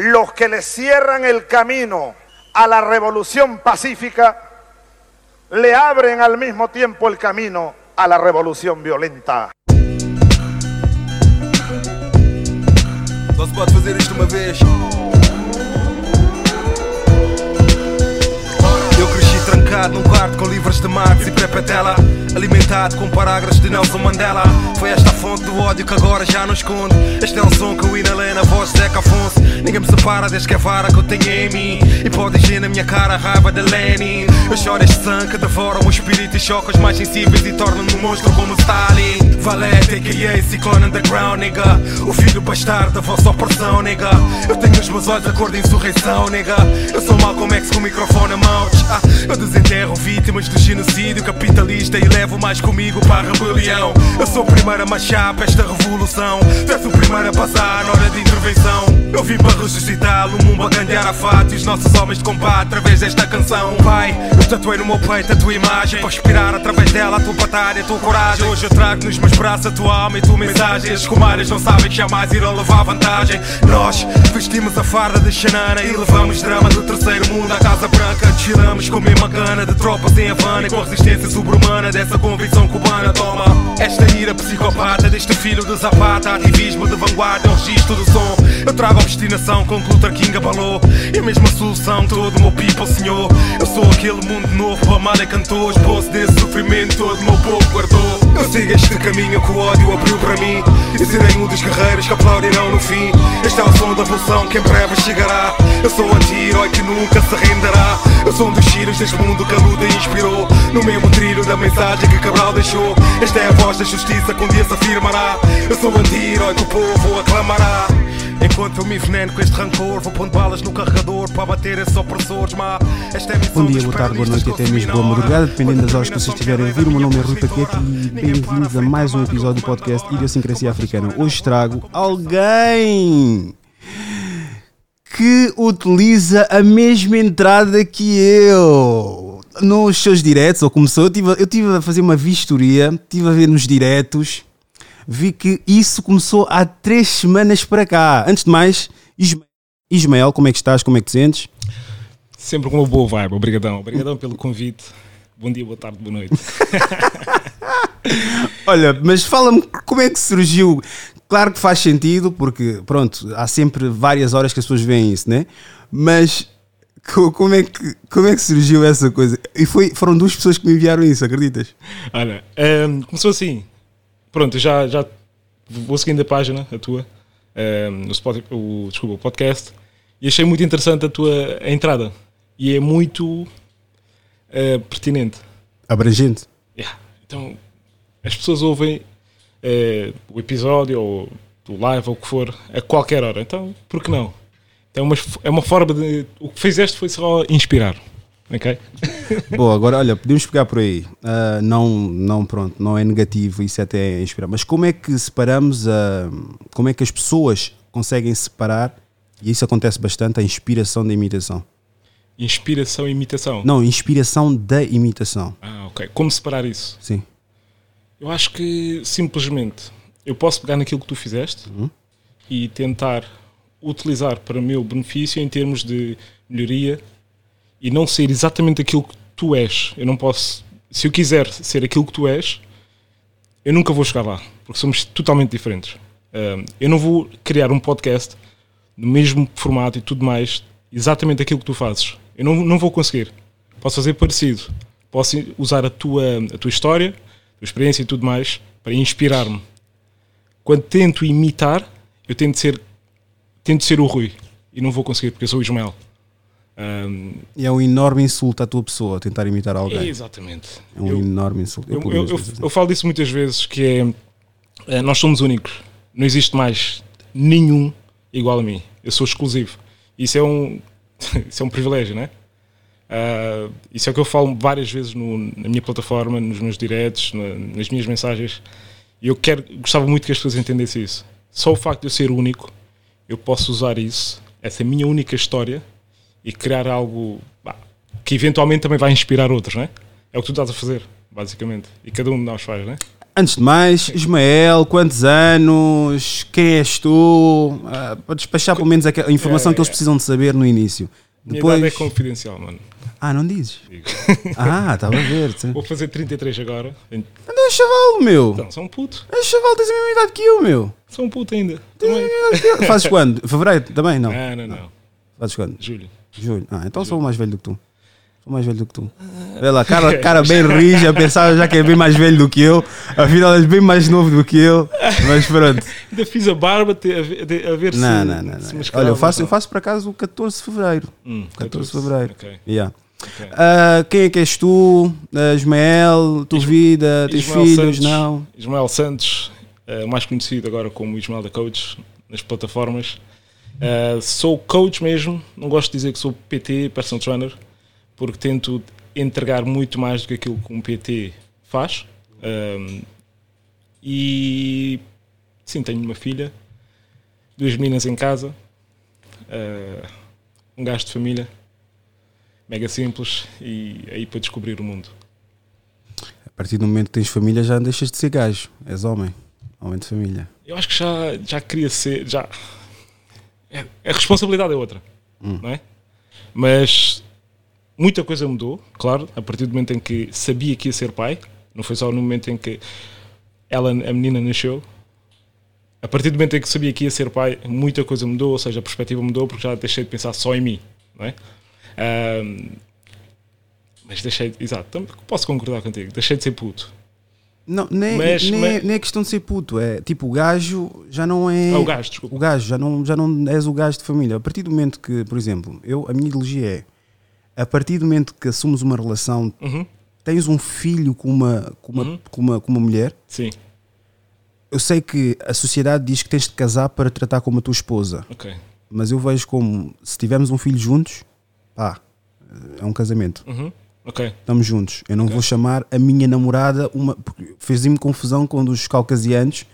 los que le cierran el camino a la revolución pacífica, le abren al mismo tiempo el camino a la revolución violenta. Vez. Trancado num quarto com livros de Marx e Prepetela Alimentado com parágrafos de Nelson Mandela. Foi esta fonte do ódio que agora já não esconde. Este é um som que eu inalei na voz de Zeca Afonso. Ninguém me separa desde que a vara que eu tenho em mim. E pode ir na minha cara a raiva de Lenin. Eu choro este sangue que devora o meu espírito e choca os mais sensíveis E torna-me um monstro como Stalin. Valete, a.k.a. Ciclone Underground, nigga. O filho bastardo da vossa opressão, nigga. Eu tenho os meus olhos a cor de insurreição, nigga. Eu sou Malcolm X com o microfone a mão ah, Eu desenterro vítimas do genocídio capitalista E levo mais comigo para a rebelião. Eu sou o primeiro a marchar para esta revolução. Tu o primeiro a passar na hora de intervenção. Eu vim para ressuscitar o mundo a ganhar a fato E os nossos homens de combate através desta canção. Pai, eu tatuei no meu peito a tua imagem Para inspirar através dela a tua batalha, a tua coragem. Hoje eu trago nos meus braços a tua alma e a tua mensagem. Esses comadres não sabem que jamais irão levar vantagem. Nós vestimos a farda de Xanana E levamos drama do terceiro mundo à Casa Branca. Desfilamos com mesma gana de tropas em Havana E com resistência sobre-humana dessa convicção cubana Toma. Esta ira psicopata deste filho de Zapata Ativismo de vanguarda, é o registro do som. Eu trago a obstinação com que Luther King abalou. E a mesma solução todo o meu people senhor. Eu sou aquele mundo novo, para mal é cantor. Esposo desse sofrimento todo o meu povo guardou. Eu sigo este caminho que o ódio abriu para mim. E serei um dos guerreiros que aplaudirão no fim. Este é o som da revolução que em breve chegará. Eu sou anti-herói que nunca se renderá Eu sou um dos tiros deste mundo que a luta inspirou. No mesmo trilho da mensagem que Cabral deixou. Esta é a voz da justiça que um dia se afirmará. Eu sou anti-herói que o povo aclamará. Enquanto eu me enveneno com este rancor Vou pondo balas no carregador para bater esses opressores Má, esta é Bom dia, boa tarde, boa noite e até mesmo boa madrugada, dependendo das horas que vocês estiverem a ouvir. O meu nome é Rui Paquete e bem-vindos a mais um episódio do podcast Idiosincrasia Africana. Hoje trago alguém que utiliza a mesma entrada que eu nos seus diretos, ou começou, eu tive, eu tive a fazer uma vistoria, estive a ver nos diretos, vi que isso começou há três semanas para cá. Antes de mais, Ismael, Ismael como é que estás? Como é que te sentes? Sempre com uma boa vibe, obrigadão. Obrigadão pelo convite. Bom dia, boa tarde, boa noite. Olha, mas fala-me como é que surgiu. Claro que faz sentido, porque pronto, há sempre várias horas que as pessoas veem isso, né? Mas co- como é que, como é que surgiu essa coisa? E foi, foram duas pessoas que me enviaram isso, acreditas? Olha, ehm, começou assim. Pronto, já, já vou seguindo a página, a tua, ehm, o, spot, o, desculpa, o podcast, e achei muito interessante a tua a entrada. E é muito eh, pertinente. Abrangente. Yeah. Então, as pessoas ouvem eh, o episódio ou o live ou o que for a qualquer hora. Então, por que não? Então, é uma, é uma forma de. O que fizeste foi só inspirar. Ok? Bom, agora olha, podemos pegar por aí. Ah, não, não, pronto, não é negativo, isso até é inspirar. Mas como é que separamos, a, como é que as pessoas conseguem separar, e isso acontece bastante, a inspiração da imitação? Inspiração e imitação. Não, inspiração da imitação. Ah, ok. Como separar isso? Sim. Eu acho que simplesmente eu posso pegar naquilo que tu fizeste e tentar utilizar para o meu benefício em termos de melhoria e não ser exatamente aquilo que tu és. Eu não posso. Se eu quiser ser aquilo que tu és, eu nunca vou chegar lá, porque somos totalmente diferentes. Ahm, eu não vou criar um podcast no mesmo formato e tudo mais, exatamente aquilo que tu fazes. Eu não, não vou conseguir. Posso fazer parecido. Posso usar a tua, a tua história, tua experiência e tudo mais para inspirar-me. Quando tento imitar, eu tento ser, tento ser o Rui. E não vou conseguir porque eu sou o Ismael. Ahm, E é um enorme insulto à tua pessoa tentar imitar alguém. exatamente. É um Eu- enorme insulto. eu, eu, isso, eu, eu falo disso muitas vezes que é eh, nós somos únicos. Não existe mais nenhum igual a mim. Eu sou exclusivo. Isso é um, isso é um privilégio, não Ah, isso é o que eu falo várias vezes no- na minha plataforma, nos meus diretos, na- nas minhas mensagens. E eu quero, gostava muito que as pessoas entendessem isso. Só o facto de eu ser único, eu posso usar isso, essa minha única história, e criar algo bah, que eventualmente também vai inspirar outros, não é? É o que tu estás a fazer, basicamente. E cada um de nós faz, não é? Antes de mais, Ismael, quantos anos? Quem és tu? Ah, para despachar pelo menos a informação É, que eles precisam de saber no início. Minha Depois. idade é confidencial, mano. Ah, não dizes? Digo. Ah, estava a ver. -te. Vou fazer 33 agora. Então, Anda, é chaval, meu. sou um puto. É chaval, tens a mesma idade que eu, meu. Sou um puto ainda. Tens a mesma idade. Fazes quando? Fevereiro também? Não. Não, não, não. Fazes quando? Julho. Julho. Ah, então sou mais velho do que tu. Sou mais velho do que tu. Vê lá, cara, cara bem rija, pensava já que é bem mais velho do que eu. Afinal, és bem mais novo do que eu. Mas pronto. Ainda fiz a barba te- a ver, ver se. Não, não, não. se não. Olha, eu faço, eu faço por acaso o 14 de fevereiro. Hum, 14 de fevereiro. Ok. Yeah. Ok. Ah, quem é que és tu? Ah, Ismael, tua vida, tens Ismael filhos? Santos. Não. Ismael Santos, eh, mais conhecido agora como Ismael da Coach nas plataformas. Sou coach mesmo, não gosto de dizer que sou PT, personal trainer, porque tento entregar muito mais do que aquilo que um PT faz. Um, e sim, tenho uma filha, duas meninas em casa, um gasto de família, mega simples e aí para descobrir o mundo. A partir do momento que tens família já deixas de ser gajo. És homem. Homem de família. Eu acho que já, já queria ser. Já, é- a responsabilidade é outra, não é? Mas muita coisa mudou, claro, a partir do momento em que sabia que ia ser pai, não foi só no momento em que ela, a menina, nasceu. A partir do momento em que sabia que ia ser pai, muita coisa mudou, ou seja, a perspectiva mudou porque já deixei de pensar só em mim, não é? Ahm, mas deixei, exato, posso concordar contigo, deixei de ser puto. Não, nem, Mas- nem, mas- nem é questão de ser puto. É tipo, o gajo já não é. Ah, o gajo, desculpa. O gajo já não, já não és o gajo de família. A partir do momento que, por exemplo, eu, a minha ideologia é a partir do momento que assumes uma relação, Uhum, tens um filho com uma, com uma, Uhum. com uma, com uma mulher. sim, Eu sei que a sociedade diz que tens de casar para tratar como a tua esposa, ok. mas eu vejo como se tivermos um filho juntos, pá, é um casamento. Uhum, ok. Estamos juntos. Eu não vou chamar a minha namorada uma. porque Fez-me confusão quando os caucasianos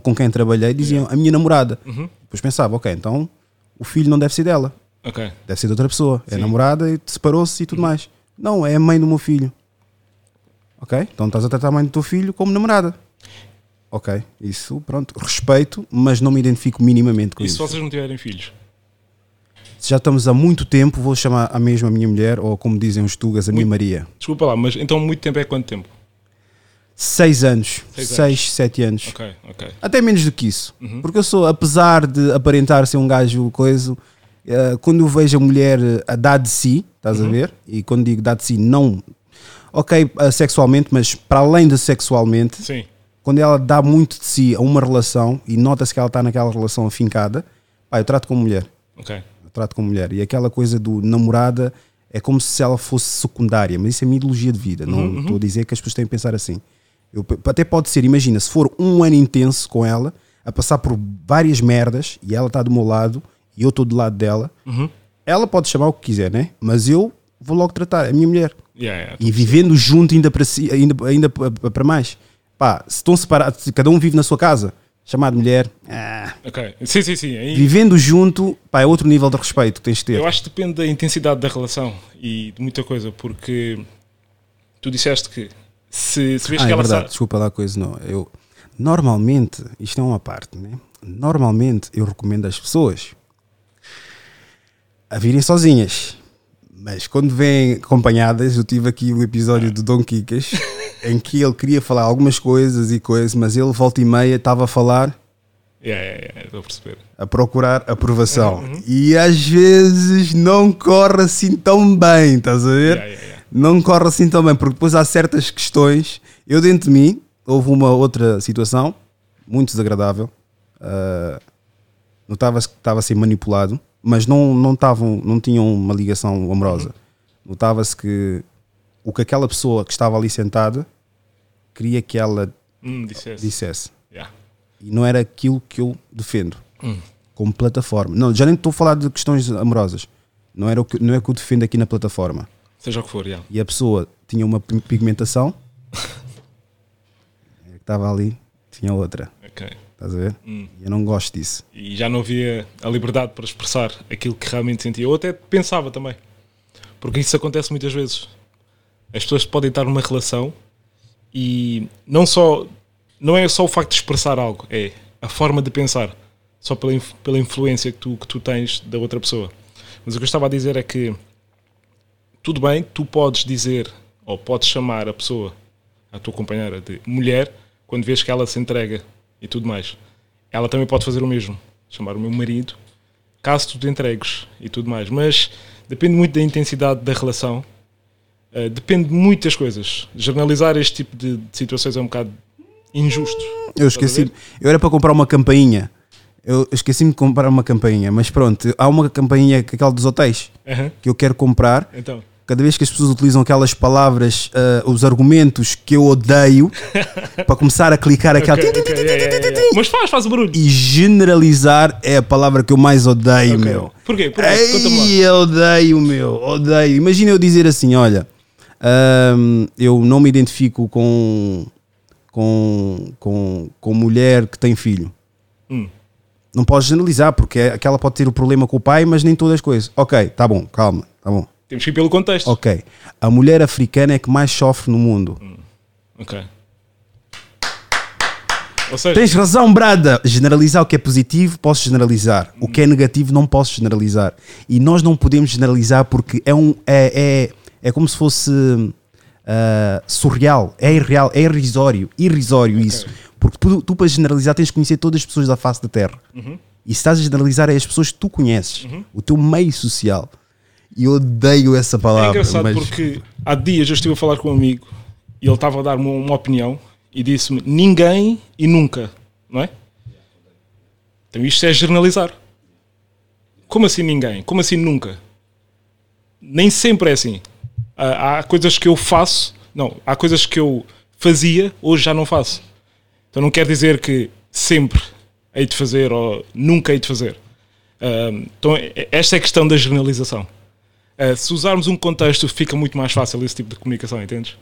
com quem trabalhei diziam a minha namorada. Uhum. Depois pensava, ok, então o filho não deve ser dela, Ok. deve ser de outra pessoa. É Sim. namorada e separou-se e tudo mais. Não, é a mãe do meu filho. Ok? Então estás a tratar a mãe do teu filho como namorada. Ok, isso, pronto, respeito, mas não me identifico minimamente com E se isso. vocês não tiverem filhos? Se já estamos há muito tempo, vou chamar a mesma minha mulher, ou como dizem os tugas, a minha Muito- Maria. Desculpa lá, mas então muito tempo é quanto tempo? Seis anos, Seis seis, sete anos. Ok, ok. Até menos do que isso. Uhum. Porque eu sou, apesar de aparentar ser um gajo coisa, eh, quando eu vejo a mulher eh, a dar de si, estás Uhum. a ver? E quando digo dar de si, não. Ok, eh, sexualmente, mas para além de sexualmente, Sim. quando ela dá muito de si a uma relação e nota-se que ela está naquela relação afincada, pá, eu trato como mulher. Ok. Eu trato como mulher. E aquela coisa do namorada é como se ela fosse secundária, mas isso é a minha ideologia de vida. Não estou a dizer que as pessoas têm que pensar assim. Eu, até pode ser, imagina, se for um ano intenso com ela, a passar por várias merdas e ela está do meu lado e eu estou do lado dela, Uhum. ela pode chamar o que quiser, né? Mas eu vou logo tratar, é a minha mulher. Yeah, yeah. E vivendo junto ainda para si, ainda, ainda pa- pa- para mais. Pá, se estão separados, se cada um vive na sua casa, chamar de mulher, ah, Ok. Sim, sim, sim. Aí, vivendo junto, pá, é outro nível de respeito que tens de ter. eu acho que depende da intensidade da relação e de muita coisa, porque tu disseste que se, se vês Ah, que é ela verdade, sabe. desculpa lá a coisa, não. Eu, normalmente, isto é uma parte, né? Normalmente eu recomendo às pessoas a virem sozinhas. Mas quando vêm acompanhadas, eu tive aqui o episódio do Dom Kikas, em que ele queria falar algumas coisas e coisas, mas ele volta e meia estava a falar Yeah, yeah, yeah, estou a perceber. a procurar aprovação. Uhum. E às vezes não corre assim tão bem, estás a ver? Yeah, yeah. Não corre assim tão bem, porque depois há certas questões. Eu, dentro de mim, houve uma outra situação muito desagradável. Ah, Notava-se que estava a ser manipulado, mas não, não, tavam, não tinham uma ligação amorosa. Notava-se que o que aquela pessoa que estava ali sentada queria que ela Hum, disseste. dissesse. Yeah. E não era aquilo que eu defendo Hum. como plataforma. Não, já nem estou a falar de questões amorosas. Não, era o que, não é o que eu defendo aqui na plataforma. Seja o que for, yeah. E a pessoa tinha uma pi- pigmentação, é que estava ali, tinha outra. Ok. Estás a ver? Hum. Eu não gosto disso. E já não havia a liberdade para expressar aquilo que realmente sentia. Ou até pensava também. Porque isso acontece muitas vezes. As pessoas podem estar numa relação e não só não é só o facto de expressar algo, é a forma de pensar, só pela, pela influência que tu, que tu tens da outra pessoa. Mas o que eu estava a dizer é que tudo bem, tu podes dizer ou podes chamar a pessoa, a tua companheira, de mulher quando vês que ela se entrega e tudo mais. Ela também pode fazer o mesmo, chamar o meu marido, caso tu te entregues e tudo mais. Mas depende muito da intensidade da relação, eh, depende de muitas coisas. Generalizar este tipo de, de situações é um bocado injusto. Eu esqueci. Eu era para comprar uma campainha. Eu esqueci-me de comprar uma campainha, mas pronto, há uma campainha que é aquela dos hotéis Aham. que eu quero comprar. Então, Cada vez que as pessoas utilizam aquelas palavras, ah, os argumentos que eu odeio, para começar a clicar aquela. mas faz, faz o barulho. E generalizar é a palavra que eu mais odeio, Ok. meu. Porquê? Porquê? Ei, eu odeio, meu, odeio. Imagina eu dizer assim: olha, ahm, eu não me identifico com, com, com, com mulher que tem filho. Hum. Não podes generalizar, porque é- aquela pode ter o problema com o pai, mas nem todas as coisas. Ok, tá bom, calma, tá bom. Temos que ir pelo contexto. Ok. A mulher africana é que mais sofre no mundo. Ok. Ou seja, Tens razão, Brada. Generalizar o que é positivo, posso generalizar. O que é negativo, não posso generalizar. E nós não podemos generalizar porque é um. É, é, é como se fosse ah, surreal, é irreal, é irrisório. Irrisório isso. Porque tu, tu, para generalizar, tens de conhecer todas as pessoas da face da Terra. E se estás a generalizar, é as pessoas que tu conheces, o teu meio social. E eu odeio essa é palavra. engraçado mas- porque há dias eu estive a falar com um amigo e ele estava a dar-me uma opinião e disse-me ninguém e nunca, não é? Então isto é generalizar. Como assim ninguém? Como assim nunca? Nem sempre é assim. Há, há coisas que eu faço, não, há coisas que eu fazia, hoje já não faço. Então não quer dizer que sempre hei de fazer ou nunca hei de fazer. Ahm, então esta é a questão da generalização. Ah, se usarmos um contexto, fica muito mais fácil esse tipo de comunicação, entendes?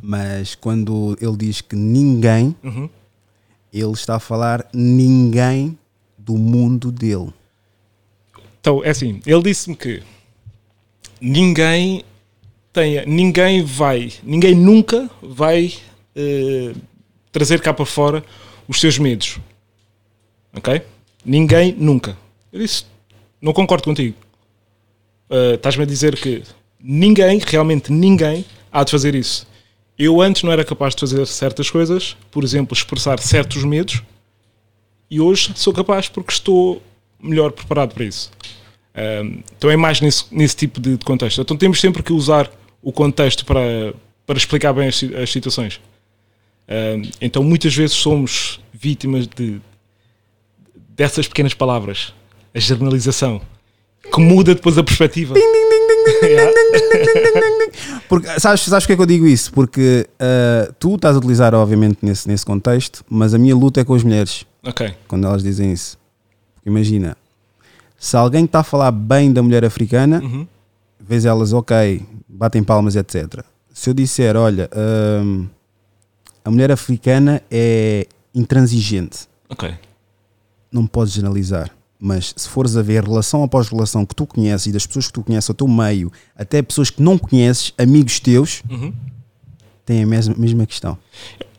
Mas quando ele diz que ninguém, Uhum. ele está a falar ninguém do mundo dele. Então, é assim, ele disse-me que ninguém tenha, ninguém vai, ninguém nunca vai eh, trazer cá para fora os seus medos. Ok? Ninguém nunca. Eu disse, não concordo contigo. Eh, Estás-me a dizer que ninguém, realmente ninguém, há de fazer isso. Eu antes não era capaz de fazer certas coisas, por exemplo, expressar certos medos, e hoje sou capaz porque estou melhor preparado para isso. Um, então é mais nesse, nesse tipo de contexto. Então temos sempre que usar o contexto para, para explicar bem as, as situações. Um, então muitas vezes somos vítimas de dessas pequenas palavras, a generalização, que muda depois a perspectiva. Yeah. Porque, sabes, sabes porque é que eu digo isso? Porque ah, tu estás a utilizar, obviamente, nesse, nesse contexto, mas a minha luta é com as mulheres Ok, quando elas dizem isso. Porque imagina, se alguém está a falar bem da mulher africana, Uhum. Vês elas, ok, batem palmas, etc. Se eu disser, olha, hum, a mulher africana é intransigente, ok. não podes generalizar. Mas se fores a ver relação após relação que tu conheces e das pessoas que tu conheces ao teu meio, até pessoas que não conheces, amigos teus, Uhum. têm a mesma, mesma questão.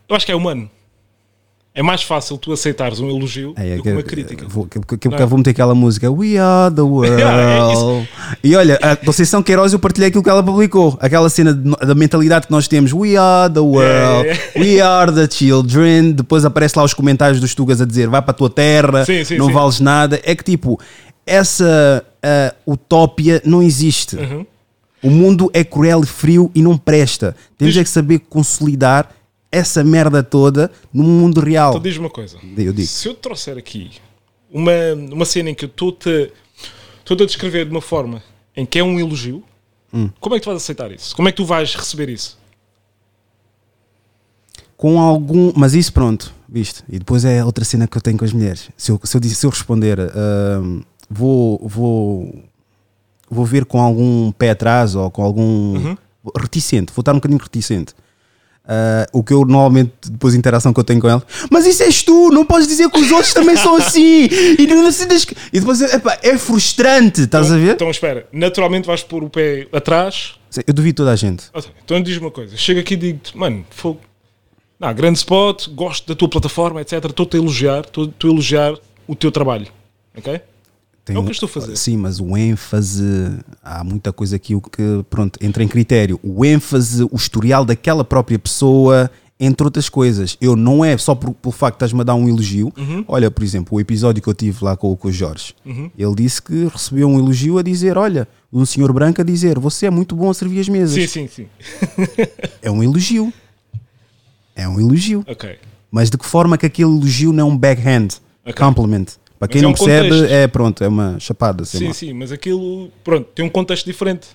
Eu acho que é humano. É mais fácil tu aceitares um elogio É, do que uma crítica. Vou, que, que, que, é? vou meter aquela música We are the world. É isso. e olha, a Conceição Queiroz, eu partilhei aquilo que ela publicou. Aquela cena de- da mentalidade que nós temos: We are the world, É, we are the children. Depois aparece lá os comentários dos Tugas a dizer: Vai para a tua terra, Sim, sim, não sim. vales nada. É que tipo, essa ah, utópia não existe. Uhum. O mundo é cruel e frio e não presta. Temos Diz- é que saber consolidar essa merda toda no mundo real. Então diz uma coisa. Eu digo. Se eu te trouxer aqui uma, uma cena em que eu estou-te estou-te a descrever de uma forma em que é um elogio, Hum. como é que tu vais aceitar isso? Como é que tu vais receber isso? com algum. Mas isso, pronto, viste? E depois é outra cena que eu tenho com as mulheres. Se eu, se eu, se eu responder, ahm, vou, vou, vou ver com algum pé atrás ou com algum. reticente, vou estar um bocadinho reticente. Ah, o que eu normalmente, depois da interação que eu tenho com ela, mas isso és tu, não podes dizer que os outros também são assim. E, não que... e depois epá, é frustrante, estás então, a ver? Então espera, naturalmente vais pôr o pé atrás. Eu duvido toda a gente. Então diz uma coisa, chego aqui e digo-te, mano, fogo, Não, grande spot, gosto da tua plataforma, etc. Estou-te a elogiar, estou a elogiar o teu trabalho. Ok? Tem É o que estou a fazer. Sim, mas o ênfase, há muita coisa aqui que, pronto, entra em critério. O ênfase, o historial daquela própria pessoa, entre outras coisas. Eu não é só por- pelo facto de estás-me a dar um elogio. Uhum. Olha, por exemplo, o episódio que eu tive lá com, com o Jorge. Ele disse que recebeu um elogio a dizer: Olha, um senhor branco a dizer, você é muito bom a servir as mesas. Sim, sim, sim. É um elogio. É um elogio. Ok. Mas de que forma que aquele elogio não é um backhand? Ok. Compliment. Para quem é não um percebe, contexto. é pronto, é uma chapada. Sim, lá. sim, mas aquilo, pronto, tem um contexto diferente.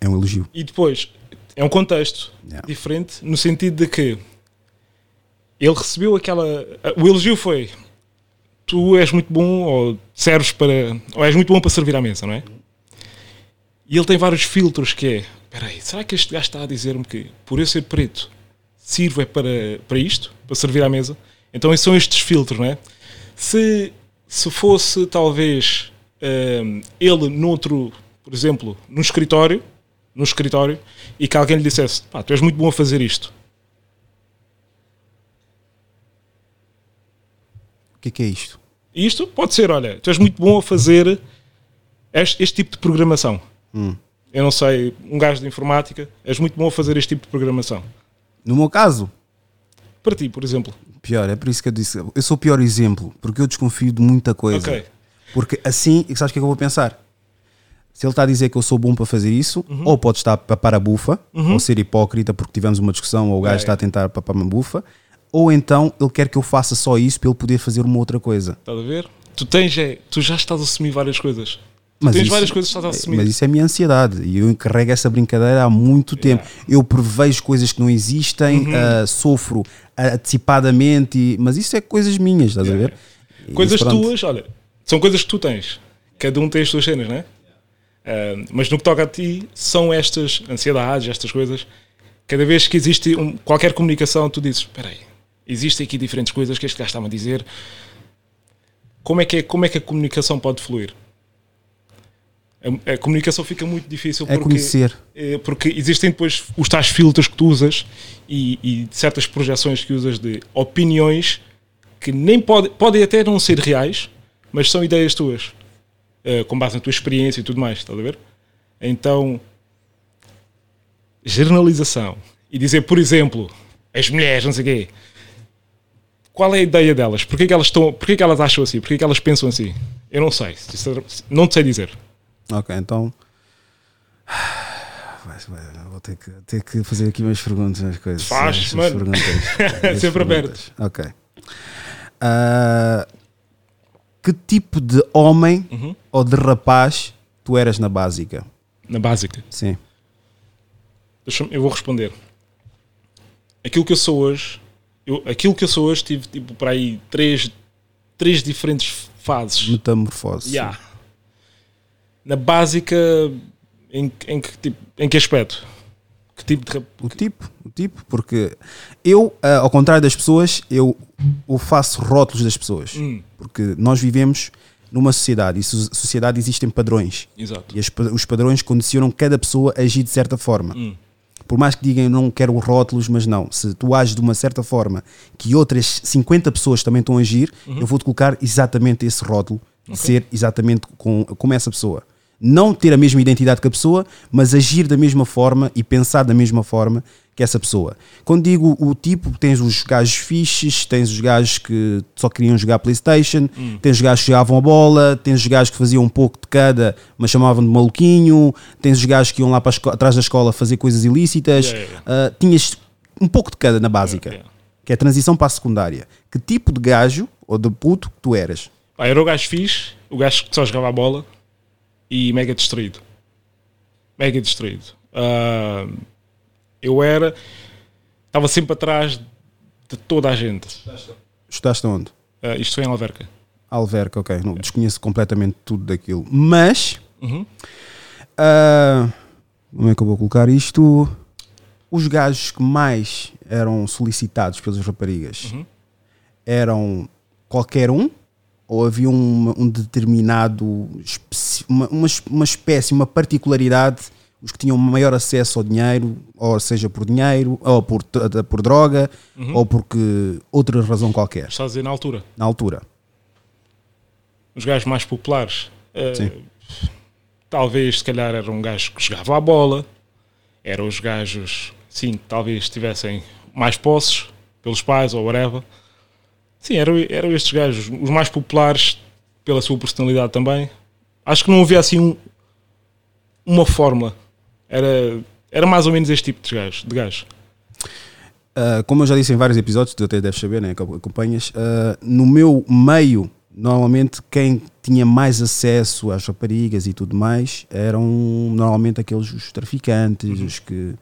É um elogio. E depois, é um contexto Yeah. diferente no sentido de que ele recebeu aquela. O elogio foi: tu és muito bom, ou serves para. ou és muito bom para servir à mesa, não é? E ele tem vários filtros que é: espera aí, será que este gajo está a dizer-me que por eu ser preto sirvo é para, para isto, para servir à mesa? Então esses são estes filtros, não é? Se, se fosse talvez hum, ele noutro, por exemplo, num escritório, no escritório, e que alguém lhe dissesse: pá, tu és muito bom a fazer isto. O que é que é isto? Isto pode ser: olha, tu és muito bom a fazer este, este tipo de programação. Eu não sei, um gajo de informática, és muito bom a fazer este tipo de programação. No meu caso, Para ti, por exemplo. Pior, é por isso que eu disse. Eu sou o pior exemplo, porque eu desconfio de muita coisa. Ok. Porque assim, sabes o que é que eu vou pensar? Se ele está a dizer que eu sou bom para fazer isso, Uhum. ou pode estar a papar a bufa, ou ser hipócrita porque tivemos uma discussão, ou o gajo É. está a tentar papar uma bufa, ou então ele quer que eu faça só isso para ele poder fazer uma outra coisa. Estás a ver? Tu tens, é, tu já estás a assumir várias coisas. Mas tens isso- várias coisas que estás a assumir. Mas isso é a minha ansiedade e eu encarrego essa brincadeira há muito tempo. Eu prevejo coisas que não existem, Uhum. ah, sofro antecipadamente, e- mas isso é coisas minhas, estás a ver? Coisas tuas, olha, são coisas que tu tens. Cada um tem as suas cenas, não é? Ah, mas no que toca a ti, são estas ansiedades, estas coisas. Cada vez que existe um- qualquer comunicação, tu dizes: Espera aí, existem aqui diferentes coisas que este gajo está-me a dizer. Como é, que é, como é que a comunicação pode fluir? A, a comunicação fica muito difícil É porque, conhecer. eh, porque existem depois os tais filtros que tu usas e, e certas projeções que usas de opiniões que nem pode, podem até não ser reais, mas são ideias tuas, eh, com base na tua experiência e tudo mais, estás a ver? Então, generalização e dizer, por exemplo, as mulheres, não sei o quê, qual é a ideia delas? Porquê que elas, estão, porquê que elas acham assim? Porquê que elas pensam assim? Eu não sei, não te sei dizer. Ok, então. Vou ter que, ter que fazer aqui umas perguntas, umas coisas. Faz, mano. perguntas. Sempre perguntas. Ok. Ah, que tipo de homem Uhum. ou de rapaz tu eras na básica? Na básica. Sim. Eu vou responder. Aquilo que eu sou hoje, eu, aquilo que eu sou hoje tive tipo para aí três, três diferentes fases. Metamorfose. sim. Yeah. Na básica, em, em, que, tipo, em que aspecto? Que tipo de O tipo, o tipo, porque eu, ah, ao contrário das pessoas, eu, eu faço rótulos das pessoas. Hum. Porque nós vivemos numa sociedade e so- sociedade existem padrões. Exato. E as os padrões condicionam cada pessoa a agir de certa forma. Hum. Por mais que digam não quero rótulos, mas não. Se tu ages de uma certa forma que outras 50 pessoas também estão a agir, Uhum. eu vou-te colocar exatamente esse rótulo de ser exatamente com, como essa pessoa. Não ter a mesma identidade que a pessoa, mas agir da mesma forma e pensar da mesma forma que essa pessoa. Quando digo o tipo, tens os gajos fixes, tens os gajos que só queriam jogar Playstation, tens os gajos que jogavam a bola, tens os gajos que faziam um pouco de cada, mas chamavam de maluquinho, tens os gajos que iam lá para atrás da escola fazer coisas ilícitas, Yeah, yeah, Ah, tinhas um pouco de cada na básica, yeah. que é a transição para a secundária. Que tipo de gajo ou de puto que tu eras? Pá, era o gajo fixe, o gajo que só jogava a bola e mega distraído. Mega distraído. Ah, eu era. Estava sempre atrás de toda a gente. Estudaste onde? Ah, isto foi em Alverca. Alverca, ok. Não, desconheço completamente tudo daquilo. Mas, Uhum. ah, como é que eu vou colocar isto? Os gajos que mais eram solicitados pelas raparigas Uhum. eram qualquer um? Ou havia um, um determinado, uma, uma, uma espécie, uma particularidade os que tinham maior acesso ao dinheiro, ou seja por dinheiro, ou por, por droga, ou porque outra razão qualquer, Estás a dizer na altura. na altura. Os gajos mais populares. Sim. talvez, se calhar, era um gajo que jogava a bola. Eram os gajos, sim, talvez tivessem mais posses pelos pais ou whatever. Sim, eram, eram estes gajos, os mais populares pela sua personalidade também. Acho que não havia assim um- uma fórmula. Era, era mais ou menos este tipo de gajo. De gajo. Uh, como eu já disse em vários episódios, tu até deves saber, né, que acompanhas, uh, no meu meio, normalmente quem tinha mais acesso às raparigas e tudo mais eram normalmente aqueles os traficantes, os que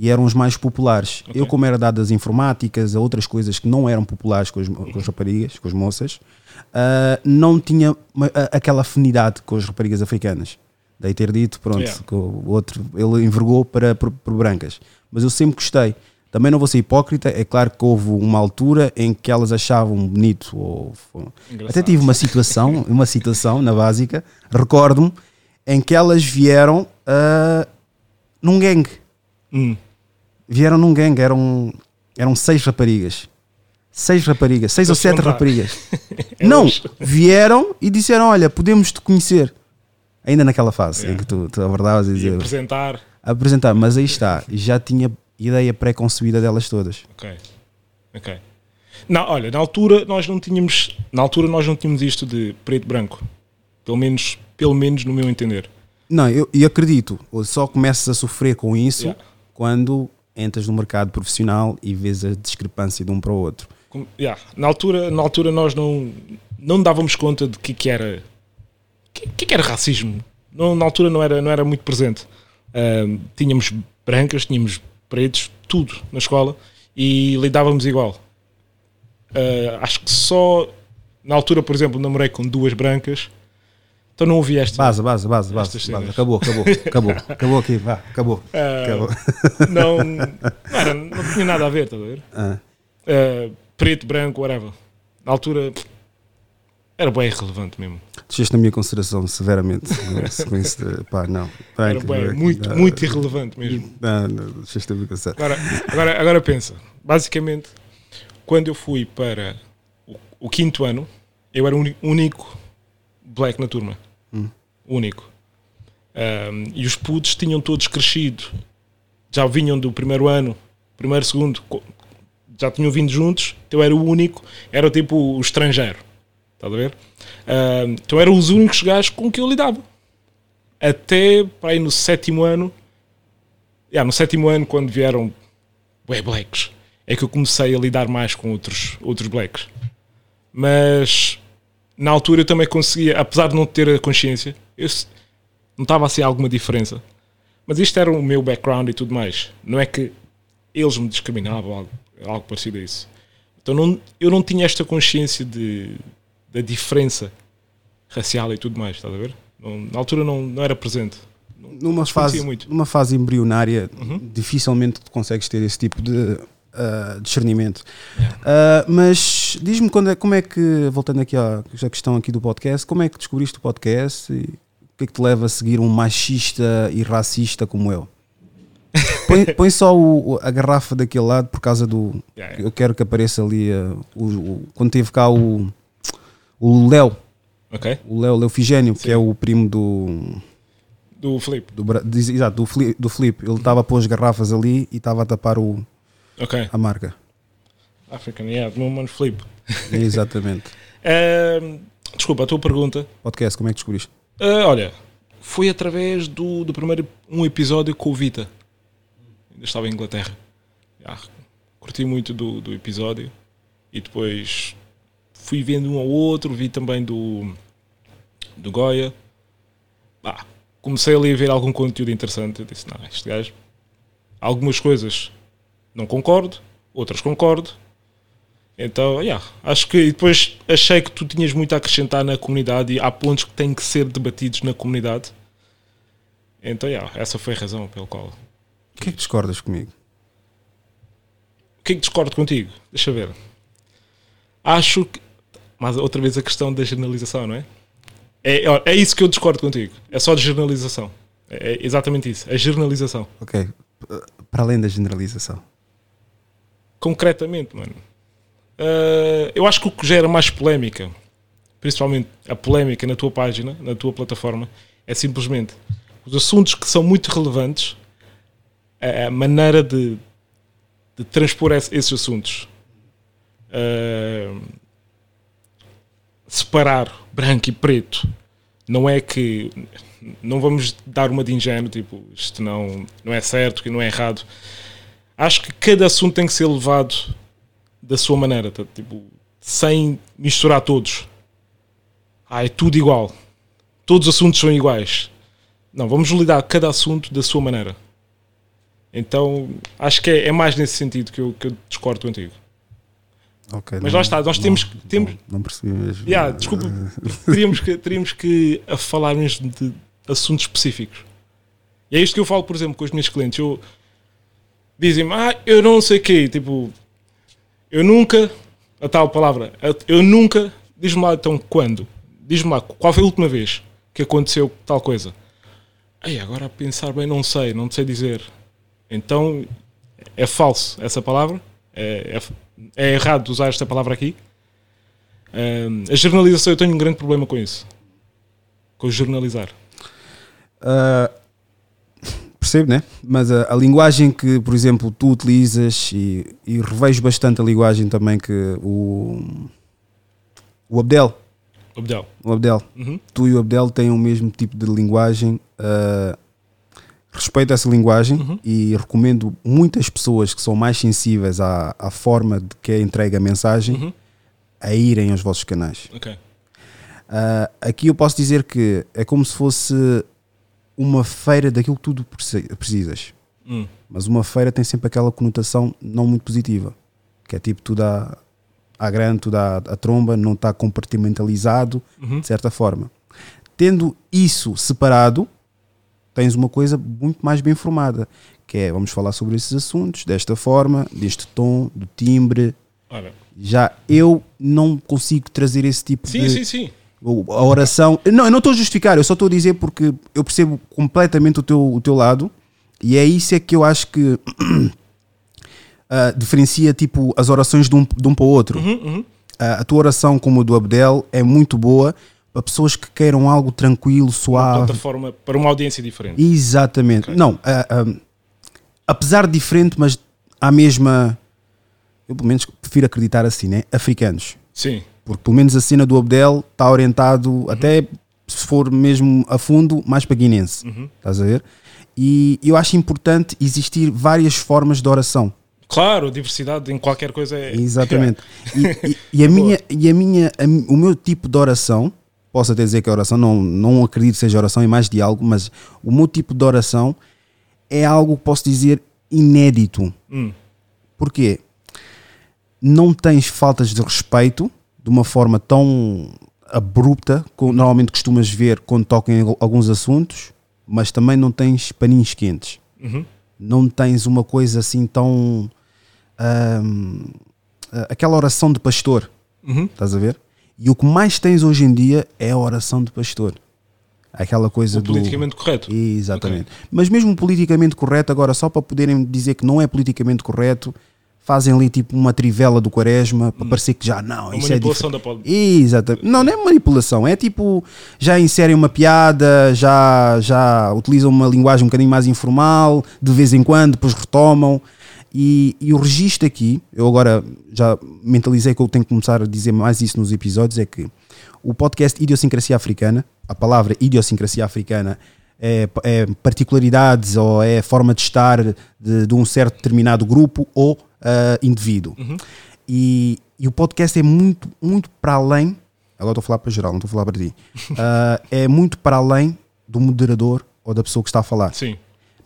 e eram os mais populares. Ok. Eu, como era dado as informáticas, a outras coisas que não eram populares com as, com as raparigas, com as moças, uh, não tinha uma- a- aquela afinidade com as raparigas africanas. Daí ter dito, pronto, Yeah. que o outro ele envergou para por, por brancas. Mas eu sempre gostei. Também não vou ser hipócrita, é claro que houve uma altura em que elas achavam bonito. Ou, até tive uma situação, uma situação na básica, recordo-me, em que elas vieram ah, num gangue. Hum. Vieram num gangue, eram, eram seis raparigas. Seis raparigas, seis ou Para se sete juntar. raparigas. Não, Elas- vieram e disseram: Olha, podemos te conhecer. Ainda naquela fase em Yeah. que tu, tu abordavas e dizer, apresentar. apresentar, mas aí está, já tinha ideia pré-concebida delas todas. Ok. Ok. Não, olha, na altura nós não tínhamos. Na altura nós não tínhamos isto de preto branco. Pelo menos, pelo menos no meu entender. Não, eu, eu acredito, ou só começas a sofrer com isso Yeah. quando entras no mercado profissional e vês a discrepância de um para o outro. Yeah, Na altura, na altura nós não, não dávamos conta de que, que era. que, que, era racismo. Não, na altura não era, não era muito presente. Ahm, tínhamos brancas, tínhamos pretos, tudo na escola e lidávamos igual. Ah, acho que só na altura, por exemplo, namorei com duas brancas, então não havia esta. Base, base, base, base. Base. Acabou, acabou, acabou. Acabou aqui, vá, acabou. Ah, acabou. não, não, era- não tinha nada a ver, estás a ver? Ah, Uh, preto, branco, whatever. Na altura era bem irrelevante mesmo. Desceste na minha consideração severamente. de- pá, não. Era Frank, bué, Frank, muito, não, muito irrelevante mesmo. Não, não, desceste na minha consideração. Agora, agora, agora pensa, basicamente, quando eu fui para o, o quinto ano, eu era o único black na turma. Único. Um, e os putos tinham todos crescido. Já vinham do primeiro ano, primeiro, segundo, já tinham vindo juntos, então era o único, era tipo o estrangeiro. Estás a ver? Um, então eram os únicos gajos com que eu lidava. Até para aí no sétimo ano, Yeah, no sétimo ano, quando vieram ué, blacks, é que eu comecei a lidar mais com outros, outros blacks. Mas na altura eu também conseguia, apesar de não ter a consciência, eu notava assim alguma diferença. Mas isto era o meu background e tudo mais. Não é que eles me discriminavam, algo, algo parecido a isso. Então não, eu não tinha esta consciência de, da diferença racial e tudo mais, estás a ver? Não- na altura não, não era presente. numa Desconhecia fase, muito. Uhum. numa fase embrionária, dificilmente tu consegues ter esse tipo de ah, discernimento. Ah, mas diz-me quando é- como é que, voltando aqui à à questão aqui do podcast, como é que descobriste o podcast e o que é que te leva a seguir um machista e racista como eu? Põe, põe só o- a garrafa daquele lado por causa do. Yeah, yeah. Eu quero que apareça ali ah, o, o- quando teve cá o, o Léo, Ok? o Léo Leofigênio, que Sim. é o primo do, Do Felipe. do, exato, do, Fli- do Felipe. Ele estava a pôr as garrafas ali e estava a tapar o, Ok. a marca. African, yeah, do meu mano Felipe. Exatamente. Ahm, desculpa, a tua pergunta. Podcast, como é que descobriste? Ah, olha, foi através do, do primeiro um episódio com o Vita. Ainda estava em Inglaterra. Ah, curti muito do, do episódio e depois fui vendo um ao outro, vi também do, do Goya. Ah, comecei ali a ver algum conteúdo interessante. Eu disse: Não, este gajo, algumas coisas não concordo, outras concordo. Então, yeah, acho que e depois achei que tu tinhas muito a acrescentar na comunidade e há pontos que têm que ser debatidos na comunidade. Então, yeah, essa foi a razão pela qual. O que é que discordas comigo? O que é que discordo contigo? Deixa ver. Acho que. Mas outra vez a questão da generalização, não é? É, é isso que eu discordo contigo. É só de generalização. É exatamente isso, a generalização. Ok. Para além da generalização. Concretamente, mano. Uh, eu acho que o que gera mais polémica, principalmente a polémica na tua página, na tua plataforma, é simplesmente os assuntos que são muito relevantes, a maneira de, de transpor esses assuntos. Uh, separar branco e preto não é que não vamos dar uma de ingênuo, tipo, isto não, não é certo, que não é errado. Acho que cada assunto tem que ser levado da sua maneira, tá? tipo, sem misturar todos. Ah, é tudo igual. Todos os assuntos são iguais. Não, vamos lidar cada assunto da sua maneira. Então, acho que é, é mais nesse sentido que eu, que eu discordo contigo. Okay, Mas não, lá está, nós temos. Não, temos não, não percebi mesmo. Yeah, desculpa, teríamos que, teríamos que falar mesmo de assuntos específicos. E é isto que eu falo, por exemplo, com os meus clientes. Eu dizem-me, ah, eu não sei o quê. Tipo, eu nunca. A tal palavra, eu nunca. Diz-me lá então quando. Diz-me lá qual foi a última vez que aconteceu tal coisa. Ei, agora a pensar bem, não sei, não sei dizer. Então é falso essa palavra. É, é, é errado usar esta palavra aqui. Um, a jornalização, eu tenho um grande problema com isso. Com jornalizar. Uh, percebo, né? Mas a, a, linguagem que, por exemplo, tu utilizas e, e, revejo bastante a linguagem também que o, o Abdel. Abdel. O Abdel. Uhum. Tu e o Abdel têm o mesmo tipo de linguagem. Uh, respeito essa linguagem uhum. e recomendo muitas pessoas que são mais sensíveis à, à forma de que é entregue a mensagem uhum. a irem aos vossos canais. Okay. Uh, aqui eu posso dizer que é como se fosse uma feira daquilo que tu precisas. Hum. Mas uma feira tem sempre aquela conotação não muito positiva, que é tipo tudo à, à grande, tudo à, à tromba, não está compartimentalizado, uhum. de certa forma. Tendo isso separado, tens uma coisa muito mais bem formada, que é vamos falar sobre esses assuntos desta forma, deste tom, do timbre. Ora. Já eu não consigo trazer esse tipo sim, de. Sim, sim, sim a oração. Não, eu não estou a justificar, eu só estou a dizer porque eu percebo completamente o teu, o teu lado e é isso é que eu acho que uh, diferencia tipo as orações de um, de um para o outro. Uhum, uhum. Uh, a tua oração, como a do Abdel, é muito boa para pessoas que queiram algo tranquilo, suave. Uma plataforma para uma audiência diferente. Exatamente. Okay. Não, uh, apesar de diferente, mas a mesma. Eu pelo menos prefiro acreditar assim, né? Africanos. Sim. Porque pelo menos a cena do Abdel está orientado, uhum. até se for mesmo a fundo, mais para guinense. Uhum. Estás a ver? E eu acho importante existir várias formas de oração. Claro, diversidade em qualquer coisa é. Exatamente. e, e, e, a minha, e a minha, a, o meu tipo de oração, posso até dizer que a oração, não, não acredito que seja oração, é mais de algo, mas o meu tipo de oração é algo que posso dizer inédito. Hum. Porquê? Não tens faltas de respeito de uma forma tão abrupta, como normalmente costumas ver quando tocam em alguns assuntos, mas também não tens paninhos quentes. Uhum. Não tens uma coisa assim tão. aquela oração de pastor. Uhum. Estás a ver? E o que mais tens hoje em dia é a oração de pastor. Aquela coisa o do. politicamente correto. Exatamente. Okay. Mas mesmo politicamente correto, agora só para poderem dizer que não é politicamente correto, fazem ali tipo uma trivela do quaresma para hum. parecer que já não. Isso manipulação é da poli... Exatamente. Não, não é manipulação, é tipo já inserem uma piada, já, já utilizam uma linguagem um bocadinho mais informal, de vez em quando, depois retomam. E, e, o registro aqui, eu agora já mentalizei que eu tenho que começar a dizer mais isso nos episódios, é que o podcast Idiosincrasia Africana, a palavra idiosincrasia africana é, é particularidades ou é forma de estar de, de um certo determinado grupo ou uh, indivíduo. Uhum. E, e, o podcast é muito, muito para além. Agora estou a falar para geral, não estou a falar para ti. Uh, é muito para além do moderador ou da pessoa que está a falar. Sim.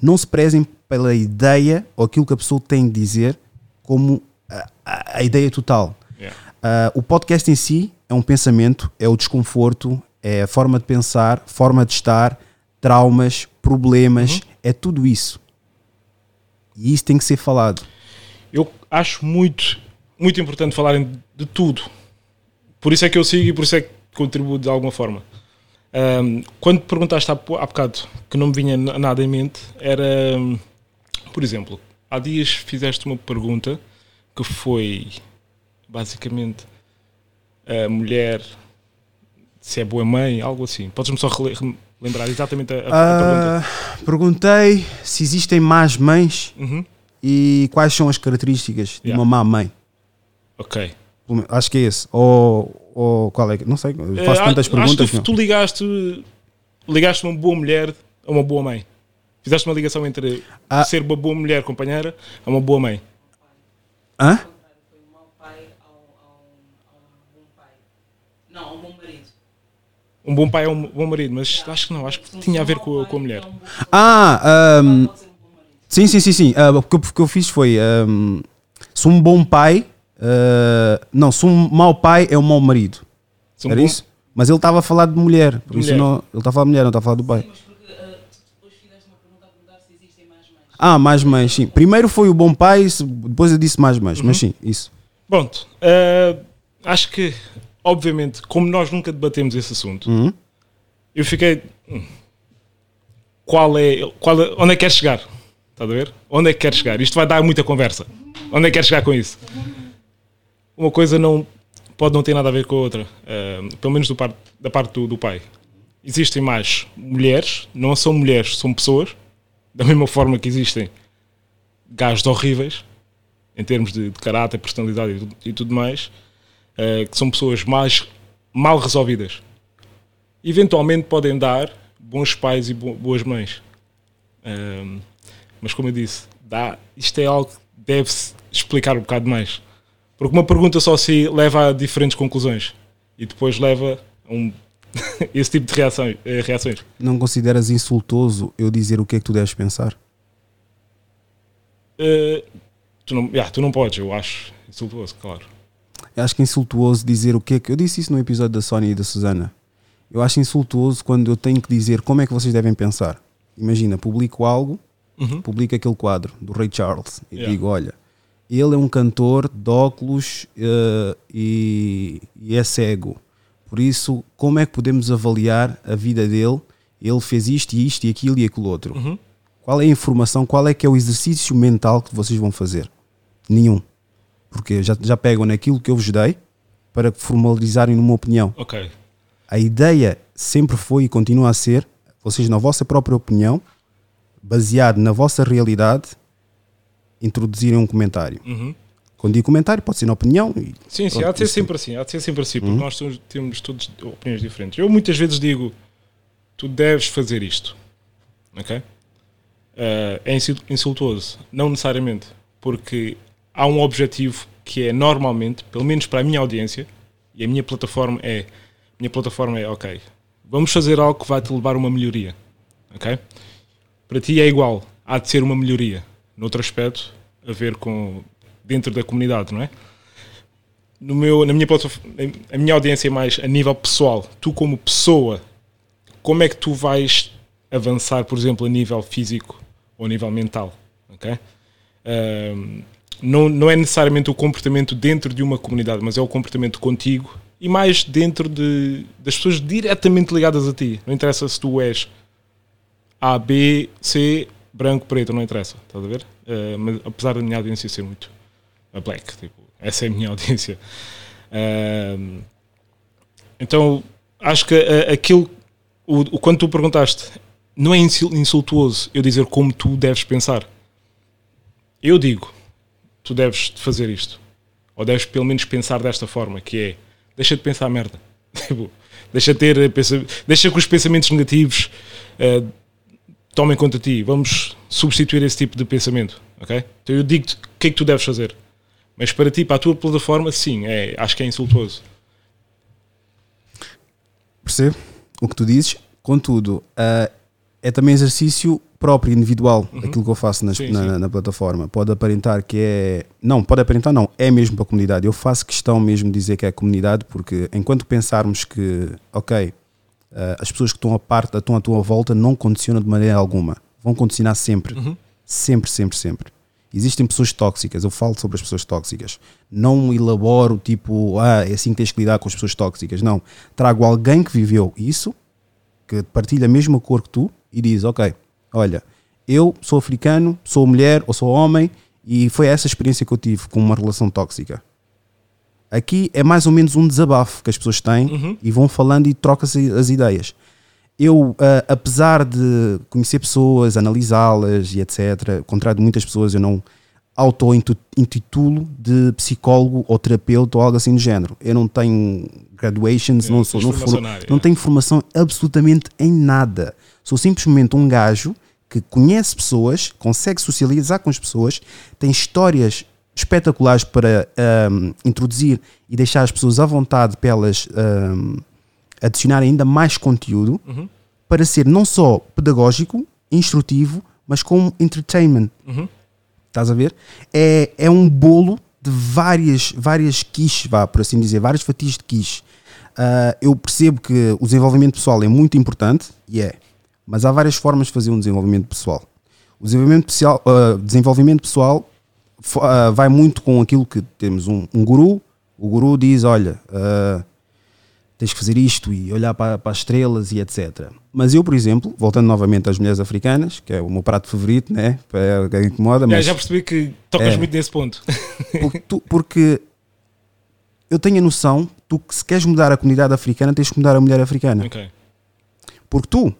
Não se prezem pela ideia ou aquilo que a pessoa tem de dizer como a, a, a ideia total. Yeah. Uh, o podcast em si é um pensamento, é o desconforto, é a forma de pensar, forma de estar, traumas, problemas, uhum. é tudo isso. E isso tem que ser falado. Eu acho muito, muito importante falarem de tudo. Por isso é que eu sigo e por isso é que contribuo de alguma forma. Ahm, quando perguntaste há, bocado que não me vinha nada em mente, era, hum, por exemplo, há dias fizeste uma pergunta que foi basicamente a mulher se é boa mãe, algo assim. Podes-me só lembrar exatamente a, a- a pergunta? Perguntei se existem más mães Uhum. E quais são as características de Yeah. uma má mãe. Ok. Acho que é esse. Ou, ou qual é? que- Não sei. Faço Eh, tantas acho perguntas. que meu. tu ligaste, ligaste uma boa mulher a uma boa mãe. Fizeste uma ligação entre Ah. ser uma boa mulher companheira a uma boa mãe. Hã? Foi um bom pai. Não, ao bom marido. Um bom pai é um bom marido, mas acho que não, acho que tinha a ver com, a- com a mulher. Ah, um. Sim, sim, sim, sim. Ah, o, que eu, o que eu fiz foi: ahm, se um bom pai. ah, não, se um mau pai é um mau marido. Se um Era bom- isso? Mas ele estava a falar de mulher. Por isso mulher. não, ele estava a falar de mulher, não estava a falar do pai. Mas porque ah, tu depois fizeste uma pergunta a perguntar se existem mais mães. Ah, mais mães, sim. Primeiro foi o bom pai, se- depois eu disse mais mães. Mas sim, isso. Pronto. eh, acho que, obviamente, como nós nunca debatemos esse assunto, Uhum. eu fiquei. hum, Qual é, qual é. Onde é que queres chegar? A ver? Onde é que queres chegar? Isto vai dar muita conversa. Onde é que queres chegar com isso? Uma coisa não pode não ter nada a ver com a outra. eh, pelo menos do par- da parte do, do pai. Existem mais mulheres, não são mulheres, são pessoas. Da mesma forma que existem gajos horríveis, em termos de, de caráter, personalidade e tudo, e tudo mais, eh, que são pessoas mais mal resolvidas. Eventualmente podem dar bons pais e bo- boas mães. Mas como eu disse, dá, isto é algo que deve-se explicar um bocado mais. Porque uma pergunta só se leva a diferentes conclusões e depois leva a um, esse tipo de reações, eh, reações. Não consideras insultoso eu dizer o que é que tu deves pensar? Eh, tu, não, yeah, tu não podes, eu acho insultuoso, claro. Eu acho que é insultuoso dizer o que é que. Eu disse isso no episódio da Sónia e da Susana. Eu acho insultuoso quando eu tenho que dizer como é que vocês devem pensar. Imagina, publico algo, Uhum. publico aquele quadro do Ray Charles e Yeah. digo: olha, ele é um cantor de óculos eh, e, e é cego. Por isso, como é que podemos avaliar a vida dele? Ele fez isto e isto e aquilo e aquilo outro. Uhum. Qual é a informação? Qual é que é o exercício mental que vocês vão fazer? Nenhum. Porque já, já pegam naquilo que eu vos dei para formalizarem numa opinião. Ok. A ideia sempre foi e continua a ser, vocês na vossa própria opinião, baseado na vossa realidade, introduzirem um comentário. Uhum. Quando digo comentário, pode ser na opinião. E, Sim, sim, Pronto, há de ser sempre assim, há de ser sempre assim, porque nós temos, todos opiniões diferentes. Eu muitas vezes digo, tu deves fazer isto, ok? Eh, é insul- insultuoso, não necessariamente, porque há um objetivo que é normalmente, pelo menos para a minha audiência, e a minha plataforma é, minha plataforma é, ok, vamos fazer algo que vai te levar a uma melhoria, ok? Para ti é igual, há de ser uma melhoria, noutro aspecto, a ver com dentro da comunidade, não é? no meu, na minha a minha audiência é mais a nível pessoal. Tu, como pessoa, como é que tu vais avançar, por exemplo, a nível físico ou a nível mental? ok? Ahm, não, não é necessariamente o comportamento dentro de uma comunidade, mas é o comportamento contigo e mais dentro de, das pessoas diretamente ligadas a ti. Não interessa se tu és A, B, C, branco, preto, não interessa. Estás a ver? Ah, mas apesar da minha audiência ser muito a black, tipo, essa é a minha audiência. Ahm, então, acho que ah, aquilo, o, o quando tu perguntaste, não é insul- insultuoso eu dizer como tu deves pensar. Eu digo, tu deves fazer isto. Ou deves pelo menos pensar desta forma, que é, deixa de pensar merda. Tipo, deixa de ter, eh, pensa- deixa que os pensamentos negativos ah, tomem conta de ti. Vamos substituir esse tipo de pensamento, ok? Então eu digo-te o que é que tu deves fazer. Mas para ti, para a tua plataforma, sim, é, acho que é insultuoso. percebe o que tu dizes? Contudo, ah, é também exercício próprio, individual, aquilo que eu faço nas- Sim, na, sim. na plataforma. Pode aparentar que é. Não, pode aparentar, não. É mesmo para a comunidade. Eu faço questão mesmo de dizer que é a comunidade, porque enquanto pensarmos que, ok, ah, as pessoas que estão a parte, estão à tua volta, não condicionam de maneira alguma. Vão condicionar sempre. Sempre, sempre, sempre. Existem pessoas tóxicas, eu falo sobre as pessoas tóxicas. Não elaboro tipo, ah, é assim que tens que lidar com as pessoas tóxicas. Não. Trago alguém que viveu isso que partilha a mesma cor que tu e diz: Ok, olha, eu sou africano, sou mulher ou sou homem e foi essa experiência que eu tive com uma relação tóxica. Aqui é mais ou menos um desabafo que as pessoas têm e vão falando e trocam-se as ideias. Eu, ah, apesar de conhecer pessoas, analisá-las e etc., ao contrário de muitas pessoas, eu não auto-intitulo de psicólogo ou terapeuta ou algo assim do género. Eu não tenho graduations, É, não, sou, não, for- não é. tenho formação absolutamente em nada. Sou simplesmente um gajo que conhece pessoas, consegue socializar com as pessoas, tem histórias espetaculares para ahm, introduzir e deixar as pessoas à vontade para elas ahm, adicionar ainda mais conteúdo Uhum. para ser não só pedagógico, instrutivo, mas como entertainment. Uhum. Estás a ver? É, é um bolo de várias, várias quiches, vá, por assim dizer, várias fatias de quiche. Ah, eu percebo que o desenvolvimento pessoal é muito importante, e é, mas há várias formas de fazer um desenvolvimento pessoal. O desenvolvimento pessoal, ah, desenvolvimento pessoal ah, vai muito com aquilo que temos um, um guru, o guru diz, olha, ah, tens que fazer isto e olhar para, para as estrelas e etc. Mas eu, por exemplo, voltando novamente às mulheres africanas, que é o meu prato favorito, né? Para quem incomoda, É, mas já percebi que tocas É. muito nesse ponto. porque, tu- porque eu tenho a noção, tu que se queres mudar a comunidade africana, tens que mudar a mulher africana. ok. Porque tu,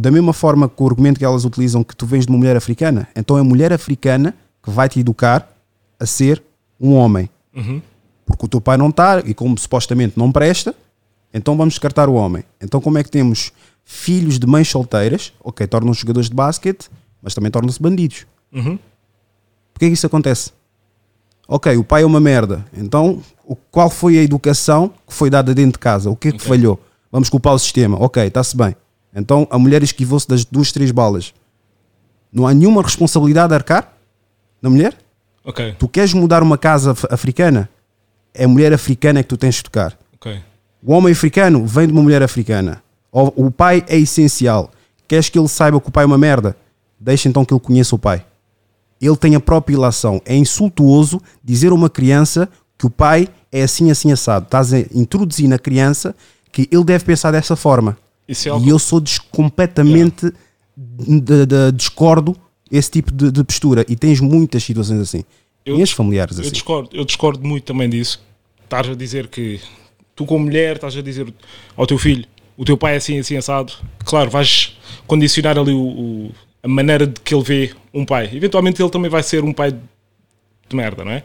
da mesma forma que o argumento que elas utilizam que tu vens de uma mulher africana, então é a mulher africana que vai te educar a ser um homem. Uhum. Porque o teu pai não está e como supostamente não presta, então vamos descartar o homem. Então como é que temos filhos de mães solteiras, ok, tornam-se jogadores de basquete, mas também tornam-se bandidos. Uhum. Porquê que isso acontece? Ok, o pai é uma merda. Então, o- qual foi a educação que foi dada dentro de casa? O que é que Ok. falhou? Vamos culpar o sistema. Ok, está-se bem. Então, a mulher esquivou-se das duas, três balas. Não há nenhuma responsabilidade a arcar na mulher? Ok. Tu queres mudar uma casa af- africana? É a mulher africana que tu tens de tocar. Ok. O homem africano vem de uma mulher africana. O, pai é essencial. Queres que ele saiba que o pai é uma merda? Deixa então que ele conheça o pai. Ele tem a própria ilação. É insultuoso dizer a uma criança que o pai é assim, assim, assado. Estás a introduzir na criança que ele deve pensar dessa forma. É algo E eu sou completamente de, de- discordo esse tipo de, de postura. E tens muitas situações assim. Eu- familiares Eu assim. discordo, eu discordo muito também disso. Estás a dizer que tu, como mulher, estás a dizer ao teu filho, o teu pai é assim, assim, assado. Claro, vais condicionar ali o, o- a maneira de que ele vê um pai. Eventualmente ele também vai ser um pai de merda, não é?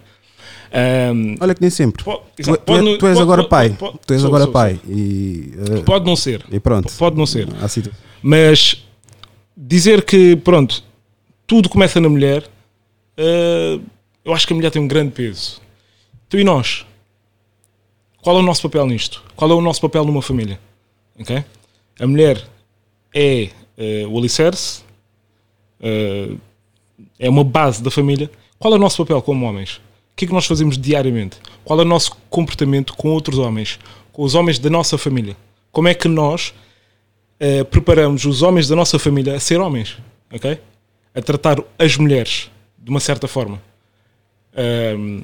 Ahm, Olha que nem sempre. po- Tu, exato, tu pode tu és pode- agora pode- pai. pode- tu és sou, agora sou, pai. sou. E, eh, Pode não ser. e pronto. Pode não ser. Mas dizer que, pronto, tudo começa na mulher, eh, eu acho que a mulher tem um grande peso. Tu e nós? Qual é o nosso papel nisto? Qual é o nosso papel numa família? Ok? A mulher é eh, o alicerce, eh, é uma base da família. Qual é o nosso papel como homens? O que é que nós fazemos diariamente? Qual é o nosso comportamento com outros homens? Com os homens da nossa família? Como é que nós preparamos os homens da nossa família a ser homens, ok? A tratar as mulheres de uma certa forma. Ahm,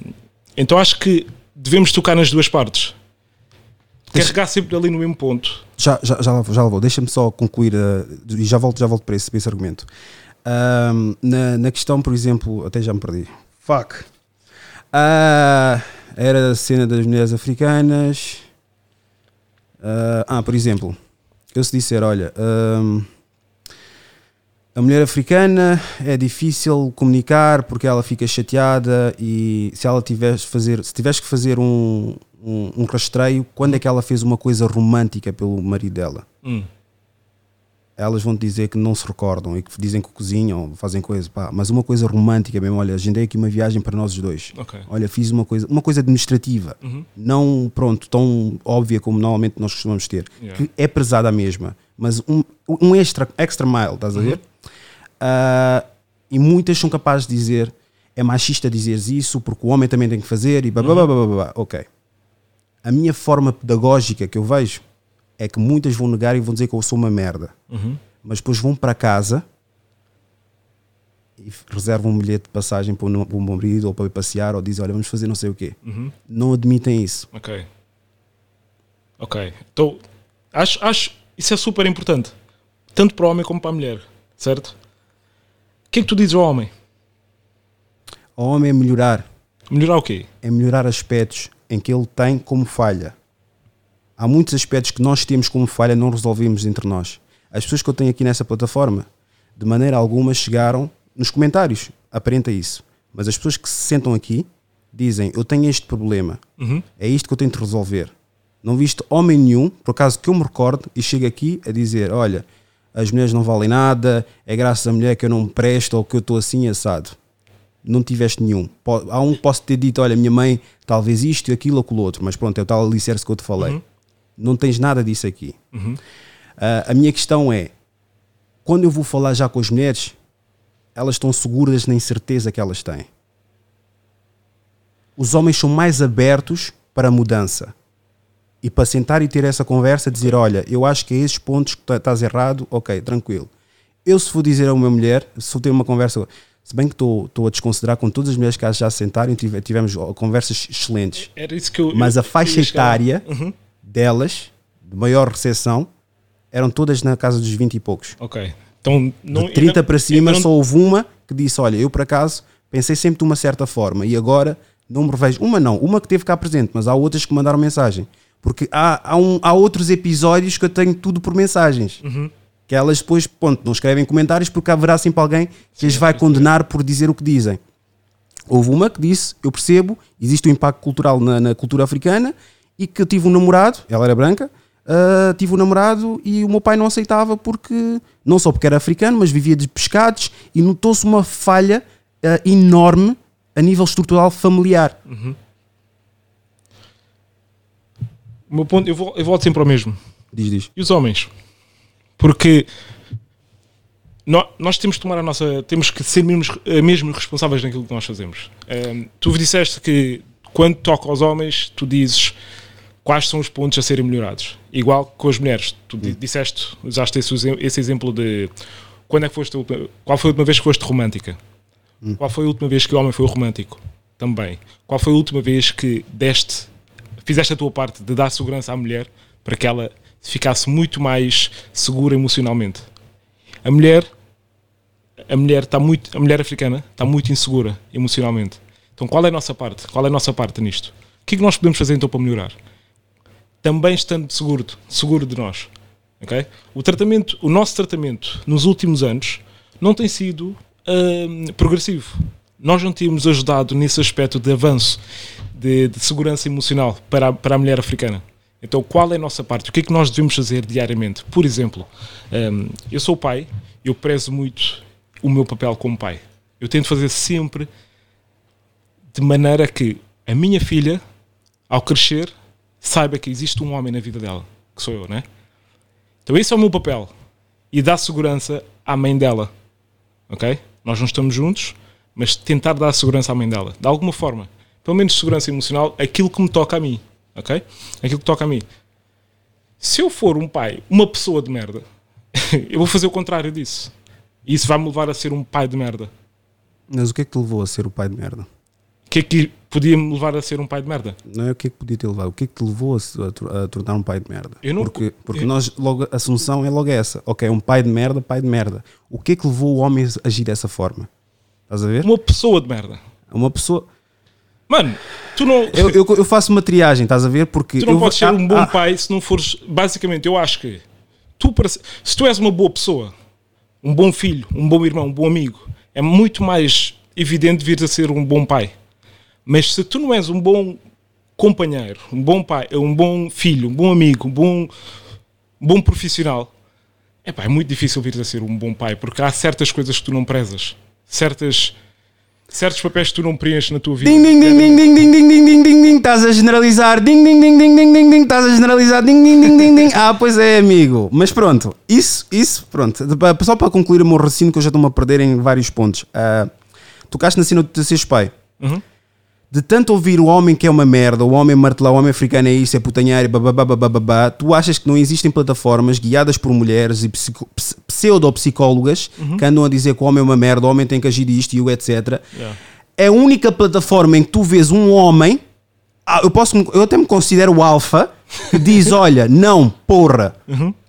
então acho que devemos tocar nas duas partes. Carregar sempre ali no mesmo ponto. Já, já, já, lá já lá vou. Deixa-me só concluir eh, e já volto, já volto para esse, para esse argumento. Ahm, na, na questão, por exemplo, até já me perdi. Fuck. Ah, era a cena das mulheres africanas. Ah, ah, por exemplo, eu se disser, olha, ahm, a mulher africana é difícil comunicar porque ela fica chateada e se ela tivesse fazer, se tivesse que fazer um, um, um rastreio, quando é que ela fez uma coisa romântica pelo marido dela? Hum, Elas vão te dizer que não se recordam e que dizem que cozinham, fazem coisas, pá, mas uma coisa romântica mesmo, olha, agendei aqui uma viagem para nós os dois. ok. Olha, fiz uma coisa, uma coisa administrativa, Uhum. não pronto, tão óbvia como normalmente nós costumamos ter, Yeah. que é pesada a mesma, mas um, um extra, extra mile, estás a ver? Ah, e muitas são capazes de dizer é machista dizeres isso porque o homem também tem que fazer e blá blá blá blá, blá, blá. ok. A minha forma pedagógica que eu vejo é que muitas vão negar e vão dizer que eu sou uma merda, Uhum. mas depois vão para casa e reservam um bilhete de passagem para um, para um marido ou para ir passear ou dizem olha vamos fazer não sei o quê. Uhum. Não admitem isso. Ok. Ok. Então, acho, acho, Isso é super importante. Tanto para o homem como para a mulher. Certo? O que é que tu dizes ao homem? O homem é melhorar, Melhorar o quê? é melhorar aspectos em que ele tem como falha. Há muitos aspectos que nós temos como falha não resolvemos entre nós. As pessoas que eu tenho aqui nessa plataforma, de maneira alguma, chegaram nos comentários, aparenta isso. Mas as pessoas que se sentam aqui dizem: Eu tenho este problema, Uhum. é isto que eu tenho de resolver. Não viste homem nenhum, por acaso que eu me recordo, e chego aqui a dizer: Olha, as mulheres não valem nada, é graças à mulher que eu não me presto ou que eu estou assim assado. Não tiveste nenhum. Há um que posso ter dito: Olha, minha mãe, talvez isto e aquilo ou aquilo outro, mas pronto, é o tal alicerce que eu te falei. Não tens nada disso aqui. Ah, a minha questão é: quando eu vou falar já com as mulheres, elas estão seguras na incerteza que elas têm. Os homens são mais abertos para a mudança. E para sentar e ter essa conversa, dizer: Olha, eu acho que é esses pontos que tá- estás errado, ok, tranquilo. Eu, se for dizer a uma mulher, se for ter uma conversa, se bem que estou a desconsiderar com todas as mulheres que já se sentaram tive- tivemos conversas excelentes, Era isso que eu. mas a faixa etária Uhum. delas, de maior recepção, eram todas na casa dos 20 e poucos. Ok. Então, não, De 30 ainda- para cima, não- só houve uma que disse: Olha, eu por acaso pensei sempre de uma certa forma e agora não me revejo. Uma não, uma que teve cá presente, mas há outras que mandaram mensagem. Porque há, há, um- há outros episódios que eu tenho tudo por mensagens. Uhum. Que elas depois, ponto, não escrevem comentários porque haverá sempre alguém que as vai condenar por dizer o que dizem. Houve uma que disse: Eu percebo, existe um impacto cultural na, na cultura africana e que eu tive um namorado, ela era branca, ah, tive um namorado e o meu pai não aceitava porque, não só porque era africano, mas vivia de pescados e notou-se uma falha ah, enorme a nível estrutural familiar. O meu ponto, eu, vol- eu volto sempre ao mesmo. Diz, diz. E os homens? Porque nó- nós temos que tomar a nossa. Temos que ser mesmo, eh, mesmo responsáveis naquilo que nós fazemos. Ehm, tu disseste que quando toca aos homens, tu dizes quais são os pontos a serem melhorados. Igual com as mulheres. Tu di- disseste, usaste esse, esse exemplo de quando é que foste qual foi a última vez que foste romântica? Qual foi a última vez que o homem foi romântico? Também. Qual foi a última vez que deste, fizeste a tua parte de dar segurança à mulher para que ela ficasse muito mais segura emocionalmente? A mulher, a mulher está muito, a mulher africana está muito insegura emocionalmente. Então qual é a nossa parte? Qual é a nossa parte nisto? O que é que nós podemos fazer então para melhorar? Também estando seguro, seguro de nós. ok? O tratamento, o nosso tratamento nos últimos anos não tem sido hum, progressivo. Nós não tínhamos ajudado nesse aspecto de avanço de, de segurança emocional para a, para a mulher africana. Então, qual é a nossa parte? O que é que nós devemos fazer diariamente? Por exemplo, hum, eu sou pai, eu prezo muito o meu papel como pai. Eu tento fazer sempre de maneira que a minha filha, ao crescer, saiba que existe um homem na vida dela, que sou eu, né? Então esse é o meu papel. E dar segurança à mãe dela. Ok? Nós não estamos juntos, mas tentar dar segurança à mãe dela. De alguma forma. Pelo menos segurança emocional, aquilo que me toca a mim. Ok? Aquilo que toca a mim. Se eu for um pai, uma pessoa de merda, eu vou fazer o contrário disso. E isso vai-me levar a ser um pai de merda. Mas o que é que te levou a ser o pai de merda? O que é que podia me levar a ser um pai de merda? Não é o que é que podia ter levado, o que é que te levou a, a tornar um pai de merda? Eu não- porque porque eu- nós, logo, a assunção é logo essa. Ok, um pai de merda, pai de merda. O que é que levou o homem a agir dessa forma? Estás a ver? Uma pessoa de merda. Uma pessoa. Mano, tu não. Eu, eu, eu faço uma triagem, estás a ver? Porque. Tu não eu podes ser ah, um bom ah, pai se não fores. Basicamente, eu acho que tu, se tu és uma boa pessoa, um bom filho, um bom irmão, um bom amigo, é muito mais evidente vir a ser um bom pai. Mas se tu não és um bom companheiro, um bom pai, um bom filho, um bom amigo, um bom, um bom profissional, epá, é muito difícil vir a ser um bom pai, porque há certas coisas que tu não prezas, certas, certos papéis que tu não preenches na tua vida. Ding, ding, ding, ding, ding, ding, ding, ding, ding, ding, ding, estás a generalizar. Ding, ding, ding, ding, ding, ding, ding, estás a generalizar. Ding, ding, ding, ding, ding. Ah, pois é, amigo. Mas pronto, isso, isso, pronto. Só para concluir o meu raciocínio, que eu já estou-me a perder em vários pontos. Ah, tocaste na cena de tu seres pai. Uhum. De tanto ouvir o homem que é uma merda, o homem martelar, o homem africano é isso, é putanhar, e bababá, bababá, tu achas que não existem plataformas guiadas por mulheres e psico- ps- pseudopsicólogas que andam a dizer que o homem é uma merda, o homem tem que agir isto e o etc. Yeah. É a única plataforma em que tu vês um homem, ah, eu, posso, eu até me considero o alfa, que diz: Olha, não, porra,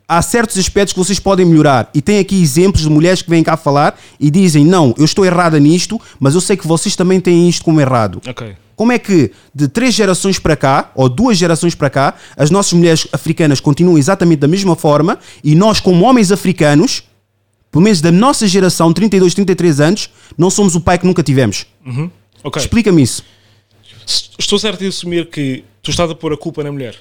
há certos aspectos que vocês podem melhorar. E tem aqui exemplos de mulheres que vêm cá falar e dizem: Não, eu estou errada nisto, mas eu sei que vocês também têm isto como errado. Ok. Como é que de três gerações para cá, ou duas gerações para cá, as nossas mulheres africanas continuam exatamente da mesma forma e nós, como homens africanos, pelo menos da nossa geração, 32, 33 anos, não somos o pai que nunca tivemos? Ok. Explica-me isso. Estou certo em assumir que tu estás a pôr a culpa na mulher.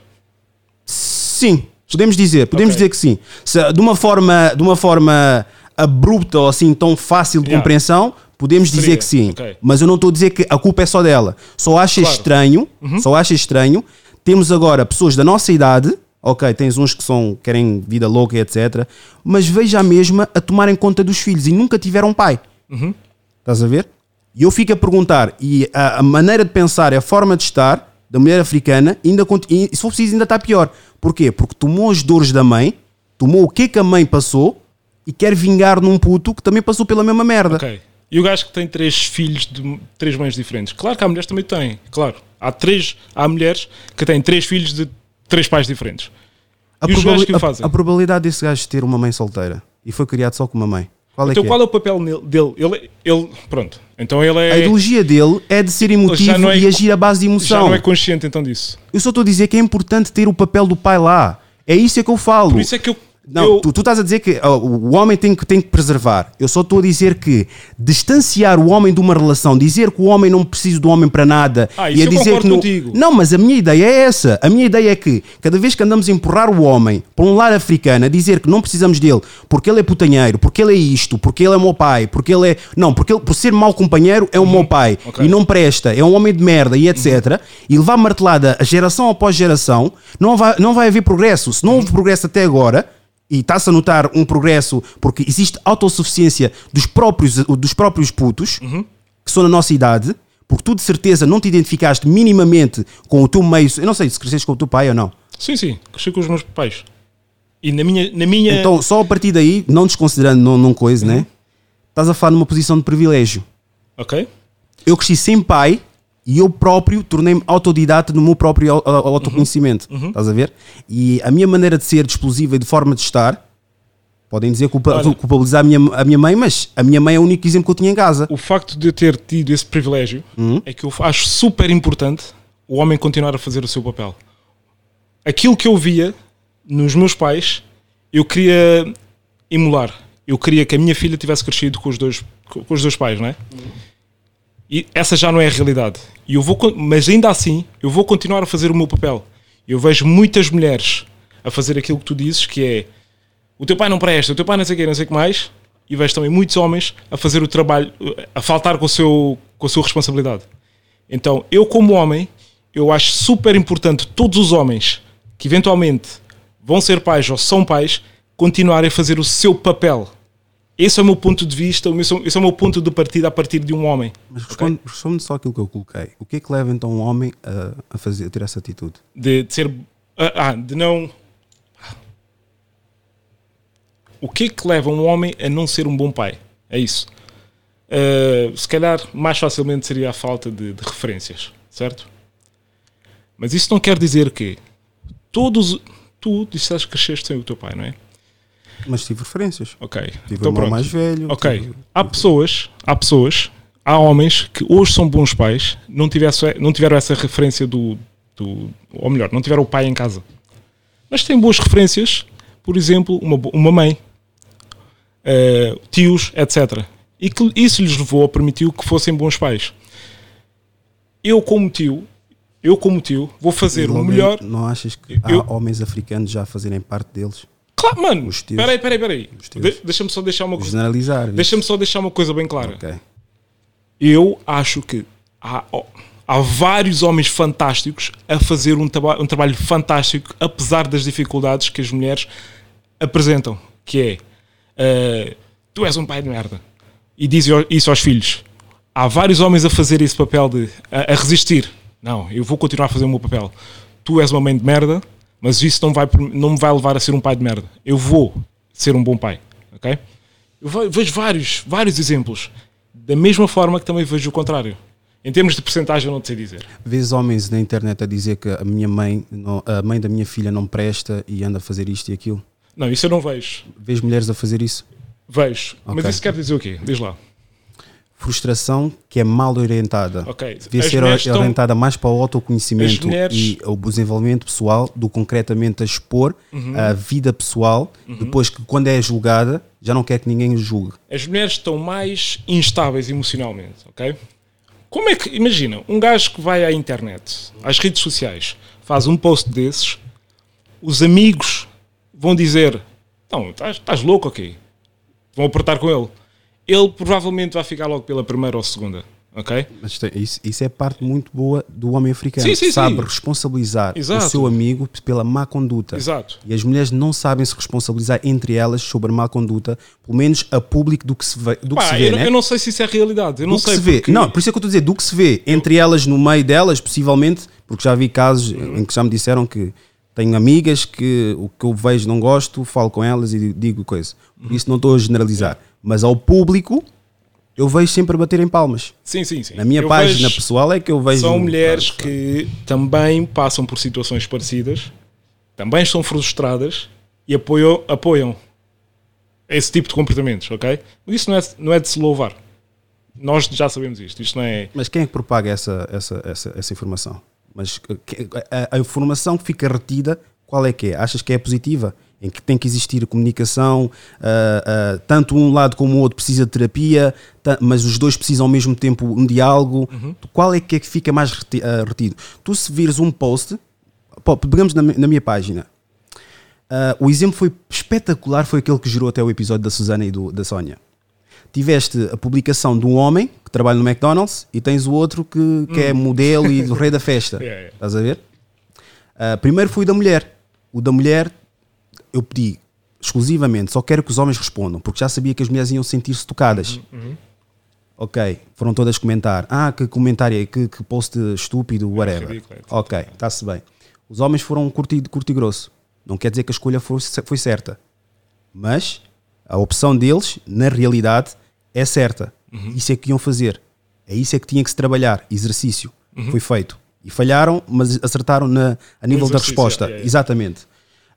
Sim, podemos dizer, podemos Ok. dizer que sim. Se, de uma forma, de uma forma abrupta ou assim tão fácil de Yeah. compreensão, podemos Seria, dizer que sim. ok. Mas eu não estou a dizer que a culpa é só dela. Só acho Claro. Uhum. estranho, só acho estranho. Temos agora pessoas da nossa idade, ok, tens uns que são querem vida louca e etc, mas veja a mesma a tomarem conta dos filhos e nunca tiveram pai. Uhum. Estás a ver? E eu fico a perguntar, e a, a maneira de pensar, a forma de estar da mulher africana, ainda, e, se for preciso, ainda está pior. Porquê? Porque tomou as dores da mãe, tomou o que é que a mãe passou e quer vingar num puto que também passou pela mesma merda. E o gajo que tem três filhos de três mães diferentes. Claro que há mulheres também têm. Claro. Há, três, há mulheres que têm três filhos de três pais diferentes. A, E os gajos que o a- fazem? a probabilidade desse gajo ter uma mãe solteira e foi criado só com uma mãe. Qual é então que qual é? é o papel dele? Ele, ele. Pronto. Então ele A é. ideologia dele é de ser emotivo Já é- e agir à base de Já emoção. não é consciente então disso. Eu só estou a dizer que é importante ter o papel do pai lá. É isso é que eu falo. Por isso é que eu. Não, eu- tu, tu estás a dizer que ó, o homem tem que, tem que preservar. Eu só estou a dizer que distanciar o homem de uma relação, dizer que o homem não precisa do homem para nada Ah, e a dizer que não, contigo. não, mas a minha ideia é essa. A minha ideia é que cada vez que andamos a empurrar o homem para um lar africano, a dizer que não precisamos dele porque ele é putanheiro, porque ele é isto, porque ele é meu pai, porque ele é. Não, porque ele, por ser mau companheiro é o meu pai Uhum. Ok. e não presta, é um homem de merda e etc. E levar martelada a geração após geração, não vai, não vai haver progresso. Se não houve progresso até agora, e está-se a notar um progresso porque existe autossuficiência dos próprios, dos próprios putos que são na nossa idade, porque tu de certeza não te identificaste minimamente com o teu meio. Eu não sei se cresceste com o teu pai ou não. Sim, sim. Cresci com os meus pais. E na minha. Na minha Então, só a partir daí, não desconsiderando não, não coisa, né? Estás a falar numa posição de privilégio. Ok? eu cresci sem pai e eu próprio tornei-me autodidata no meu próprio au- au- autoconhecimento. Estás a ver? E a minha maneira de ser, de explosiva e de forma de estar, podem dizer culpa, Olha. culpabilizar a minha, a minha mãe, mas a minha mãe é o único exemplo que eu tinha em casa. O facto de eu ter tido esse privilégio Uhum. é que eu acho super importante o homem continuar a fazer o seu papel. Aquilo que eu via nos meus pais, eu queria emular. Eu queria que a minha filha tivesse crescido com os dois, com os dois pais, não é? E essa já não é a realidade. E eu vou, mas ainda assim, eu vou continuar a fazer o meu papel. Eu vejo muitas mulheres a fazer aquilo que tu dizes, que é o teu pai não presta, o teu pai não sei o que, não sei o que mais, e vejo também muitos homens a fazer o trabalho, a faltar com, o seu, com a sua responsabilidade. Então, eu como homem, eu acho super importante todos os homens que eventualmente vão ser pais ou são pais, continuarem a fazer o seu papel. Esse é o meu ponto de vista, esse é o meu ponto de partida a partir de um homem. Mas responde, responde só aquilo que eu coloquei. O que é que leva então um homem a, a fazer, a ter essa atitude? de, de ser. ah, ah, de não. O que é que leva um homem a não ser um bom pai? É isso. Ah, se calhar mais facilmente seria a falta de, de referências, certo? Mas isso não quer dizer que todos. Tu disseste que cresceste sem o teu pai, não é? Mas tive referências. Ok. Tive então um pronto. mais velho. Ok. tive- Há pessoas, há pessoas, há homens que hoje são bons pais, não, tivesse, não tiveram essa referência do, do. Ou melhor, não tiveram o pai em casa. Mas têm boas referências, por exemplo, uma, uma mãe, eh, tios, etc. E que isso lhes levou a permitiu que fossem bons pais. Eu, como tio, eu, como tio, vou fazer o melhor. Não achas que há Eu- homens africanos já a fazerem parte deles? Claro, mano, Os tios. peraí, peraí, peraí. De- Deixa-me só deixar uma coisa. Generalizar. Deixa-me só deixar uma coisa bem clara. Ok. Eu acho que há, há vários homens fantásticos a fazer um, traba- um trabalho fantástico, apesar das dificuldades que as mulheres apresentam. Que é, eh, tu és um pai de merda. E dizem ao- isso aos filhos. Há vários homens a fazer esse papel de a, a resistir. Não, eu vou continuar a fazer o meu papel. Tu és uma mãe de merda, mas isso não, vai, não me vai levar a ser um pai de merda. Eu vou ser um bom pai. Ok? Eu ve- vejo vários, vários exemplos. Da mesma forma que também vejo o contrário. Em termos de porcentagem, eu não te sei dizer. Vês homens na internet a dizer que a minha mãe, não- a mãe da minha filha não presta e anda a fazer isto e aquilo. Não, isso eu não vejo. Vês mulheres a fazer isso? Vejo. Mas Ok. isso quer dizer o quê? Diz lá. Frustração que é mal orientada. Ok. Devia As ser mulheres estão- orientada mais para o autoconhecimento mulheres- e o desenvolvimento pessoal do que concretamente a expor Uhum. a vida pessoal, depois que quando é julgada já não quer que ninguém julgue. As mulheres estão mais instáveis emocionalmente, ok? Como é que, imagina, um gajo que vai à internet, às redes sociais, faz um post desses, os amigos vão dizer: Não, estás, estás louco, ok? Vão apertar com ele. Ele provavelmente vai ficar logo pela primeira ou segunda, ok? Mas isso, isso é parte muito boa do homem africano. Sim, sim, Sabe sim. responsabilizar Exato. o seu amigo pela má conduta. Exato. E as mulheres não sabem se responsabilizar entre elas sobre a má conduta, pelo menos a público do que se vê, do que Pá, se vê eu, né? eu não sei se isso é realidade. Eu não do que sei se vê. porque- Não, por isso é que eu estou a dizer, do que se vê entre elas, no meio delas, possivelmente, porque já vi casos em que já me disseram que tenho amigas que o que eu vejo não gosto, falo com elas e digo coisa. Por isso não estou a generalizar. Mas ao público, eu vejo sempre a bater em palmas. Sim, sim, sim. Na minha Eu página vejo- pessoal é que eu vejo. São mulheres que também passam por situações parecidas, também estão frustradas e apoiam, apoiam esse tipo de comportamentos, ok? Mas isso não é, não é de se louvar. Nós já sabemos isto. Isto não é. Mas quem é que propaga essa, essa, essa, essa informação? Mas uh, que- a, a informação que fica retida, qual é que é? Achas que é positiva? Em que tem que existir comunicação, ah, ah, tanto um lado como o outro precisa de terapia, mas os dois precisam ao mesmo tempo um diálogo. Qual é que é que fica mais reti- ah, retido? Tu, se vires um post, pô, pegamos na, na minha página, o exemplo foi espetacular, foi aquele que gerou até o episódio da Susana e do- da Sónia tiveste a publicação de um homem que trabalha no McDonald's e tens o outro que, que é modelo e do rei da festa. Yeah, yeah. Estás a ver? Primeiro foi o da mulher. O da mulher eu pedi exclusivamente, só quero que os homens respondam, porque já sabia que as mulheres iam sentir-se tocadas. Ok, foram todas comentar. Ah, que comentário que, que post estúpido, whatever. ridículo, é, ok, está-se bem. Os homens foram curto curto e grosso. Não quer dizer que a escolha foi, foi certa. Mas a opção deles, na realidade, é certa. Isso é que iam fazer. É isso é que tinha que se trabalhar. Exercício. Foi feito. E falharam, mas acertaram na, a nível da resposta. é, é. Exatamente.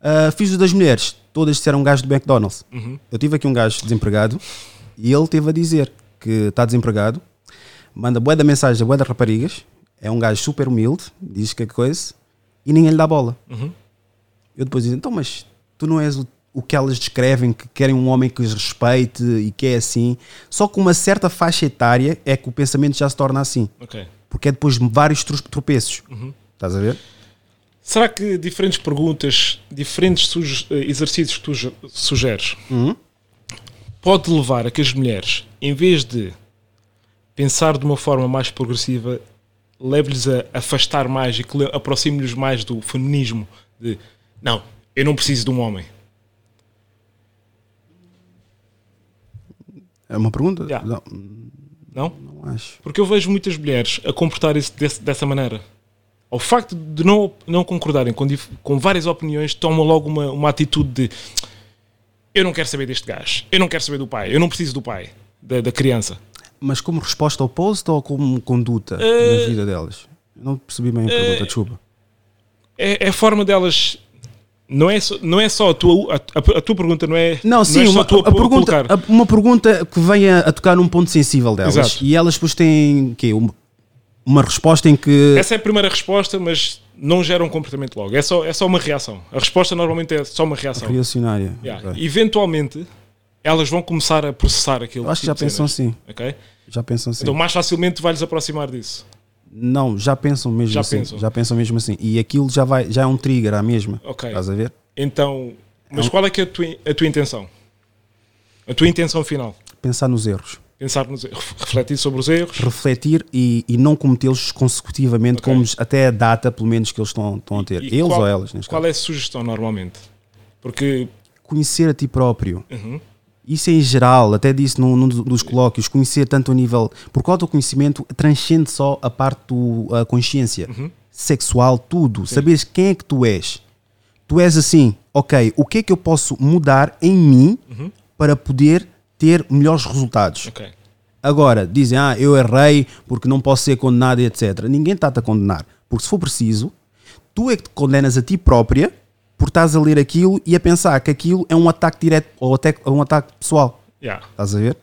Ah, fiz o das mulheres. Todas disseram um gajo do McDonald's. Eu tive aqui um gajo desempregado e ele teve a dizer que está desempregado, manda bué da mensagem a bué da raparigas, é um gajo super humilde, diz que é coisa, e ninguém lhe dá bola. Eu depois digo, então, mas tu não és o, o que elas descrevem, que querem um homem que os respeite e que é assim. Só com uma certa faixa etária é que o pensamento já se torna assim. Ok. Porque é depois de vários tro- tropeços. Estás a ver? Será que diferentes perguntas, diferentes eh, exercícios que tu sugeres, pode levar a que as mulheres, em vez de pensar de uma forma mais progressiva, leve-lhes a afastar mais e que aproxime-lhes mais do feminismo de não, eu não preciso de um homem. É uma pergunta? Yeah. Não, Não? não acho. Porque eu vejo muitas mulheres a comportarem-se dessa maneira. Ao facto de não, não concordarem com, com várias opiniões, tomam logo uma, uma atitude de eu não quero saber deste gajo, eu não quero saber do pai, eu não preciso do pai, da, da criança. Mas como resposta ao post ou como conduta Eh, na vida delas? Eu não percebi bem a pergunta, desculpa. É, é a forma delas. Não é só, não é só a, tua, a, a- a tua pergunta, não é. Não, sim, é só uma, tu a pergunta, a- uma pergunta que venha a tocar num ponto sensível delas. Exato. E elas depois têm quê? Uma, resposta em que. Essa é a primeira resposta, mas não gera um comportamento logo. É só, é só uma reação. A resposta normalmente é só uma reação. Reacionária. Yeah. Ok. Eventualmente, elas vão começar a processar aquilo. Eu acho que já pensam assim. ok? Já pensam assim. Então, mais facilmente vais aproximar disso. Não, já pensam mesmo Já assim. pensam. Já pensam mesmo assim. E aquilo já, vai, já é um trigger à mesma. Ok. Estás a ver? Então, mas qual é que é a tua, a tua intenção? A tua intenção final? Pensar nos erros. Pensar nos erros, refletir sobre os erros. Refletir e, e não cometê-los consecutivamente, Ok. como até a data, pelo menos, que eles estão, estão a ter. E eles qual- ou elas, neste Qual caso. é a sugestão normalmente? Porque Conhecer a ti próprio. Uhum. Isso em geral, até disse num, num dos colóquios, conhecer tanto a nível. Porque o autoconhecimento transcende só a parte da consciência Uhum. sexual, tudo. Saberes quem é que tu és. Tu és assim, ok, o que é que eu posso mudar em mim Uhum. para poder ter melhores resultados? Ok. Agora, dizem, ah, eu errei porque não posso ser condenado e etc. Ninguém está-te a condenar. Porque se for preciso, tu é que te condenas a ti própria por estás a ler aquilo e a pensar que aquilo é um ataque direto ou até um ataque pessoal. Yeah. Estás a ver?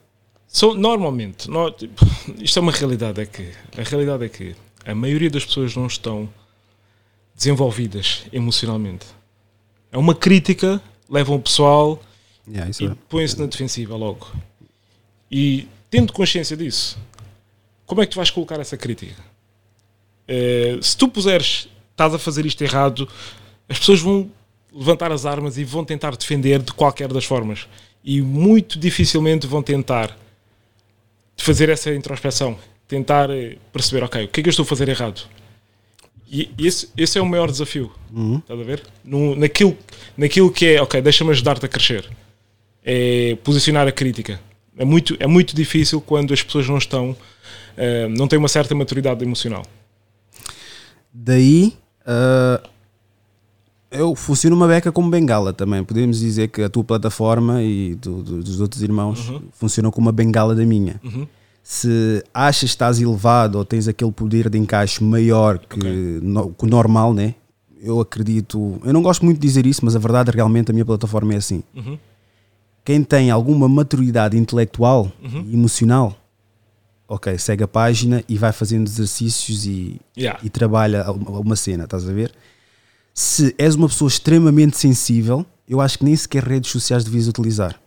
So, normalmente, no- tipo, isto é uma realidade, é que a realidade é que a maioria das pessoas não estão desenvolvidas emocionalmente. É uma crítica, levam o pessoal Yeah, e é. põem-se na defensiva logo. E tendo consciência disso, como é que tu vais colocar essa crítica? Eh, se tu puseres, estás a fazer isto errado, as pessoas vão levantar as armas e vão tentar defender de qualquer das formas. E muito dificilmente vão tentar fazer essa introspeção, tentar eh, perceber, ok, o que é que eu estou a fazer errado? E esse, esse é o maior desafio, estás a ver? No, naquilo, naquilo que é, ok, deixa-me ajudar-te a crescer é posicionar a crítica. É muito, é muito difícil quando as pessoas não estão, eh, não têm uma certa maturidade emocional. Daí ah, eu funciono uma beca como bengala também. Podemos dizer que a tua plataforma e do- do- dos outros irmãos funcionam como uma bengala da minha. Se achas que estás elevado ou tens aquele poder de encaixe maior que, no- que o normal, né? Eu acredito. Eu não gosto muito de dizer isso, mas a verdade é realmente a minha plataforma é assim. Quem tem alguma maturidade intelectual e emocional, ok, segue a página e vai fazendo exercícios e, Yeah. e trabalha uma uma cena, estás a ver? Se és uma pessoa extremamente sensível, eu acho que nem sequer redes sociais devias utilizar.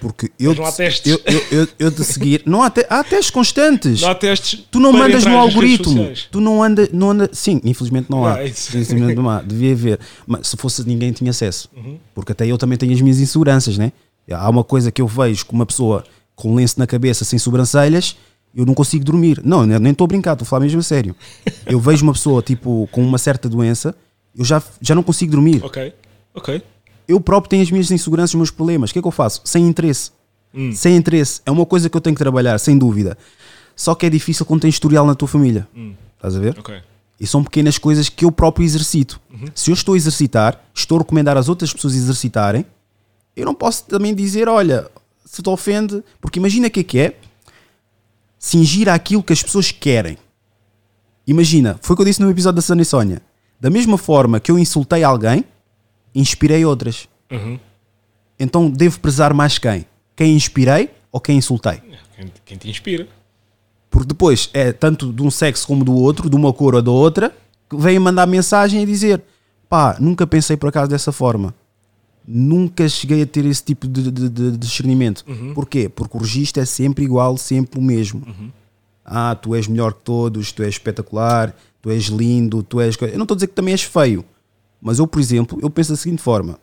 Porque eu, não há testes. eu, eu, eu, eu te seguir, não há, te- há testes constantes. Não há testes. Tu não mandas no algoritmo. Tu não anda, não anda. Sim, infelizmente não há. Ah, isso. Infelizmente não há. Devia haver. Mas se fosse ninguém tinha acesso. Uhum. Porque até eu também tenho as minhas inseguranças, né? Há uma coisa que eu vejo com uma pessoa com lenço na cabeça sem sobrancelhas, eu não consigo dormir. Não, eu nem estou a brincar, estou a falar mesmo a sério. Eu vejo uma pessoa tipo com uma certa doença, eu já, já não consigo dormir. Ok, ok. Eu próprio tenho as minhas inseguranças, os meus problemas. O que é que eu faço? Sem interesse. Hum. Sem interesse. É uma coisa que eu tenho que trabalhar, sem dúvida. Só que é difícil quando tens historial na tua família. Estás a ver? Hum. Ok. E são pequenas coisas que eu próprio exercito. Se eu estou a exercitar, estou a recomendar às outras pessoas exercitarem, eu não posso também dizer, olha, se te ofende, porque imagina o que é que é cingir àquilo que as pessoas querem. Imagina, foi o que eu disse no episódio da Sana e Sónia. Da mesma forma que eu insultei alguém, inspirei outras. Uhum. Então devo prezar mais quem? Quem inspirei ou quem insultei? Quem, quem te inspira? Porque depois é tanto de um sexo como do outro, de uma cor ou da outra, que vêm mandar mensagem e dizer: pá, nunca pensei por acaso dessa forma. Nunca cheguei a ter esse tipo de, de- de- discernimento. Porquê? Porque o registro é sempre igual, sempre o mesmo. Ah, tu és melhor que todos, tu és espetacular, tu és lindo, tu és. Eu não estou a dizer que também és feio, mas eu, por exemplo, eu penso da seguinte forma: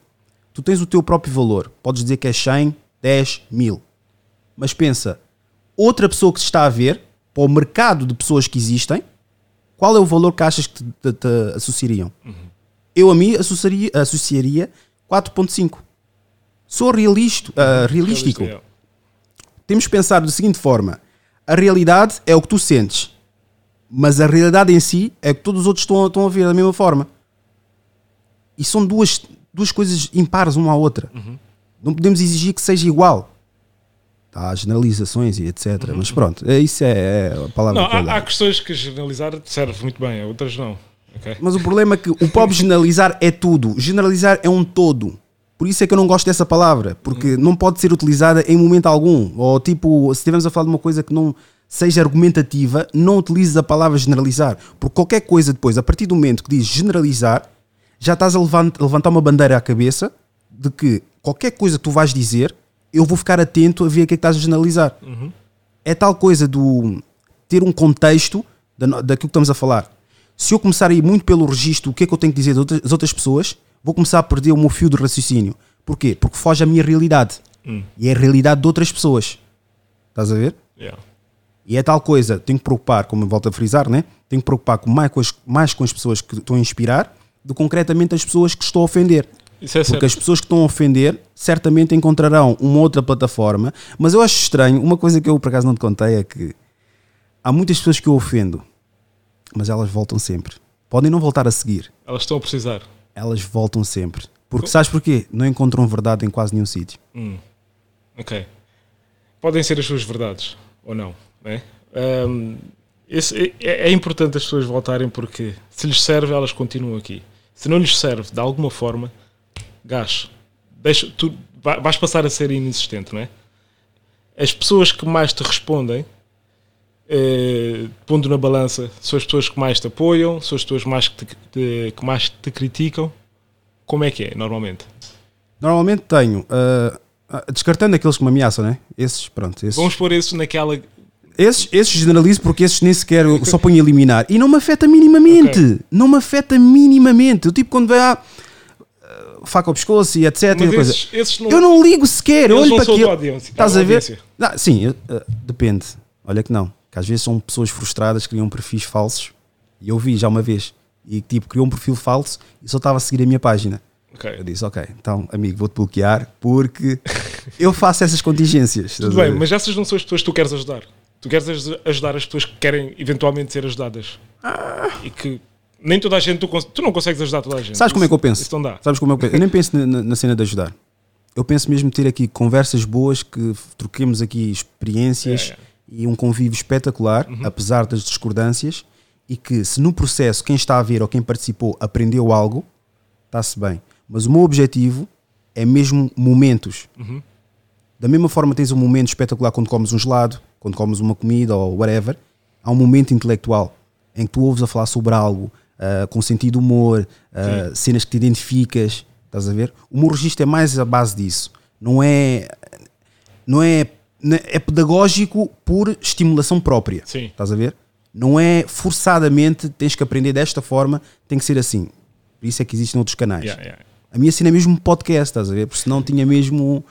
tu tens o teu próprio valor, podes dizer que és 100, 10, 1000, mas pensa, outra pessoa que te está a ver, para o mercado de pessoas que existem, qual é o valor que achas que te, te- te associariam? Eu a mim associaria, associaria 4.5. Sou realista, ah, realístico. Realista, Temos que pensar da seguinte forma: a realidade é o que tu sentes, mas a realidade em si é que todos os outros estão, estão a ver da mesma forma. E são duas, duas coisas impares uma à outra. Não podemos exigir que seja igual. Tá, Há generalizações e etc. Mas pronto, é, isso é, é a palavra Não, que há, há questões que generalizar serve muito bem, outras não. Ok? Mas o problema é que o próprio generalizar é tudo. Generalizar é um todo. Por isso é que eu não gosto dessa palavra, porque não pode ser utilizada em momento algum. Ou tipo, se estivermos a falar de uma coisa que não seja argumentativa, não utilizes a palavra generalizar. Porque qualquer coisa depois, a partir do momento que diz generalizar, já estás a levan- a levantar uma bandeira à cabeça de que qualquer coisa que tu vais dizer, eu vou ficar atento a ver o que é que estás a generalizar. É tal coisa do ter um contexto da, daquilo que estamos a falar. Se eu começar a ir muito pelo registro, o que é que eu tenho que dizer das outras, pessoas, vou começar a perder o meu fio de raciocínio. Porquê? Porque foge à minha realidade. E é a realidade de outras pessoas. Estás a ver? Yeah. E é tal coisa, tenho que preocupar, como eu volto a frisar, né? tenho que preocupar com mais, mais com as pessoas que estou a inspirar que concretamente as pessoas que estou a ofender. Isso é Porque certo. as pessoas que estão a ofender certamente encontrarão uma outra plataforma, mas eu acho estranho, uma coisa que eu por acaso não te contei é que há muitas pessoas que eu ofendo, mas elas voltam sempre. Podem não voltar a seguir, Elas estão a precisar. elas voltam sempre. Porque sabes porquê? Não encontram verdade em quase nenhum sítio. Ok. Podem ser as suas verdades, ou não. Né? Ahm, esse- é, é importante as pessoas voltarem porque se lhes serve, elas continuam aqui. Se não lhes serve de alguma forma, gás. Deixa, tu va- vais passar a ser inexistente, não é? As pessoas que mais te respondem, eh, pondo na balança, são as pessoas que mais te apoiam, são as pessoas mais que, te, te- que mais te criticam. Como é que é, normalmente? Normalmente tenho, ah, descartando aqueles que me ameaçam, né? Esses, pronto, esses, Vamos pôr isso naquela. Esses, esses generalizo porque esses nem sequer eu só ponho a eliminar e não me afeta minimamente. Ok. Não me afeta minimamente. O tipo quando vai à ah, faca ao pescoço e etc. e Mas uma coisa. esses, esses não, Eu não ligo sequer, olho para aquilo. audiência. Estás a ver? Ah, sim, eu- ah, depende. Olha que não. Que às vezes são pessoas frustradas que criam perfis falsos. E eu vi já uma vez. E tipo, criou um perfil falso e só estava a seguir a minha página. Ok. Eu disse, ok, então amigo, vou-te bloquear porque eu faço essas contingências. Tudo bem, mas essas não são as pessoas que tu queres ajudar. Tu queres aj- ajudar as pessoas que querem eventualmente ser ajudadas. E que nem toda a gente, tu, tu não consegues ajudar toda a gente. Sabes como é que eu penso? Isso não dá. Sabes como é que eu penso? Eu nem penso na, na- na cena de ajudar. Eu penso mesmo ter aqui conversas boas, que troquemos aqui experiências É, é. e um convívio espetacular, apesar das discordâncias, e que se no processo quem está a ver ou quem participou aprendeu algo, está-se bem. Mas o meu objetivo é mesmo momentos. Da mesma forma tens um momento espetacular quando comes um gelado, quando comes uma comida ou whatever, há um momento intelectual em que tu ouves a falar sobre algo ah, com sentido humor, ah, cenas que te identificas, estás a ver? O meu registro é mais a base disso. Não é, não é, não é- é pedagógico por estimulação própria. Sim. Estás a ver? Não é forçadamente tens que aprender desta forma, tem que ser assim. Por isso é que existem outros canais. Yeah, yeah. A minha cena é mesmo podcast, estás a ver? Porque senão tinha mesmo.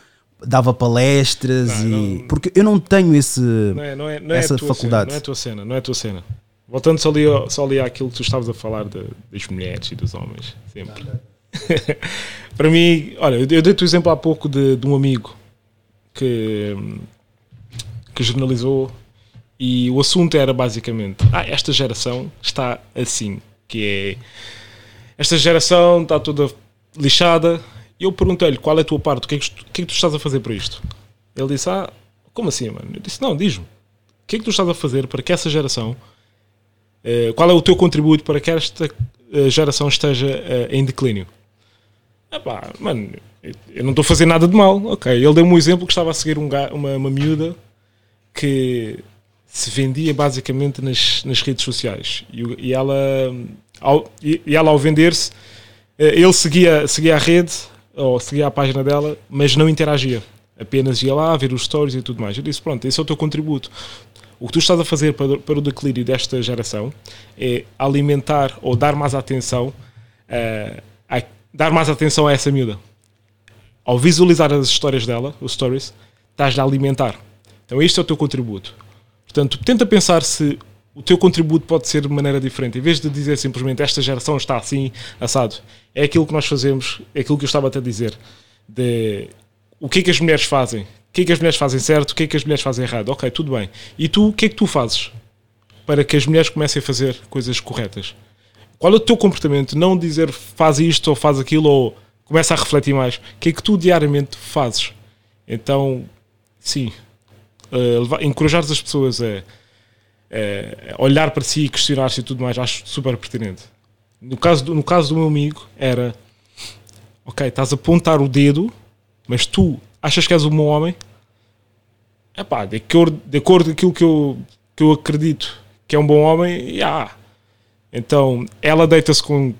Dava palestras Não, e. não- Porque eu não tenho esse. Não é, não é, não é essa faculdade. Cena, não é a tua cena, não é tua cena. Voltando só ali, só ali àquilo que tu estavas a falar de- das mulheres e dos homens, sempre. Para mim, olha, eu eu dei-te o exemplo há pouco de, de um amigo que, que jornalizou e o assunto era basicamente: ah, esta geração está assim, que é esta geração está toda lixada. E eu perguntei-lhe qual é a tua parte, o que é que, tu- que é que tu estás a fazer para isto? Ele disse: Ah, como assim, mano? Eu disse: Não, diz-me, o que é que tu estás a fazer para que essa geração, eh, qual é o teu contributo para que esta eh, geração esteja eh, em declínio? Epá, mano, eu- não estou a fazer nada de mal. Ok, ele deu-me um exemplo que estava a seguir um ga- uma, uma miúda que se vendia basicamente nas, nas redes sociais e, e ela ao, e, e ela ao vender-se ele seguia, seguia a rede ou seguia a página dela mas não interagia apenas ia lá ver os stories e tudo mais eu disse pronto, esse é o teu contributo o que tu estás a fazer para, para o declínio desta geração é alimentar ou dar mais atenção eh, a, dar mais atenção a essa miúda ao visualizar as histórias dela, os stories, estás a alimentar. Então este é o teu contributo. Portanto, tenta pensar se o teu contributo pode ser de maneira diferente. Em vez de dizer simplesmente esta geração está assim, assado. É aquilo que nós fazemos, é aquilo que eu estava a dizer. De o que é que as mulheres fazem? O que é que as mulheres fazem certo? O que é que as mulheres fazem errado? Ok, tudo bem. E tu, o que é que tu fazes para que as mulheres comecem a fazer coisas corretas? Qual é o teu comportamento? Não dizer faz isto ou faz aquilo ou começa a refletir mais. O que é que tu diariamente fazes? Então, sim, levar- encorajar as pessoas a, a olhar para si e questionar-se e tudo mais, acho super pertinente. No caso, do, no caso do meu amigo, era ok, estás a apontar o dedo, mas tu achas que és um bom homem? Epá, de acordo, de acordo com aquilo que eu, que eu acredito que é um bom homem, já. Então, ela deita-se com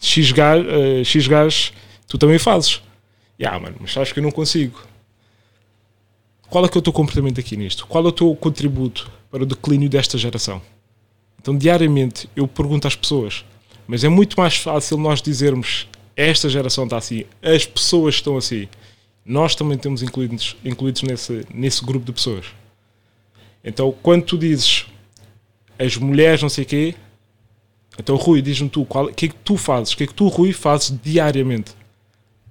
X gajos, X gajos, tu também fazes. Já, mano, mas acho que eu não consigo. Qual é que é o teu comportamento aqui nisto? Qual é o teu contributo para o declínio desta geração? Então, diariamente, eu pergunto às pessoas, mas é muito mais fácil nós dizermos esta geração está assim, as pessoas estão assim. Nós também temos incluídos, incluídos nesse, nesse grupo de pessoas. Então, quando tu dizes as mulheres, não sei o quê, então, Rui, diz-me tu, o que é que tu fazes? O que é que tu, Rui, fazes diariamente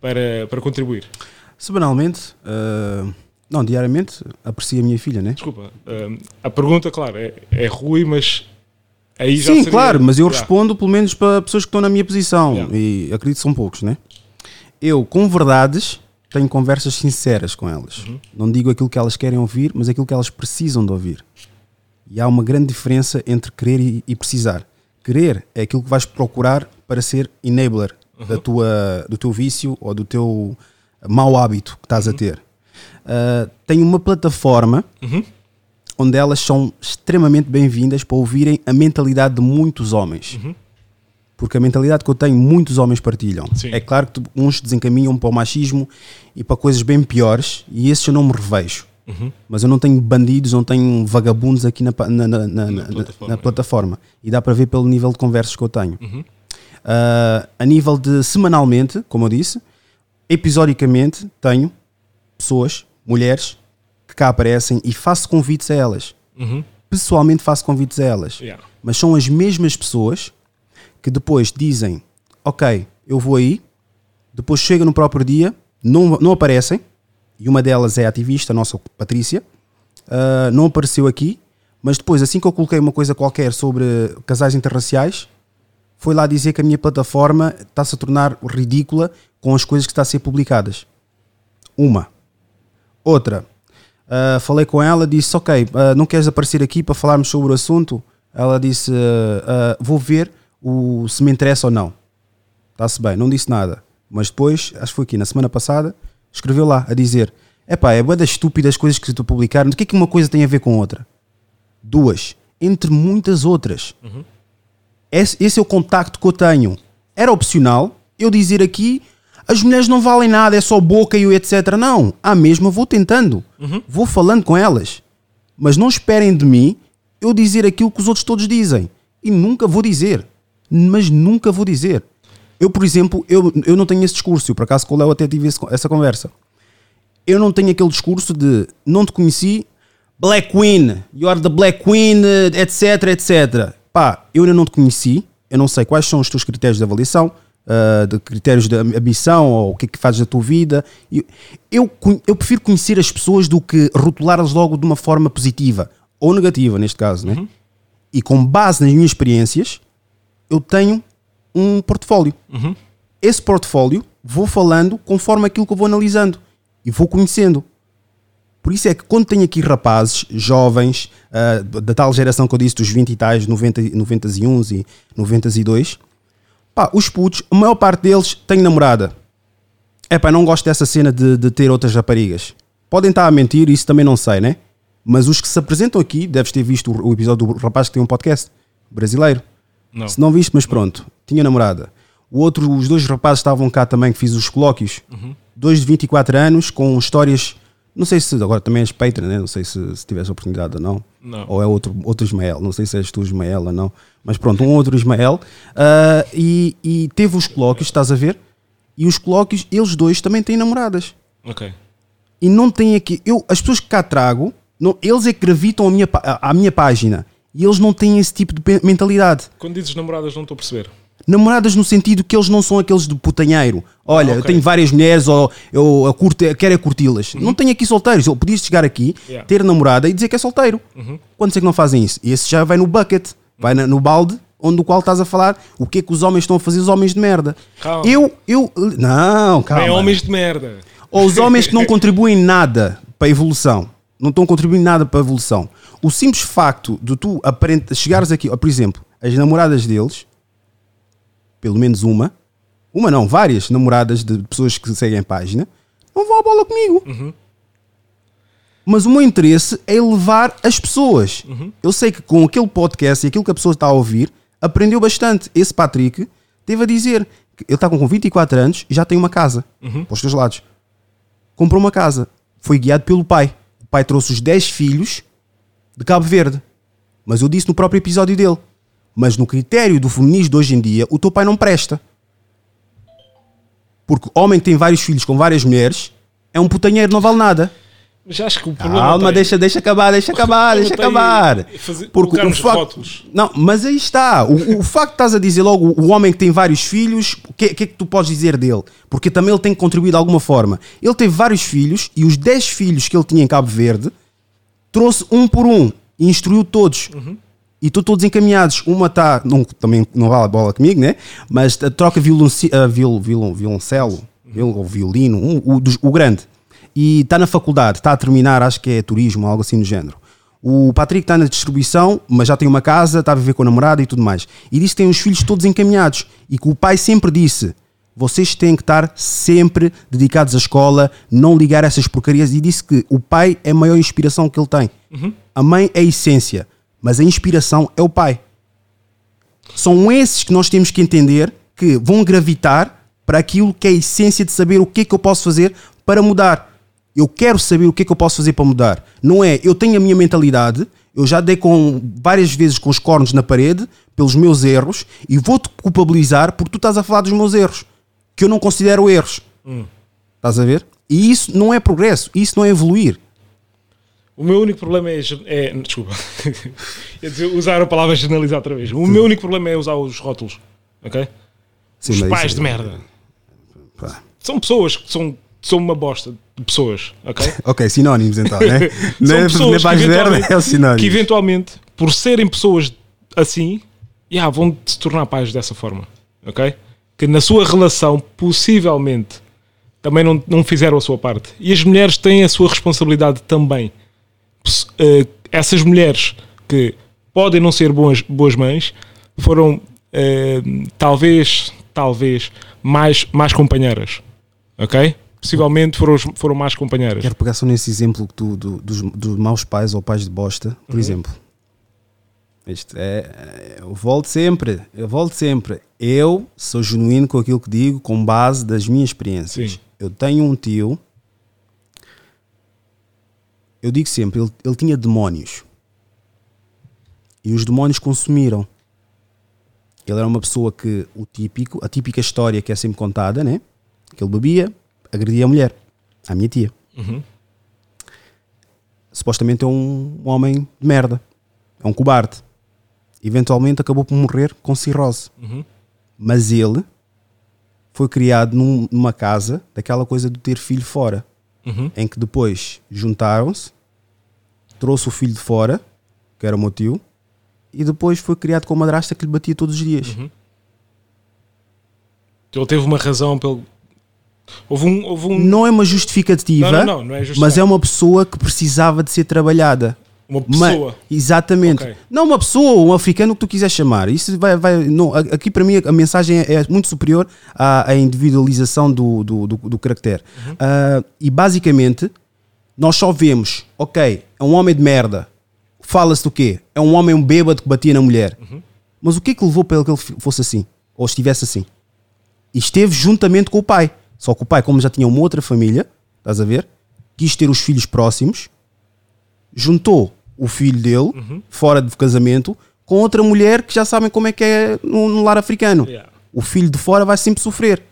para, para contribuir? Semanalmente, ah, não, diariamente, aprecio a minha filha, né? Desculpa, hum, a pergunta, claro, é, é Rui, mas aí já Sim, seria- claro, mas eu Yeah. respondo pelo menos para pessoas que estão na minha posição Yeah. e acredito que são poucos, né? Eu, com verdades, tenho conversas sinceras com elas. Uhum. Não digo aquilo que elas querem ouvir, mas aquilo que elas precisam de ouvir. E há uma grande diferença entre querer e, e precisar. querer, é aquilo que vais procurar para ser enabler da tua, do teu vício ou do teu mau hábito que estás a ter. Uh, tem uma plataforma onde elas são extremamente bem-vindas para ouvirem a mentalidade de muitos homens. Porque a mentalidade que eu tenho, muitos homens partilham. Sim. É claro que uns desencaminham para o machismo e para coisas bem piores, e esses eu não me revejo. Mas eu não tenho bandidos, não tenho vagabundos aqui na, na, na- na- plataforma. plataforma. E dá para ver pelo nível de conversas que eu tenho. Ah, a nível de semanalmente, como eu disse, episodicamente tenho pessoas, mulheres, cá aparecem e faço convites a elas. Uhum. Pessoalmente faço convites a elas. Yeah. Mas são as mesmas pessoas que depois dizem: Ok, eu vou aí, depois chega no próprio dia, não, não aparecem, e uma delas é a ativista, a nossa Patrícia, ah, não apareceu aqui, mas depois, assim que eu coloquei uma coisa qualquer sobre casais interraciais, foi lá dizer que a minha plataforma está-se a tornar ridícula com as coisas que está a ser publicadas. Uma. Outra. Ah, falei com ela, disse: Ok, ah, não queres aparecer aqui para falarmos sobre o assunto? Ela disse: ah, Vou ver o, se me interessa ou não. Está-se bem, não disse nada. Mas depois, acho que foi aqui na semana passada, escreveu lá a dizer: Epá, é boa das estúpidas coisas que tu publicaram. O que é que uma coisa tem a ver com outra? Duas. Entre muitas outras. Esse, esse é o contacto que eu tenho. Era opcional eu dizer aqui as mulheres não valem nada, é só boca e o etc. Não, à mesma vou tentando, vou falando com elas, mas não esperem de mim eu dizer aquilo que os outros todos dizem. E nunca vou dizer, mas nunca vou dizer. Eu, por exemplo, eu, eu não tenho esse discurso, eu, por acaso com o Léo até tive esse- essa conversa. Eu não tenho aquele discurso de não te conheci, Black Queen, you are the Black Queen, etc, etc. Pá, eu ainda não te conheci, eu não sei quais são os teus critérios de avaliação, ah, de critérios de ambição ou o que é que fazes da tua vida. Eu, eu, eu prefiro conhecer as pessoas do que rotulá-las logo de uma forma positiva ou negativa, neste caso, né? E com base nas minhas experiências, eu tenho um portfólio. Esse portfólio vou falando conforme aquilo que eu vou analisando e vou conhecendo. Por isso é que quando tenho aqui rapazes jovens, ah, da tal geração que eu disse, dos 20 e tais, 90, e- 91 e 92, pá, os putos, a maior parte deles tem namorada. É pá, não gosto dessa cena de, de ter outras raparigas. Podem estar a mentir, isso também não sei, né? Mas os que se apresentam aqui, deves ter visto o, episódio do rapaz que tem um podcast brasileiro. Não. Se não viste, mas pronto, tinha namorada. O outro, os dois rapazes estavam cá também, que fiz os colóquios. Dois de 24 anos, com histórias. Não sei se agora também és Patreon, né? Não sei se, se tivesse oportunidade ou não. Não. Ou é outro, outro Ismael. Não sei se és tu Ismael ou não. Mas pronto, um outro Ismael. Ah, e, e teve os colóquios, estás a ver? E os colóquios, eles dois também têm namoradas Ok. e não tem aqui. Eu, as pessoas que cá trago, não, eles é que gravitam a minha, à à minha página e eles não têm esse tipo de mentalidade. Quando dizes namoradas, não estou a perceber. Namoradas no sentido que eles não são aqueles de putanheiro. Olha, Ah, eu ok. tenho várias mulheres ou eu, eu curto, eu quero é curti-las. Não tenho aqui solteiros. Eu podia chegar aqui, Uhum. Yeah. Uhum. ter namorada e dizer que é solteiro. Quantos é que não fazem isso? E esse já vai no bucket, vai na- no balde, onde do qual estás a falar o que é que os homens estão a fazer, os homens de merda. Calma. Eu, eu, não, calma. Nem homens de merda. ou os homens que não contribuem nada para a evolução, não estão contribuindo nada para a evolução. O simples facto de tu aparenta, chegares aqui, ó, por exemplo, as namoradas deles, pelo menos uma, uma não, várias namoradas de pessoas que seguem a página, não vão à bola comigo. Mas o meu interesse é elevar as pessoas. Eu sei que com aquele podcast e aquilo que a pessoa está a ouvir, aprendeu bastante. Esse Patrick teve a dizer que ele está com 24 anos e já tem uma casa para os teus lados comprou uma casa. Foi guiado pelo pai. O pai trouxe os 10 filhos de Cabo Verde. Mas eu disse no próprio episódio dele. Mas no critério do feminismo de hoje em dia, o teu pai não presta. Porque homem que tem vários filhos com várias mulheres é um putanheiro, não vale nada. Mas acho que o problema. Calma, tem- deixa, deixa acabar, deixa acabar, deixa tem acabar. fazer- Porque o facto. Não, mas aí está. O, o facto de estás a dizer logo o homem que tem vários filhos, o que, que é que tu podes dizer dele? Porque também ele tem que contribuir de alguma forma. Ele teve vários filhos e os 10 filhos que ele tinha em Cabo Verde trouxe um por um e instruiu todos. E estão todos encaminhados. Uma está, não, também não vale a bola comigo, né? Mas a troca violonci, uh, viol, violon, violoncelo viol- ou violino, um, o, dos- o grande. E está na faculdade, está a terminar, acho que é turismo, algo assim do género. O Patrick está na distribuição, mas já tem uma casa, está a viver com a namorada e tudo mais. E disse que tem os filhos todos encaminhados. E que o pai sempre disse: vocês têm que estar sempre dedicados à escola, não ligar a essas porcarias. E disse que o pai é a maior inspiração que ele tem. A mãe é a essência, mas a inspiração é o pai. São esses que nós temos que entender que vão gravitar para aquilo que é a essência de saber o que é que eu posso fazer para mudar. Eu quero saber o que é que eu posso fazer para mudar. Não é, eu tenho a minha mentalidade, eu já dei com várias vezes com os cornos na parede pelos meus erros e vou-te culpabilizar porque tu estás a falar dos meus erros, que eu não considero erros. Estás a ver? E isso não é progresso, isso não é evoluir. O meu único problema é. é desculpa. Usar a palavra generalizar outra vez. O meu único problema é usar os rótulos. Ok? Sim, os pais isso- de merda. Pá. São pessoas que são, são uma bosta de pessoas. Ok? Ok, sinónimos então, né? São Não é- pessoas é que merda, eventualmente, é o sinónimo. que eventualmente, por serem pessoas assim, yeah, vão se tornar pais dessa forma. Ok? Que na sua relação, possivelmente, também não, não fizeram a sua parte. E as mulheres têm a sua responsabilidade também. Eh, essas mulheres que podem não ser boas, boas mães foram eh, talvez, talvez mais, mais companheiras. Ok? Possivelmente foram, foram mais companheiras. Quero pegar só nesse exemplo tu, do- dos, dos maus pais ou pais de bosta, por Uhum. exemplo. Isto é, é- eu volto sempre, eu volto sempre. Eu sou genuíno com aquilo que digo, com base das minhas experiências. Sim. Eu tenho um tio, eu digo sempre, ele, ele tinha demónios. E os demónios consumiram. Ele era uma pessoa que, o típico, a típica história que é sempre contada, né? Que ele bebia, agredia a mulher, a minha tia. Supostamente é um, homem de merda, é um cobarde. Eventualmente acabou por morrer com cirrose. Mas ele foi criado num- numa casa daquela coisa de ter filho fora, Uhum. em que depois juntaram-se, trouxe o filho de fora, que era o meu tio, e depois foi criado com uma madrasta que lhe batia todos os dias. Ele teve uma razão pelo. Houve um. Houve um Não é uma justificativa, Não, não, não, é mas justificativa. é uma pessoa que precisava de ser trabalhada. Uma Ma- pessoa. exatamente. Ok. Não uma pessoa, um africano, que tu quiser chamar. Isso vai, vai, não, aqui para mim a mensagem é, é muito superior à, à individualização do, do, do, do caractere. Uhum. Ah, e basicamente, nós só vemos, ok, é um homem de merda. Fala-se do quê? É um homem bêbado que batia na mulher. Uhum. Mas o que é que levou para ele que ele fosse assim? Ou estivesse assim? E esteve juntamente com o pai. Só que o pai, como já tinha uma outra família, estás a ver? Quis ter os filhos próximos, juntou o filho dele, Uhum. fora de casamento, com outra mulher que já sabem como é que é no, no lar africano. Yeah. O filho de fora vai sempre sofrer.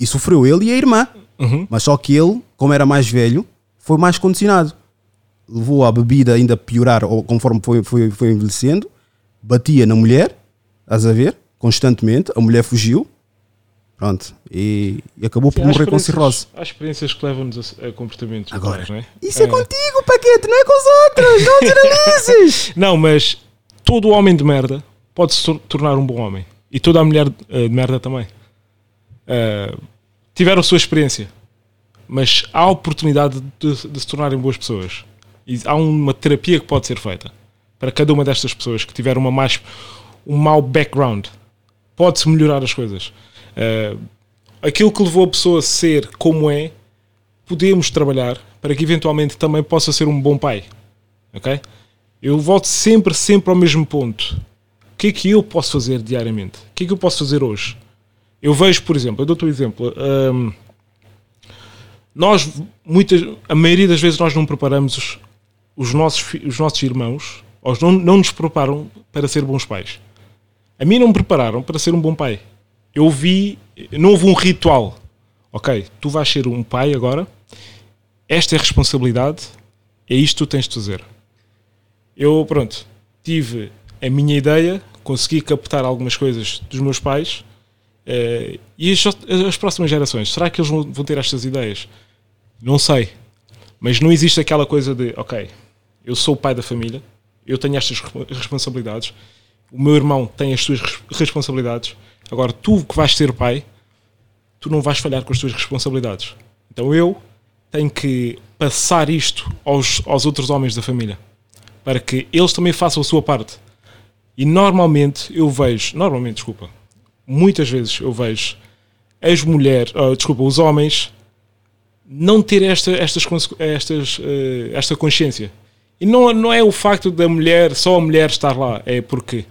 E sofreu ele e a irmã. Uhum. Mas só que ele, como era mais velho, foi mais condicionado. Levou a bebida ainda a piorar ou conforme foi, foi, foi envelhecendo. Batia na mulher, estás a ver? Constantemente. A mulher fugiu. Pronto. E, e acabou por Sim, há morrer com experiências- cirrose. Há experiências que levam-nos a, a comportamentos Agora, não é? Isso é, É. contigo, Paquete, não é com os outros. Não generalizes. Não, mas todo homem de merda pode se tor- tornar um bom homem. E toda a mulher eh, de merda também. Eh, tiveram a sua experiência. Mas há a oportunidade de, de se tornarem boas pessoas. E há uma terapia que pode ser feita para cada uma destas pessoas que tiveram uma mais, um mau background. Pode-se melhorar as coisas. Eh, aquilo que levou a pessoa a ser como é, podemos trabalhar para que eventualmente também possa ser um bom pai. Ok? Eu volto sempre, sempre ao mesmo ponto. O que é que eu posso fazer diariamente? O que é que eu posso fazer hoje? Eu vejo, por exemplo, eu dou-te um exemplo. hum, nós, muitas, a maioria das vezes, nós não preparamos os, os nossos, os nossos irmãos, ou não, não nos preparam para ser bons pais. A mim não me prepararam para ser um bom pai. Eu vi, não houve um ritual. Ok, tu vais ser um pai agora, esta é a responsabilidade, é isto que tu tens de fazer. Eu, pronto, tive a minha ideia, consegui captar algumas coisas dos meus pais eh, e as, as próximas gerações, será que eles vão, vão ter estas ideias? Não sei. Mas não existe aquela coisa de, ok, eu sou o pai da família, eu tenho estas respo- responsabilidades, o meu irmão tem as suas res- responsabilidades, agora tu que vais ser pai, tu não vais falhar com as tuas responsabilidades. Então eu tenho que passar isto aos, aos outros homens da família. para que eles também façam a sua parte. E normalmente eu vejo, normalmente, desculpa, muitas vezes eu vejo as mulheres, ah, desculpa, os homens não ter esta, estas, estas, eh, esta consciência. E não, não é o facto da mulher, só a mulher estar lá, é porque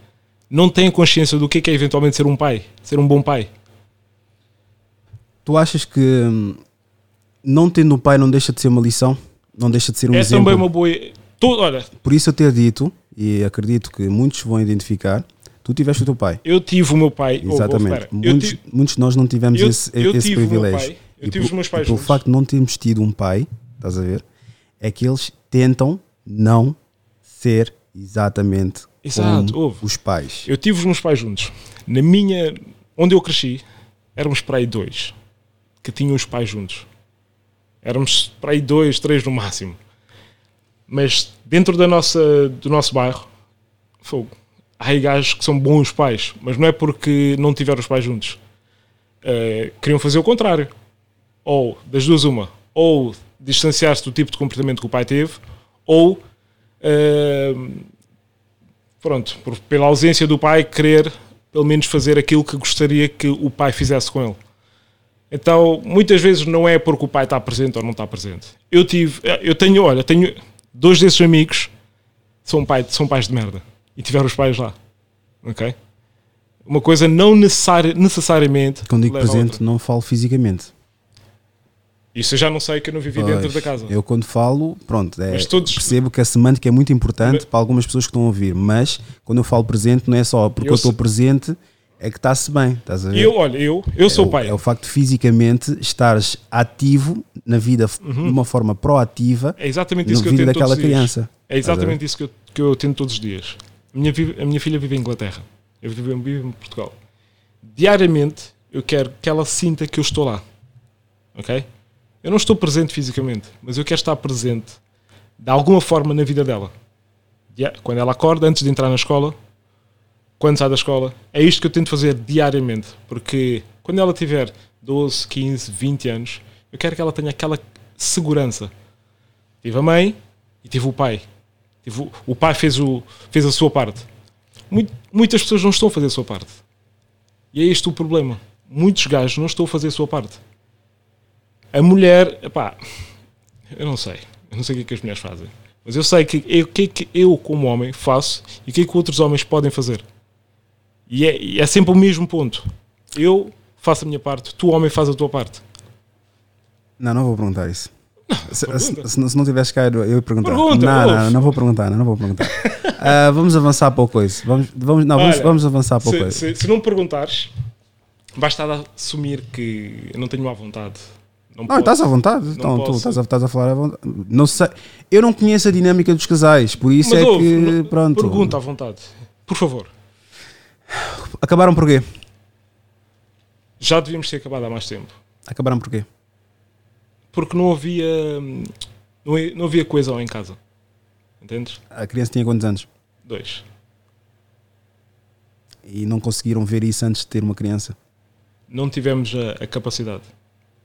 não têm consciência do que é, que é eventualmente ser um pai, ser um bom pai. Tu achas que hum, não tendo um pai não deixa de ser uma lição? Não deixa de ser um é exemplo? também uma boa. Todo, olha, Por isso eu ter dito, e acredito que muitos vão identificar, tu tiveste o teu pai. eu tive o meu pai. oh, oh, Exatamente. espera, eu muitos, ti- muitos de nós não tivemos eu- esse, eu esse tive privilégio. eu E tive por- os meus pais pelo facto de não termos tido um pai, estás a ver? É que eles tentam não ser exatamente Exato, como houve. os pais. Eu tive os meus pais juntos. Na minha. Onde eu cresci, éramos para aí dois que tinham os pais juntos. Éramos para aí dois, três no máximo. Mas dentro da nossa, do nosso bairro, fogo. Há gajos que são bons pais, mas não é porque não tiveram os pais juntos. Eh, queriam fazer o contrário. Ou, das duas, uma. Ou distanciar-se do tipo de comportamento que o pai teve, ou eh, pronto, por- pela ausência do pai, querer pelo menos fazer aquilo que gostaria que o pai fizesse com ele. Então, muitas vezes não é porque o pai está presente ou não está presente. Eu tive, eu tenho, olha, tenho dois desses amigos são, pai, são pais de merda e tiveram os pais lá. Ok? Uma coisa não necessariamente. Quando digo presente, não falo fisicamente. Isso eu já não sei que eu não vivi dentro Pois, da casa. Eu quando falo, pronto, é, todos- percebo que a semântica é muito importante Mas- para algumas pessoas que estão a ouvir, mas quando eu falo presente não é só porque Eu eu estou sei- presente é que está-se bem, estás a ver? Eu, olha, eu, eu sou é o, pai. É o facto de fisicamente estares ativo na vida f- de uma forma proativa É exatamente isso que eu tento daquela todos os dias. criança. É exatamente isso que eu, que eu tento todos os dias. A minha, a minha filha vive em Inglaterra. Eu vivo, vivo em Portugal. Diariamente eu quero que ela sinta que eu estou lá. Ok? Eu não estou presente fisicamente, mas eu quero estar presente de alguma forma na vida dela. Quando ela acorda, antes de entrar na escola, quando sai da escola. É isto que eu tento fazer diariamente. Porque quando ela tiver 12, 15, 20 anos, eu quero que ela tenha aquela segurança. Tive a mãe e tive o pai. Tive o, o pai fez, o, fez a sua parte. Muitas pessoas não estão a fazer a sua parte. E é este o problema. Muitos gajos não estão a fazer a sua parte. A mulher, epá, eu não sei. Eu não sei o que é que as mulheres fazem. Mas eu sei que o que é que eu, como homem, faço e o que é que outros homens podem fazer. E é, e é sempre o mesmo ponto. Eu faço a minha parte, tu, homem, faz a tua parte. Não, não vou perguntar isso. Se, se- se não- se não tivesse caído, eu ia perguntar. Pergunta, não, não, não vou perguntar, não, não vou perguntar. Ah, vamos avançar para o coisa. Vamos, vamos, não, vamos, Olha, vamos avançar para o coisa. se, se não me perguntares, basta assumir que eu não tenho má vontade. Não, Não, estás à vontade. Então, tu posso. estás a, estás a falar à vontade. Não sei. Eu não conheço a dinâmica dos casais, por isso Mas é ouve, que. não- Pronto. Pergunta à vontade. Por favor. Acabaram por quê? Já devíamos ter acabado há mais tempo. Acabaram por quê? Porque não havia. Não, ha- não havia coesão em casa. Entendes? A criança tinha quantos anos? Dois. E não conseguiram ver isso antes de ter uma criança. Não tivemos a, a capacidade.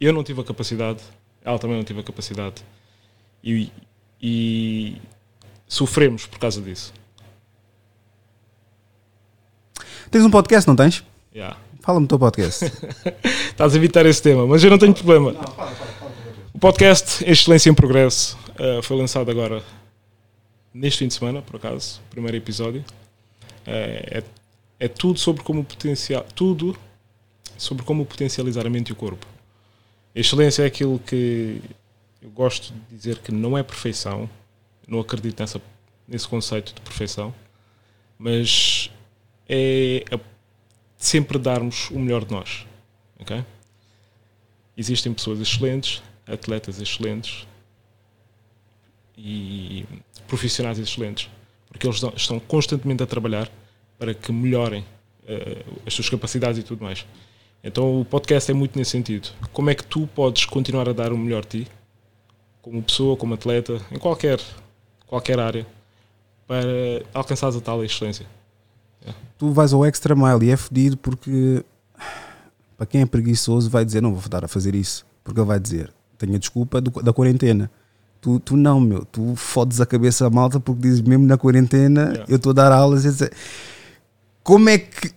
Eu não tive a capacidade. Ela também não teve a capacidade. E, e sofremos por causa disso. Tens um podcast, não tens? Yeah. Fala-me do teu podcast. Estás a evitar esse tema, mas eu não tenho problema. O podcast Excelência em Progresso eh, foi lançado agora neste fim de semana, por acaso, o primeiro episódio. Eh, é, é tudo sobre como potencial, tudo sobre como potencializar a mente e o corpo. Excelência é aquilo que eu gosto de dizer que não é perfeição, não acredito nessa, nesse conceito de perfeição, mas é a sempre darmos o melhor de nós. ok? Existem pessoas excelentes, atletas excelentes e profissionais excelentes, porque eles estão- constantemente a trabalhar para que melhorem eh, as suas capacidades e tudo mais. Então o podcast é muito nesse sentido. Como é que tu podes continuar a dar o melhor de ti, como pessoa, como atleta, em qualquer, qualquer área, para alcançares a tal excelência? tu vais ao extra mile e é fedido porque para quem é preguiçoso vai dizer não vou dar a fazer isso porque ele vai dizer tenho a desculpa do- da quarentena Tu, tu não, meu. Tu fodes a cabeça à malta porque dizes mesmo na quarentena Yeah. eu estou a dar aulas. etc. Como é que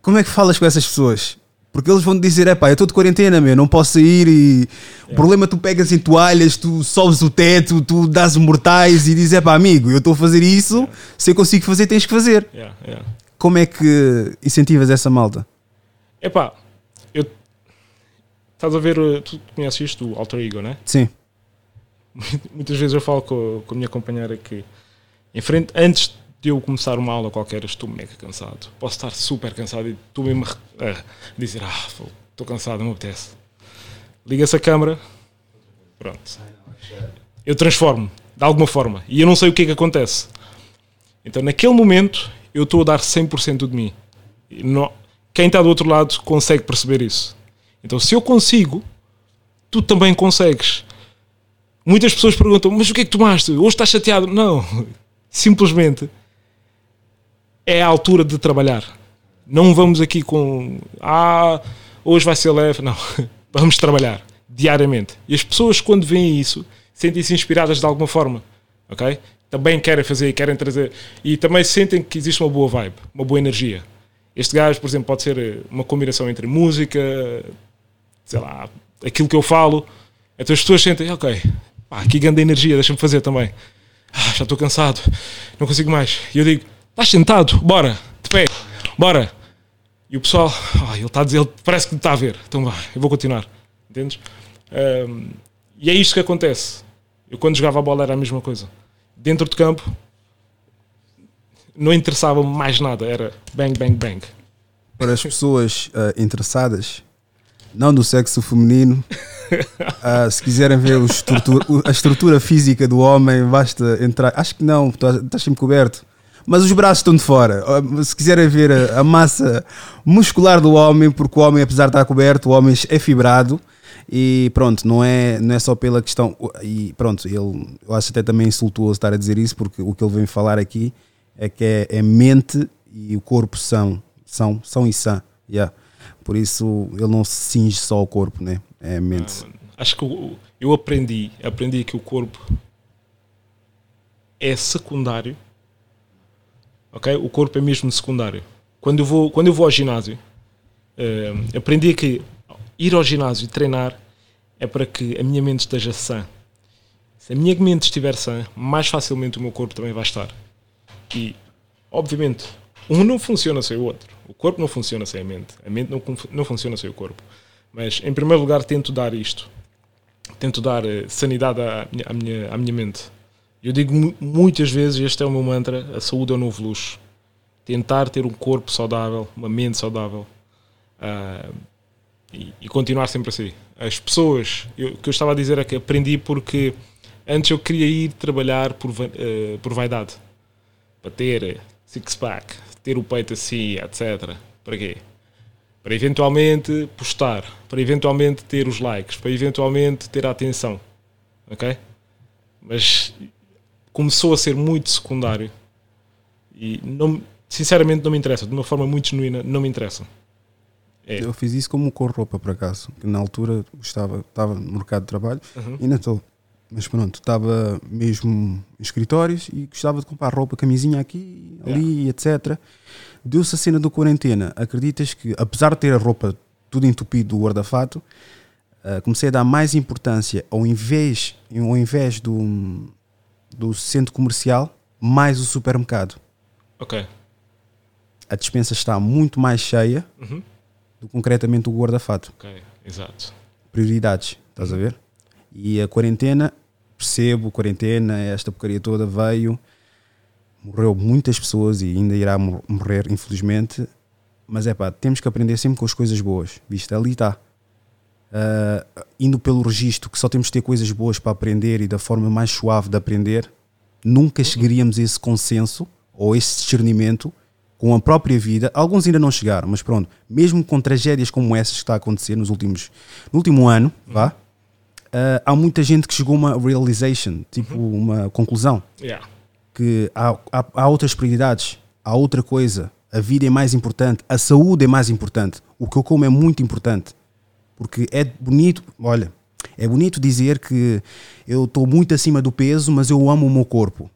como é que falas com essas pessoas? Porque eles vão dizer, é pá, eu estou de quarentena, meu, não posso sair e o problema é tu pegas em toalhas, tu sobes o teto, tu dás mortais e dizes, é pá, amigo, eu estou a fazer isso, se eu consigo fazer, tens que fazer. Yeah, yeah. Como é que incentivas essa malta? Epá, eu. Estás a ver, uh, tu conheces isto, o Alter Ego, né? Sim, Muitas vezes eu falo com, com a minha companheira que, em frente, antes de eu começar uma aula qualquer, estou mega cansado. Posso estar super cansado e estou mesmo a, dizer: Ah, estou cansado, não me apetece. Liga-se a câmara, pronto. Eu transformo, de alguma forma, e eu não sei o que é que acontece. Então, naquele momento, eu estou a dar 100% de mim. Não- quem está do outro lado consegue perceber isso. Então, se eu consigo, tu também consegues. Muitas pessoas perguntam, mas o que é que tomaste? Hoje estás chateado? Não, simplesmente é a altura de trabalhar. Não vamos aqui com, ah, hoje vai ser leve. Não, vamos trabalhar diariamente. E as pessoas, quando veem isso, sentem-se inspiradas de alguma forma, ok? Também querem fazer e querem trazer. E também sentem que existe uma boa vibe, uma boa energia. Este gajo, por exemplo, pode ser eh, uma combinação entre música, sei lá, aquilo que eu falo. Então as pessoas sentem, ok, pá, aqui grande energia, deixa-me fazer também. Ah, já estou cansado, não consigo mais. E eu digo, estás sentado, bora, de pé, bora. E o pessoal, ah, ele está a dizer, ele parece que está a ver, então vá, eu vou continuar. Entendes? Ahm, e é isto que acontece. Eu quando jogava a bola era a mesma coisa. Dentro de campo, não interessava mais nada, era bang, bang, bang. para as pessoas ah, interessadas, não do sexo feminino, ah, se quiserem ver estrutura- a estrutura física do homem, basta entrar. Acho que não, estás estás sempre coberto. Mas os braços estão de fora. Ah, Se quiserem ver a, a massa muscular do homem, porque o homem, apesar de estar coberto, o homem é fibrado. E pronto, não é, não é só pela questão. E pronto, ele, eu acho até também insultuoso estar a dizer isso, porque o que ele vem falar aqui é que é, é mente e o corpo são, são, são e são. Yeah. Por isso ele não se cinge só ao corpo, né? É a mente. Acho que eu, eu aprendi, aprendi que o corpo é secundário. Ok? O corpo é mesmo secundário. Quando eu vou, quando eu vou ao ginásio, eh, aprendi que ir ao ginásio e treinar é para que a minha mente esteja sã. Se a minha mente estiver sã, mais facilmente o meu corpo também vai estar. E, obviamente, um não funciona sem o outro. O corpo não funciona sem a mente. A mente não, não funciona sem o corpo. Mas, em primeiro lugar, tento dar isto. Tento dar eh, sanidade à à, minha, à minha mente. Eu digo mu- muitas vezes, este é o meu mantra, a saúde é o novo luxo. Tentar ter um corpo saudável, uma mente saudável. ah, e, e continuar sempre assim. As pessoas, eu- o que eu estava a dizer é que aprendi porque antes eu queria ir trabalhar por, eh, por vaidade. Para ter six-pack, ter o peito assim, etc. Para quê? Para eventualmente postar, para eventualmente ter os likes, para eventualmente ter a atenção. Ok? Mas começou a ser muito secundário e não, sinceramente não me interessa. De uma forma muito genuína, não me interessa. É. Eu fiz isso como com roupa, por acaso. Na altura gostava, estava no mercado de trabalho, Uhum. ainda estou. Mas pronto, estava mesmo em escritórios e gostava de comprar roupa, camisinha aqui, ali, etc. Deu-se a cena do quarentena. Acreditas que, apesar de ter a roupa tudo entupido do guarda-fato, ah, comecei a dar mais importância ao invés, ao invés do, do centro comercial, mais o supermercado. Ok. A dispensa está muito mais cheia Uhum. do que concretamente o guarda-fato. Ok, exato. prioridades, estás a ver? E a quarentena, percebo, quarentena, esta porcaria toda veio, morreu muitas pessoas e ainda irá mor- morrer, infelizmente. Mas é pá, temos que aprender sempre com as coisas boas, visto? Ali está. Ah, indo pelo registro que só temos de ter coisas boas para aprender e da forma mais suave de aprender, nunca chegaríamos a esse consenso ou esse discernimento com a própria vida. Alguns ainda não chegaram, mas pronto, mesmo com tragédias como essas que está a acontecer nos últimos, no último ano, vá, ah, há muita gente que chegou a uma realization, tipo uma conclusão Yeah. que há, há, há outras prioridades, há outra coisa. A vida é mais importante, a saúde é mais importante. O que eu como é muito importante. Porque é bonito. Olha, É bonito dizer que eu estou muito acima do peso, mas eu amo o meu corpo.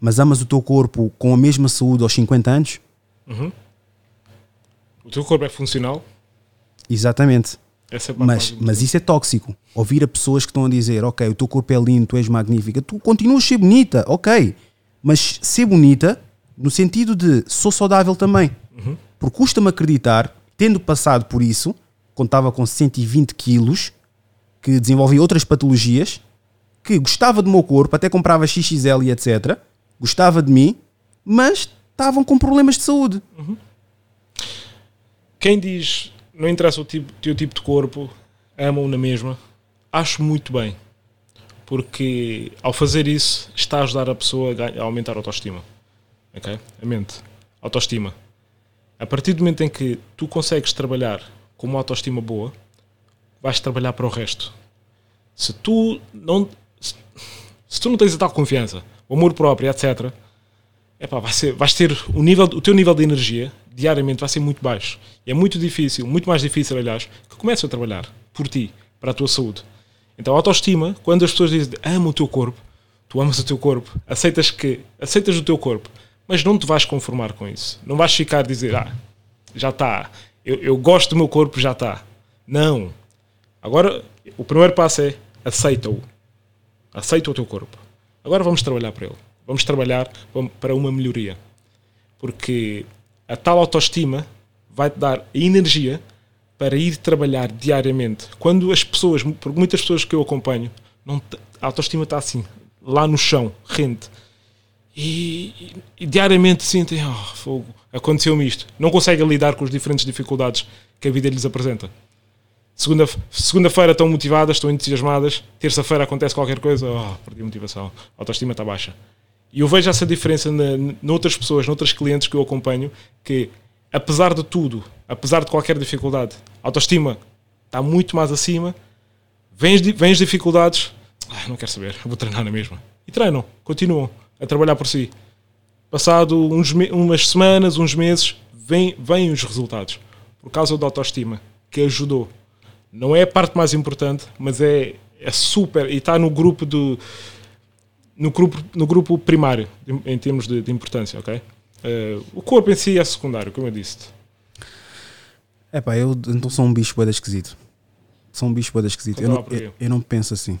Mas amas o teu corpo com a mesma saúde aos 50 anos? O teu corpo é funcional. Exatamente. É Mas, mas isso é tóxico. Ouvir a pessoas que estão a dizer, ok, o teu corpo é lindo, tu és magnífica, tu continuas a ser bonita, ok. Mas ser bonita no sentido de sou saudável também. Porque custa-me acreditar, tendo passado por isso, estava com 120 quilos, que desenvolvi outras patologias, que gostava do meu corpo, até comprava XXL e etc. Gostava de mim, mas estavam com problemas de saúde. Quem diz não interessa o tipo, teu tipo de corpo, amam na mesma, acho muito bem. Porque ao fazer isso, está a ajudar a pessoa a, ganha- a aumentar a autoestima. Ok? A mente. Autoestima. A partir do momento em que tu consegues trabalhar com uma autoestima boa, vais trabalhar para o resto. Se tu não, se, se tu não tens a tal confiança, o amor próprio, etc., epá, vai ser, vais ter o, nível, o teu nível de energia diariamente vai ser muito baixo. E é muito difícil, muito mais difícil, aliás, que comeces a trabalhar por ti, para a tua saúde. Então, a autoestima, quando as pessoas dizem ama o teu corpo, tu amas o teu corpo, aceitas que aceitas o teu corpo, mas não te vais conformar com isso. Não vais ficar a dizer, ah, já está, eu, eu gosto do meu corpo, já está. Não. Agora, o primeiro passo é aceita-o. Aceita o teu corpo. Agora vamos trabalhar para ele. Vamos trabalhar para uma melhoria. Porque a tal autoestima vai-te dar a energia para ir trabalhar diariamente. Quando as pessoas, porque muitas pessoas que eu acompanho, não a autoestima está assim, lá no chão, rente. E, e- e diariamente sentem, oh, fogo, aconteceu-me isto. Não conseguem lidar com as diferentes dificuldades que a vida lhes apresenta. Segunda- Segunda-feira estão motivadas, estão entusiasmadas. Terça-feira acontece qualquer coisa, oh, perdi a motivação. A autoestima está baixa. E eu vejo essa diferença na, noutras pessoas, noutras clientes que eu acompanho, que apesar de tudo, apesar de qualquer dificuldade, a autoestima está muito mais acima. Vêm as dificuldades, ah, não quero saber, vou treinar na mesma. E treinam, continuam a trabalhar por si. Passado uns, umas semanas, uns meses, vêm, vêm os resultados. Por causa da autoestima, que ajudou. Não é a parte mais importante, mas é, é super. E está no grupo do. No grupo, no grupo primário, em, termos de, de importância, ok? Eh, o corpo em si é secundário, como eu disse. É pá, eu então sou um bicho boeda esquisito. Sou um bicho boeda esquisito. Eu não, eu, eu não penso assim.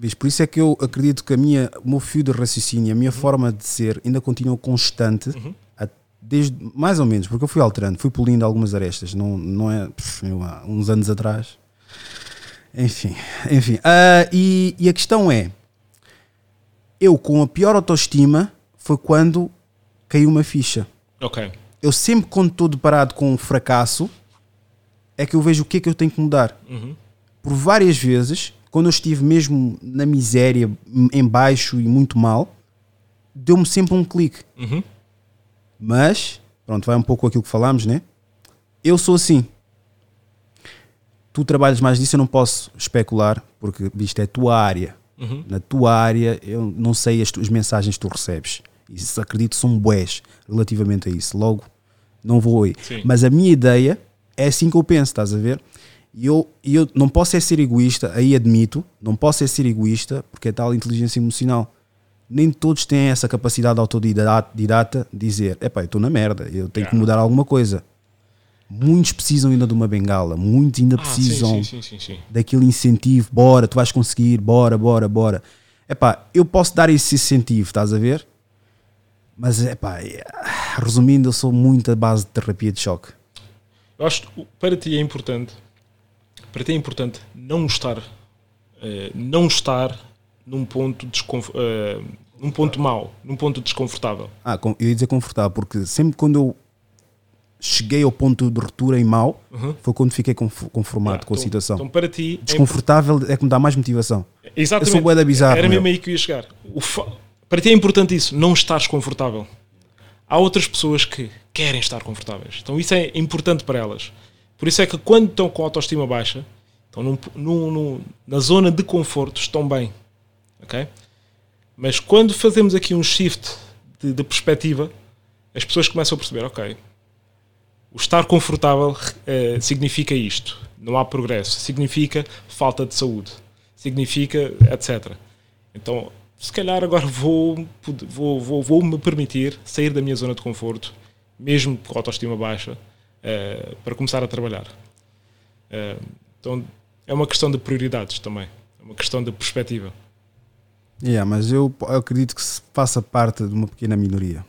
Bicho, por isso é que eu acredito que a minha, o meu fio de raciocínio, a minha Uhum. forma de ser ainda continua constante, a- desde mais ou menos, porque eu fui alterando, fui polindo algumas arestas, não, não é pff, uns anos atrás. Enfim, enfim. Ah, e, e a questão é: eu com a pior autoestima foi quando caiu uma ficha Ok. eu sempre quando estou deparado com um fracasso é que eu vejo o que é que eu tenho que mudar. Por várias vezes, quando eu estive mesmo na miséria, em baixo e muito mal, deu-me sempre um clique. Uhum. Mas, pronto, vai um pouco aquilo que falámos, né? Eu sou assim. Tu trabalhas mais nisso, eu não posso especular, porque isto é a tua área. Na tua área, eu não sei as, tuas mensagens que tu recebes. Isso acredito são bués relativamente a isso. Logo, não vou aí. Sim. Mas a minha ideia é assim que eu penso, estás a ver? E eu, eu não posso é ser egoísta, aí admito, não posso é ser egoísta, porque é tal inteligência emocional. Nem todos têm essa capacidade autodidata didata de dizer: epá, eu estou na merda, eu tenho que Yeah. mudar alguma coisa. Muitos precisam ainda de uma bengala, muitos ainda Ah, precisam sim, sim, sim, daquele incentivo, bora, tu vais conseguir, bora, bora, bora. Epá, eu posso dar esse incentivo, estás a ver? Mas, epá, é- resumindo, eu sou muito a base de terapia de choque. Eu acho que para ti é importante, para ti é importante não estar, eh, não estar num ponto eh, num ponto mau, num ponto desconfortável. Ah, eu ia dizer confortável, porque sempre quando eu cheguei ao ponto de ruptura em mal, foi quando fiquei conf- conformado Ah, com a então- situação. Então para ti é Desconfortável é que me dá mais motivação. Exatamente. Eu sou da bizarro, Era mesmo aí que eu ia chegar. Fa- Para ti é importante isso, não estares confortável. Há outras pessoas que querem estar confortáveis. Então isso é importante para elas. Por isso é que quando estão com a autoestima baixa, estão num- num- num- na zona de conforto, estão bem. Ok? Mas quando fazemos aqui um shift de, de perspectiva, as pessoas começam a perceber, ok, o estar confortável eh, significa isto. não há progresso. Significa falta de saúde. Significa etc. Então, se calhar agora vou, vou, vou, vou me permitir sair da minha zona de conforto, mesmo com autoestima baixa, eh, para começar a trabalhar. Eh, então, é uma questão de prioridades também. É uma questão de perspectiva. Yeah, mas eu, eu acredito que se faça parte de uma pequena minoria.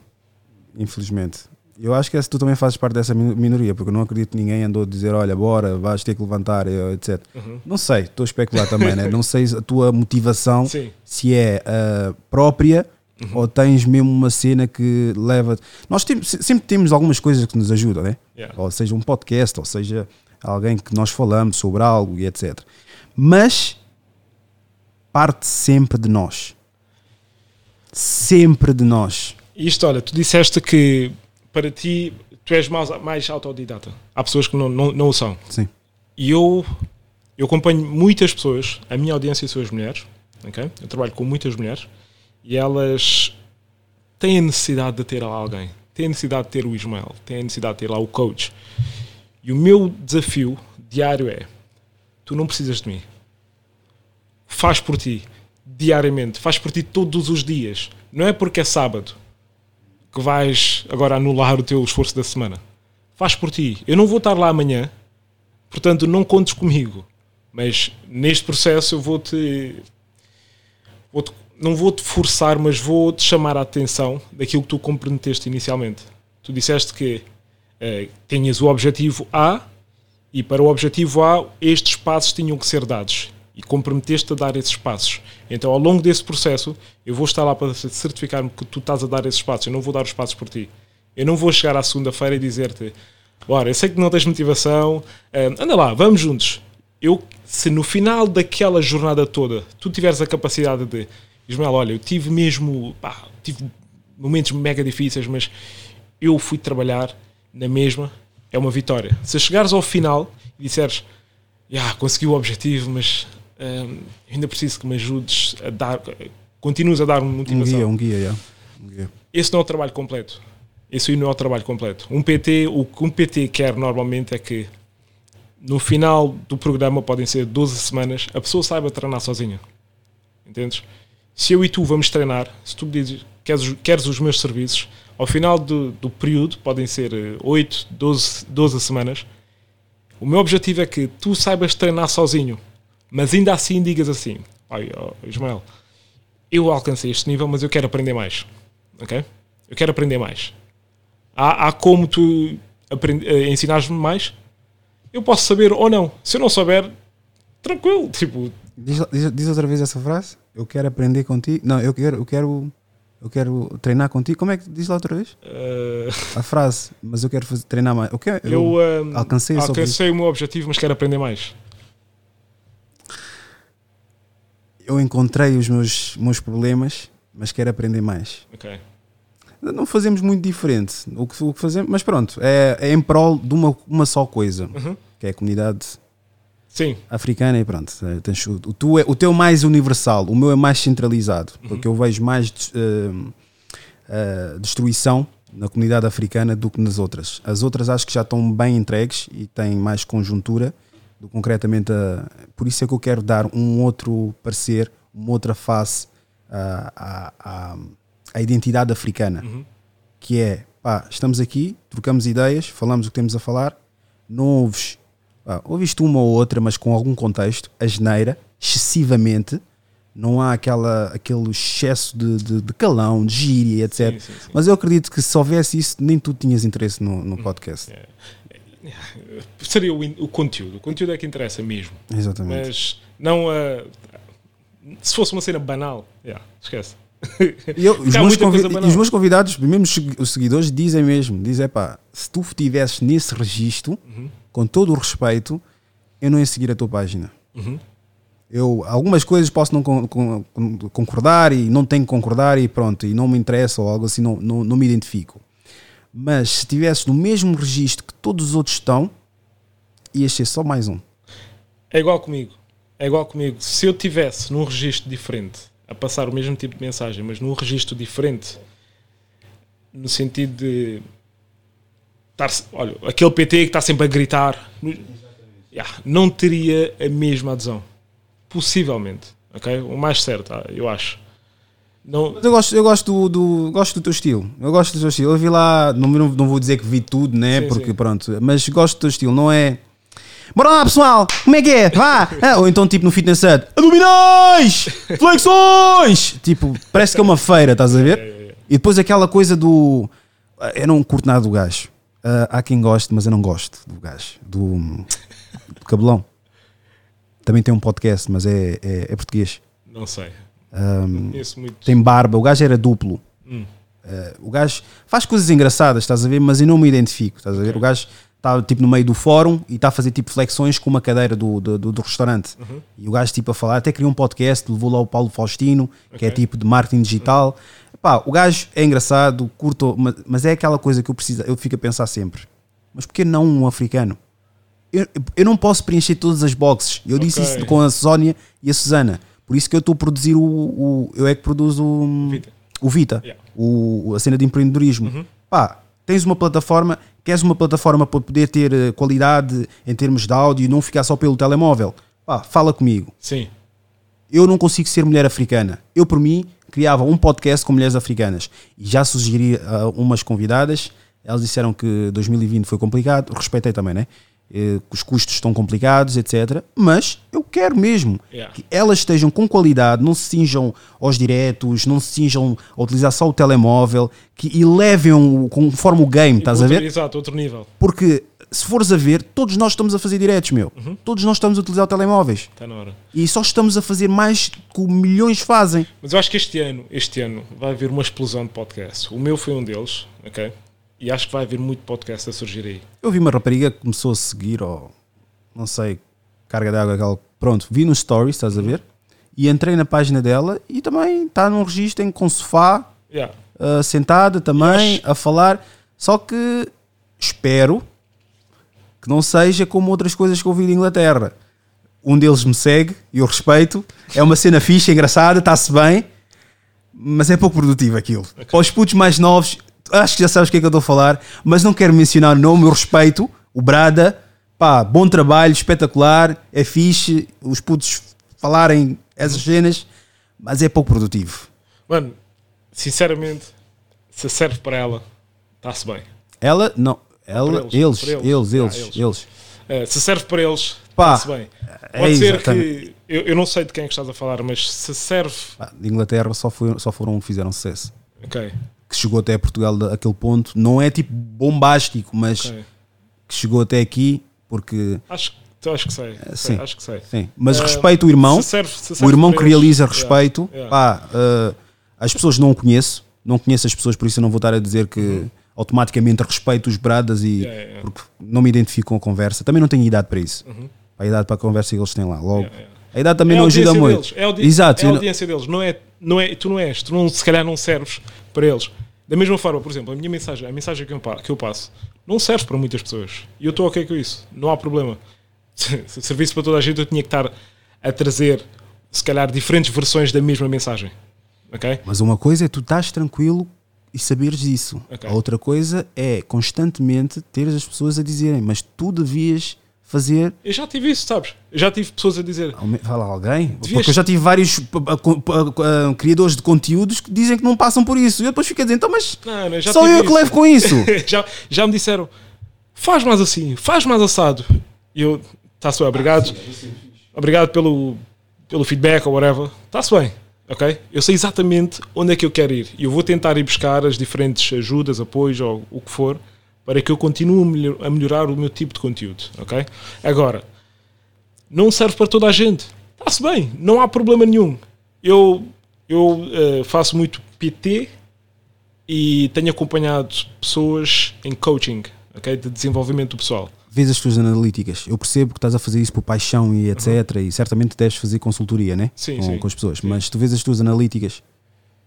Infelizmente. Eu acho que essa, tu também fazes parte dessa min- minoria, porque eu não acredito que ninguém andou a dizer: olha, bora, vais ter que levantar, etc. Não sei, estou a especular também, né? Não sei a tua motivação Sim. se é ah, própria ou tens mesmo uma cena que leva. Nós sempre temos algumas coisas que nos ajudam, né? Yeah. Ou seja, um podcast, ou seja, alguém que nós falamos sobre algo e etc. Mas parte sempre de nós. Sempre de nós. Isto, olha, tu disseste que para ti tu és mais, mais autodidata. Há pessoas que não, não, não o são. Sim. E eu, eu acompanho muitas pessoas, a minha audiência são as mulheres, ok? Eu trabalho com muitas mulheres e elas têm a necessidade de ter lá alguém, têm a necessidade de ter o Ismael, têm a necessidade de ter lá o coach. E o meu desafio diário é: tu não precisas de mim. Faz por ti, diariamente, faz por ti todos os dias. Não é porque é sábado que vais agora anular o teu esforço da semana. Faz por ti. Eu não vou estar lá amanhã, portanto não contes comigo. Mas neste processo eu vou-te. vou-te- não vou-te forçar, mas vou-te chamar a atenção daquilo que tu comprometeste inicialmente. Tu disseste que eh, tinhas o objetivo A e para o objetivo A estes passos tinham que ser dados e comprometeste a dar esses passos. Então, ao longo desse processo, eu vou estar lá para certificar-me que tu estás a dar esses passos. Eu não vou dar os passos por ti. Eu não vou chegar à segunda-feira e dizer-te: Ora, eu sei que não tens motivação, eh, anda lá, vamos juntos. Eu, se no final daquela jornada toda tu tiveres a capacidade de, Ismael, olha, eu tive mesmo, pá, tive momentos mega difíceis, mas eu fui trabalhar na mesma, é uma vitória. Se chegares ao final e disseres, "Ya, consegui o objetivo, mas hum, ainda preciso que me ajudes a dar, continuas a dar uma Um motivação. guia, um guia, yeah. um guia. Esse não é o trabalho completo. Esse aí não é o trabalho completo. Um PT, o que um PT quer normalmente é que no final do programa, podem ser 12 semanas, a pessoa saiba treinar sozinha. Entendes? Se eu e tu vamos treinar, se tu me dizes queres, queres os meus serviços, ao final do, do período, podem ser eh, 8, 12, 12 semanas, o meu objetivo é que tu saibas treinar sozinho, mas ainda assim digas assim: ó, Ismael, eu alcancei este nível, mas eu quero aprender mais. Ok? Eu quero aprender mais. Há, há como tu eh, ensinares-me mais? Eu posso saber ou não. Se eu não souber, tranquilo. Tipo, Diz, diz, diz outra vez essa frase. Eu quero aprender contigo. Não, eu quero, eu quero, eu quero treinar contigo. Como é que diz lá outra vez? eh, A frase, mas eu quero fazer, treinar mais. Eu, quero, eu, eh, alcancei esse alcancei o meu objetivo, mas quero aprender mais. eu encontrei os meus, meus problemas, mas quero aprender mais. Ok. Não fazemos muito diferente. O que, o que fazemos, mas pronto, é, é em prol de uma, uma só coisa, Uhum. que é a comunidade Sim, africana e pronto. é, tens o, tu é, o teu é mais universal, o meu é mais centralizado, Uhum. porque eu vejo mais eh, eh, destruição na comunidade africana do que nas outras. As outras acho que já estão bem entregues e têm mais conjuntura do que concretamente a, por isso é que eu quero dar um outro parecer, uma outra face à, à, à, à identidade africana, que é pá, estamos aqui, trocamos ideias, falamos o que temos a falar, não ouves pá, ouviste uma ou outra, mas com algum contexto, a geneira, excessivamente, não há aquela, aquele excesso de, de, de calão, de gíria, etc. Sim, sim, sim. Mas eu acredito que se houvesse isso, nem tu tinhas interesse no, no podcast. seria o, o conteúdo. O conteúdo é que interessa mesmo. Exatamente. Mas não a. se fosse uma cena banal, yeah, esquece. E eu- os, meus os meus convidados, mesmo os seguidores, dizem mesmo: dizem, pá, se tu estivesses nesse registro, Uhum. Com todo o respeito, eu não ia seguir a tua página. Uhum. Eu, algumas coisas posso não con- con- con- concordar e não tenho que concordar e pronto, e não me interessa ou algo assim, não, não, não me identifico. Mas se estivesse no mesmo registro que todos os outros estão, ias ser só mais um. É igual comigo. É igual comigo. Se eu tivesse num registro diferente, a passar o mesmo tipo de mensagem, mas num registro diferente, no sentido de estar, olha, aquele PT que está sempre a gritar, yeah, não teria a mesma adesão. Possivelmente. Ok? O mais certo, ah, eu acho. Não, Mas eu gosto, eu gosto do, do- gosto do teu estilo. Eu gosto do teu estilo. Eu vi lá, não, não, não vou dizer que vi tudo, né? Sim, Porque sim. pronto, mas gosto do teu estilo, não é. Bora lá, pessoal! Como é que é? Vá! Ah, ou então, tipo, no Fitness Hut, abdominais! Flexões! Tipo, parece que é uma feira, estás a ver? E depois aquela coisa do. ah, Eu não curto nada do gajo. Ah, há quem goste, mas eu não gosto do gajo. Do, do cabelão. Também tem um podcast, mas é, é, é português. não sei. Conheço muito. tem barba, o gajo era duplo. Hum. Eh, o gajo faz coisas engraçadas, estás a ver? Mas eu não me identifico, estás a ver? O gajo está tipo no meio do fórum e está a fazer tipo flexões com uma cadeira do, do, do- do restaurante. Uhum. E o gajo tipo a falar, até criou um podcast, levou lá o Paulo Faustino, que é tipo de marketing digital. Pá, o gajo é engraçado, curto, mas, mas é aquela coisa que eu preciso, eu fico a pensar sempre. Mas por que não um africano? Eu, eu não posso preencher todas as boxes. Eu disse Ok. isso com a Sónia e a Susana. Por isso que eu estou a produzir o, o- Eu é que produzo o Vita. o Vita, Yeah. o, a cena de empreendedorismo. Pá, tens uma plataforma, queres uma plataforma para poder ter eh, qualidade em termos de áudio e não ficar só pelo telemóvel. Pá, fala comigo. Sim. Eu não consigo ser mulher africana. Eu, por mim, criava um podcast com mulheres africanas. E já sugeri a umas convidadas. Elas disseram que 2020 foi complicado. Respeitei também, né? Eh, Que os custos estão complicados, etc. Mas eu quero mesmo Yeah. que elas estejam com qualidade, não se cinjam aos diretos, não se cinjam a utilizar só o telemóvel que, e levem o- conforme o game, estás a Outro- ver? Exato, outro nível. Porque se fores a ver, todos nós estamos a fazer diretos, meu. Todos nós estamos a utilizar telemóveis. Está na hora. E só estamos a fazer mais que milhões fazem. Mas eu acho que este ano, este ano vai haver uma explosão de podcasts. O meu foi um deles, ok? E acho que vai haver muito podcast a surgir aí. Eu vi uma rapariga que começou a seguir, ou não sei, carga de água, aquela. Pronto, vi nos stories, estás a ver? E entrei na página dela e também está num registro em com sofá, Yeah. uh, sentada também, a falar. Só que espero que não seja como outras coisas que eu ouvi de Inglaterra. Um deles me segue e eu respeito. É uma cena fixe, engraçada, está-se bem, mas é pouco produtivo aquilo. Para os putos mais novos, acho que já sabes o que é que eu estou a falar, mas não quero mencionar o nome, eu respeito. O Brada, pá, bom trabalho, espetacular, é fixe. Os putos falarem essas cenas, mas é pouco produtivo. Mano, sinceramente, se serve para ela, está-se bem. Ela, não, ela, eles, eles, eles, eles. Ah, eles, eles. Eh, se serve para eles, Pá, está-se bem. é Pode ser exatamente. que. Eu, eu não sei de quem é que estás a falar, mas se serve. Pá, de Inglaterra só, foi, só foram que fizeram sucesso. Ok, Que chegou até Portugal a- aquele ponto. Não é tipo bombástico, mas ok. que chegou até aqui porque. Acho, que- acho que sei. sei, sim. Acho que sei. Sim. Mas Eh, respeito o irmão. se serve- se o serve irmão para que realiza yeah, respeito. yeah. Pá, eh, as pessoas não o conheço. Não conheço as pessoas, por isso eu não vou estar a dizer que automaticamente respeito os bradas e Uhum. Yeah, yeah. porque não me identifico com a conversa. Também não tenho idade para isso. A idade para a conversa que eles têm lá. Logo. Uhum. Yeah, yeah. A idade também É não ajuda audiência muito. deles, é a audi- Exato. É a audiência deles, não é, não é, tu não és, tu não, se calhar não serves para eles. Da mesma forma, por exemplo, a minha mensagem, a mensagem que eu, que eu passo, não serve para muitas pessoas. E eu estou ok com isso, não há problema. Se servisse para toda a gente, eu tinha que estar a trazer, se calhar, diferentes versões da mesma mensagem. Ok? Mas uma coisa é tu estás tranquilo e saberes isso. Ok. A outra coisa é constantemente ter as pessoas a dizerem, mas tu devias fazer. Eu já tive isso, sabes? Eu já tive pessoas a dizer, Fala alguém? Devias- Porque eu já tive vários ah, criadores de conteúdos que dizem que não passam por isso. E eu depois fico a dizer, então, mas não, não, só eu é que isso. levo com isso. já, já me disseram faz mais assim, faz mais assado. E eu, está-se bem, obrigado. Obrigado pelo, pelo feedback ou whatever. Está-se bem, ok? Eu sei exatamente onde é que eu quero ir. E eu vou tentar ir buscar as diferentes ajudas, apoios ou o que for, para que eu continue a melhor- a melhorar o meu tipo de conteúdo, ok? Agora, não serve para toda a gente. Está-se bem, não há problema nenhum. Eu, eu eh, faço muito PT e tenho acompanhado pessoas em coaching, ok? De desenvolvimento pessoal. Vês as tuas analíticas. Eu percebo que estás a fazer isso por paixão e etc. E certamente deves fazer consultoria, né? Sim, com, sim. com as pessoas. Mas tu vês as tuas analíticas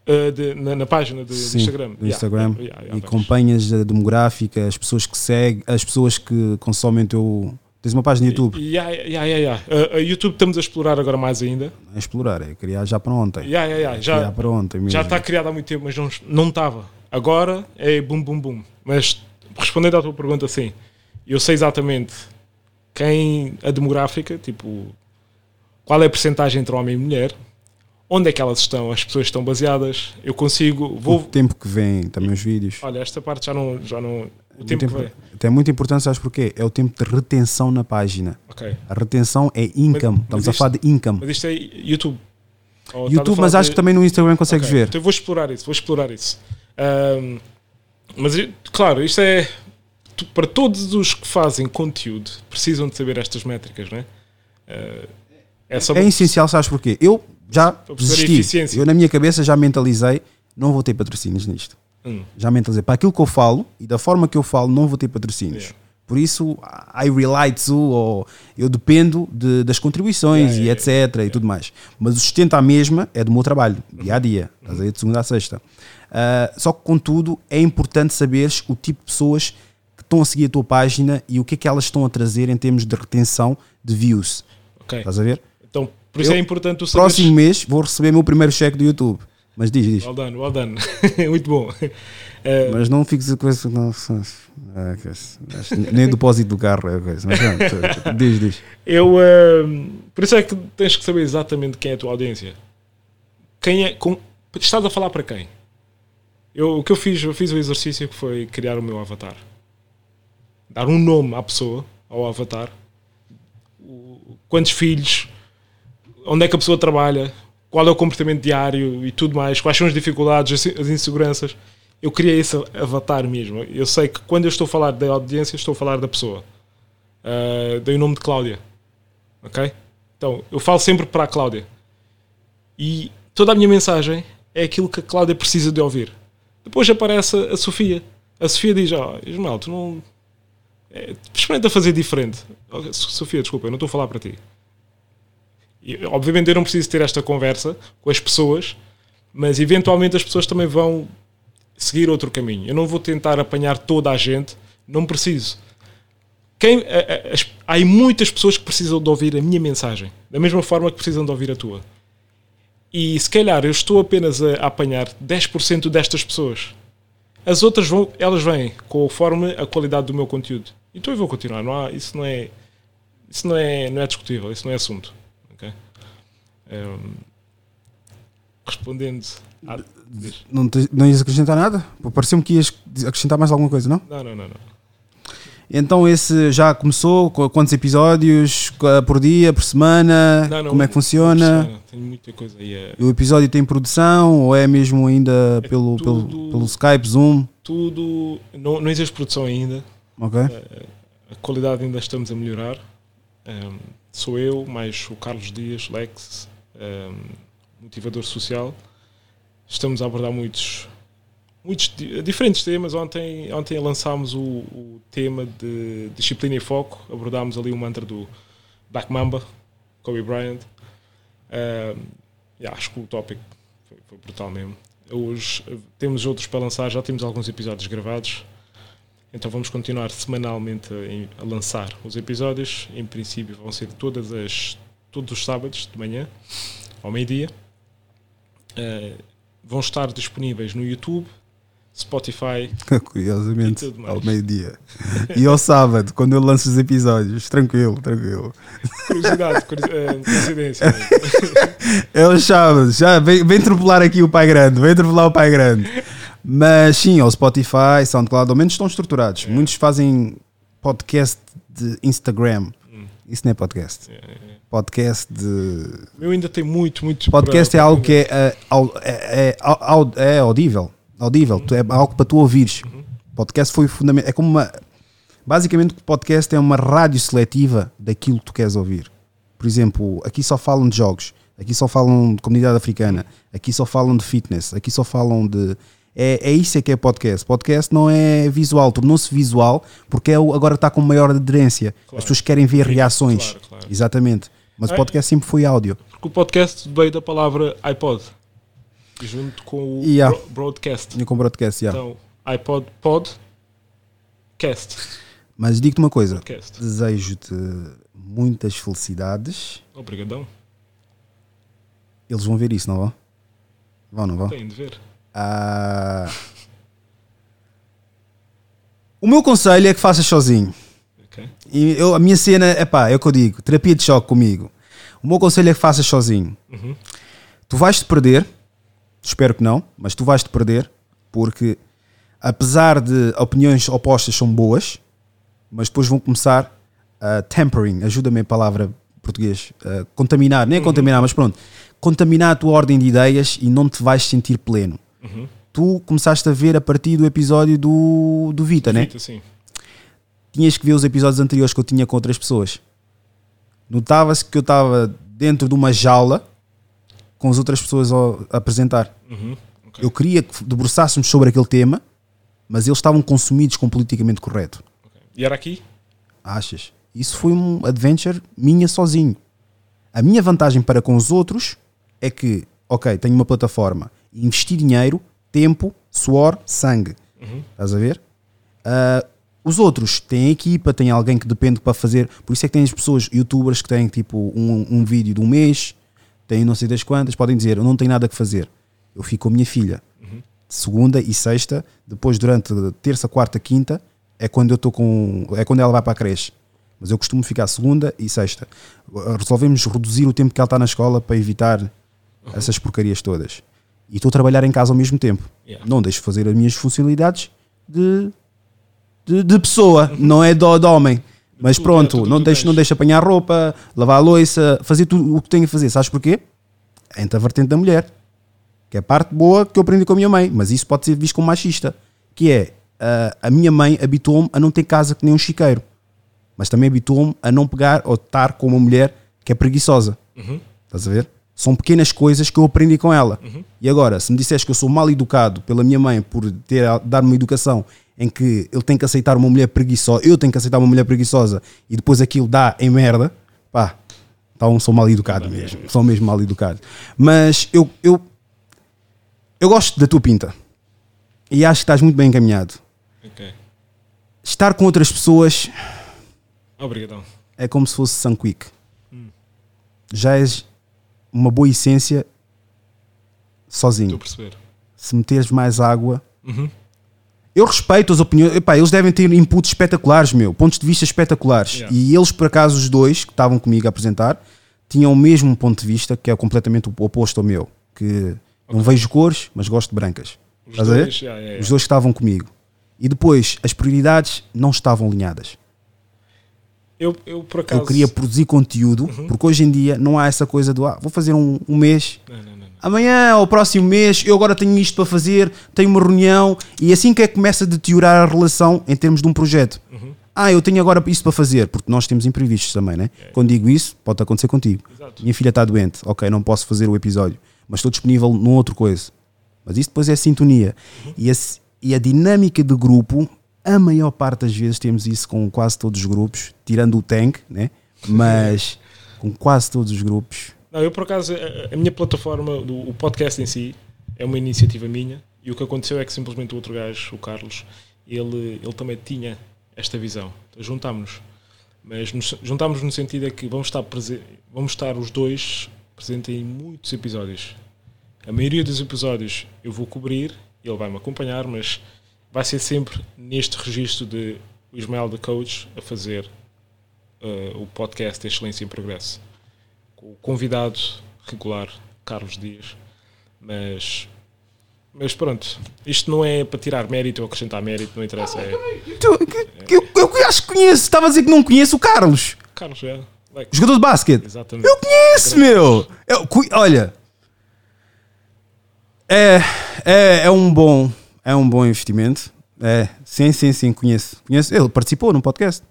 Uh, de- na, na página do Sim, Instagram. do Instagram yeah, yeah, e yeah, acompanhas a demográfica, as pessoas que seguem, as pessoas que consomem o teu. Tens uma página no YouTube. Yeah, yeah, yeah, yeah. Uh, a YouTube estamos a explorar agora mais ainda. A explorar, é criar já para ontem. Yeah, yeah, yeah. Criar Já, para ontem mesmo. já está criado há muito tempo, mas não não estava. Agora é bum bum bum. Mas respondendo à tua pergunta, sim, eu sei exatamente quem a demográfica, tipo, qual é a percentagem entre homem e mulher, onde é que elas estão, as pessoas estão baseadas, eu consigo, O vou, tempo que vem, também os vídeos. olha, esta parte já não, já não, o O tempo, tempo- que vem, Até é muito importante, sabes porquê? É o tempo de retenção na página. ok, A retenção é income. Mas- Estamos mas a falar de income. mas isto é YouTube. Ou YouTube, mas acho de- que também no Instagram consegues Ok, ver. Então eu vou explorar isso, vou explorar isso. Ahm, mas claro, isto é para todos os que fazem conteúdo precisam de saber estas métricas, não é? Ah, é É essencial, sabes porquê? Eu já desisti. Eu na minha cabeça já mentalizei, não vou ter patrocínios nisto. Hum. Já mentalizei. Para aquilo que eu falo e da forma que eu falo, não vou ter patrocínios. Yeah. Por isso, I rely to, ou eu dependo de- das contribuições Yeah, e yeah, etc. e tudo mais. Mas o sustento à mesma é do meu trabalho, dia a dia. Estás aí de segunda a sexta. Ah, só que, contudo, é importante saberes o tipo de pessoas estão a seguir a tua página e o que é que elas estão a trazer em termos de retenção de views. Ok. Estás a ver? Então, por isso Eu- é importante saberes. Próximo mês vou receber meu primeiro cheque do YouTube. Mas diz, diz. Well done, well done. Muito bom. Ah, Mas não fiques com. Não, que nem o depósito do carro é a coisa. Mas pronto, diz, diz. Eu, ahm, por isso é que tens que saber exatamente quem é a tua audiência. Quem é, com, estás a falar para quem? Eu, o que eu fiz, eu fiz o exercício que foi criar o meu avatar. Dar um nome à pessoa, ao avatar. Quantos filhos, onde é que a pessoa trabalha, qual é o comportamento diário e tudo mais, quais são as dificuldades, as as inseguranças. Eu criei esse avatar mesmo. Eu sei que quando eu estou a falar da audiência, estou a falar da pessoa. Uh, dei o nome de Cláudia. Ok? Então, eu falo sempre para a Cláudia. E toda a minha mensagem é aquilo que a Cláudia precisa de ouvir. Depois aparece a, Sofia. A Sofia diz: Ó, oh, Ismael, tu não. É, experimenta fazer diferente. So- Sofia, desculpa, eu não estou a falar para ti. E, obviamente eu não preciso ter esta conversa com as pessoas, mas eventualmente as pessoas também vão seguir outro caminho. Eu não vou tentar apanhar toda a gente, não preciso. Quem, a- a- há muitas pessoas que precisam de ouvir a minha mensagem, da mesma forma que precisam de ouvir a tua. E se calhar eu estou apenas a, a apanhar 10% destas pessoas. As outras vão, elas vêm conforme a qualidade do meu conteúdo. Então eu vou continuar, não há, isso não é isso não é, não é discutível, isso não é assunto. ok? Ehm, respondendo à-. Não, te- não ias acrescentar nada? Pareceu-me que ias acrescentar mais alguma coisa, não? Não, não, não, não. Então esse já começou? Qu- Quantos episódios? Por dia? Por semana? Não, não, Como é que funciona? Tenho muita coisa aí. a- O episódio tem produção ou é mesmo ainda É pelo, pelo, tudo- pelo Skype, Zoom? Tudo. Não, não existe produção ainda. Ok? A qualidade ainda estamos a melhorar. Um, sou eu, mais o Carlos Dias, Lex, um, motivador social. Estamos a abordar muitos, muitos di- diferentes temas. Ontem, ontem lançámos o, o tema de disciplina e foco. Abordámos ali o mantra do Black Mamba, Kobe Bryant. Um, yeah, acho que o tópico foi, foi brutal mesmo. Hoje eh, temos outros para lançar, já temos alguns episódios gravados. Então vamos continuar semanalmente a, a lançar os episódios. Em princípio vão ser todas as, todos os sábados de manhã, ao meio-dia. Eh, vão estar disponíveis no YouTube, Spotify. Curiosamente, E tudo mais. ao meio-dia. E ao sábado, quando eu lanço os episódios, tranquilo, tranquilo. Curiosidade, curi- eh, coincidência. É os sábados, já vem, vem atropelar aqui o pai grande, vem atropelar o pai grande. Mas sim, ao Spotify, SoundCloud, ao menos estão estruturados. Muitos fazem podcast de Instagram. Isso não é podcast. Podcast de. O meu ainda tem muito, muito. Podcast para- é algo que é, é, é, é, é audível. Audível. Tu- É algo para tu ouvires. Podcast foi fundamental. É como uma. Basicamente, o podcast é uma rádio seletiva daquilo que tu queres ouvir. Por exemplo, aqui só falam de jogos, aqui só falam de comunidade africana, aqui só falam de fitness, aqui só falam de. É, é isso é que é podcast. Podcast não é visual, tornou-se visual porque é o- agora está com maior aderência. Claro. As pessoas querem ver reações. Claro, claro. Exatamente. Mas o podcast sempre foi áudio. Porque o podcast veio da palavra iPod. Junto com o Yeah. bro- broadcast. E com broadcast, yeah. Então, iPod, pod, cast. Mas digo-te uma coisa: desejo-te muitas felicidades. Obrigadão. Eles vão ver isso, não vão? Vão, não vão? Tem de ver. Ah, O meu conselho é que faças sozinho. Ok. E eu, a minha cena, é pá, é o que eu digo: terapia de choque comigo. O meu conselho é que faças sozinho. Tu vais-te perder, espero que não, mas tu vais-te perder, porque apesar de opiniões opostas são boas, mas depois vão começar a tempering, ajuda-me a palavra português, a contaminar, nem a contaminar, mas pronto, contaminar a tua ordem de ideias e não te vais sentir pleno. Tu começaste a ver a partir do episódio do, do Vita, né? Feito assim. tinhas que ver os episódios anteriores que eu tinha com outras pessoas. Notava-se que eu estava dentro de uma jaula com as outras pessoas a apresentar. Uhum. Ok. Eu queria que debruçássemos sobre aquele tema, mas eles estavam consumidos com o politicamente correto. ok. E era aqui? Achas? Isso foi um adventure minha sozinho. A minha vantagem para com os outros é que, ok, tenho uma plataforma, investi dinheiro, tempo, suor, sangue. Estás a ver? Ah, os outros têm equipa, têm alguém que depende para fazer. Por isso é que tem as pessoas, youtubers, que têm tipo um, um vídeo de um mês, têm não sei das quantas, podem dizer: Eu não tenho nada que fazer. Eu fico com a minha filha. Segunda e sexta, depois durante terça, quarta, quinta, é quando eu estou com. É quando ela vai para a creche. Mas eu costumo ficar segunda e sexta. Resolvemos reduzir o tempo que ela está na escola para evitar essas porcarias todas. E estou a trabalhar em casa ao mesmo tempo. Yeah. Não deixo fazer as minhas funcionalidades de, de, de pessoa, não é de, de homem. Mas pronto, tudo não deixo, tens. não deixo apanhar roupa, lavar a louça, fazer tudo o que tenho a fazer. Sabes porquê? Entre a vertente da mulher. Que é a parte boa que eu aprendi com a minha mãe. Mas isso pode ser visto como machista. Que é, ah, a minha mãe habituou-me a não ter casa que nem um chiqueiro. Mas também habituou-me a não pegar ou estar com uma mulher que é preguiçosa. Estás a ver? São pequenas coisas que eu aprendi com ela. E agora, se me disseres que eu sou mal educado pela minha mãe por ter a- dar uma educação em que ele tem que aceitar uma mulher preguiçosa, eu tenho que aceitar uma mulher preguiçosa e depois aquilo dá em merda, pá, então sou mal educado mesmo. Sou mesmo mal educado. Mas eu, eu, eu gosto da tua pinta e acho que estás muito bem encaminhado. Ok. Estar com outras pessoas Obrigadão. é como se fosse Sunquick. Já és uma boa essência Estou sozinho. a perceber. Se meteres mais água. Uhum. Eu respeito as opiniões. Epá, eles devem ter inputs espetaculares, meu. Pontos de vista espetaculares. Yeah. E eles, por acaso, os dois que estavam comigo a apresentar, tinham o mesmo ponto de vista, que é completamente o oposto ao meu. Que não vejo cores, mas gosto de brancas. Os Estás dois, yeah, yeah. Os dois que estavam comigo. E depois, as prioridades não estavam alinhadas. Eu, eu, por acaso. Eu queria produzir conteúdo, Uhum. porque hoje em dia não há essa coisa do ah, vou fazer um, um mês, Não, não, não. amanhã ou próximo mês eu agora tenho isto para fazer, tenho uma reunião e assim que é que começa a deteriorar a relação em termos de um projeto. Uhum. Ah, eu tenho agora isso para fazer, porque nós temos imprevistos também, né? Quando digo isso, pode acontecer contigo. Exato. Minha filha está doente, ok, não posso fazer o episódio, mas estou disponível num outro coisa. Mas isso depois é sintonia. Uhum. E, a, e a dinâmica de grupo, a maior parte das vezes temos isso com quase todos os grupos, tirando o Tank, né? Mas com quase todos os grupos. Não, eu por acaso, a, minha plataforma, do, o podcast em si, é uma iniciativa minha e o que aconteceu é que simplesmente o outro gajo, o Carlos, ele, ele também tinha esta visão. Então, juntámos-nos. Mas nos, juntámos no sentido é que vamos estar, vamos estar os dois presentes em muitos episódios. A maioria dos episódios eu vou cobrir, ele vai me acompanhar, mas vai ser sempre neste registro de o Ismael da Coach a fazer eh, o podcast Excelência em Progresso com o convidado regular, Carlos Dias. Mas, mas pronto, isto não é para tirar mérito ou acrescentar mérito, não interessa. É Tu- que- que- Eu, eu acho que conheço, estava a dizer que não conheço o Carlos, Carlos, é. Like, jogador de basquete. exatamente. Eu conheço, meu. Eu, olha, é, é, é um bom, é um bom investimento. É, sim, sim, sim, conheço. conheço. Ele participou no podcast.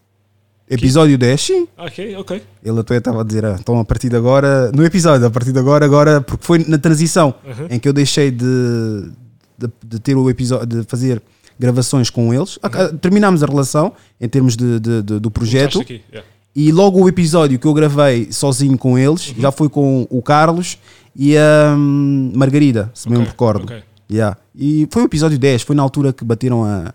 Episódio 10, sim. Ok, ok. Ele até estava a dizer, ah, então a partir de agora, no episódio, a partir de agora, agora, porque foi na transição Uhum. em que eu deixei de, de, de ter o episódio, de fazer gravações com eles. Ah, Terminámos a relação em termos de, de- de- do projeto. Aqui, yeah. E logo o episódio que eu gravei sozinho com eles Uhum. já foi com o Carlos e a hum, Margarida, se bem me recordo. ok. Yeah. E foi o episódio 10, foi na altura que bateram a,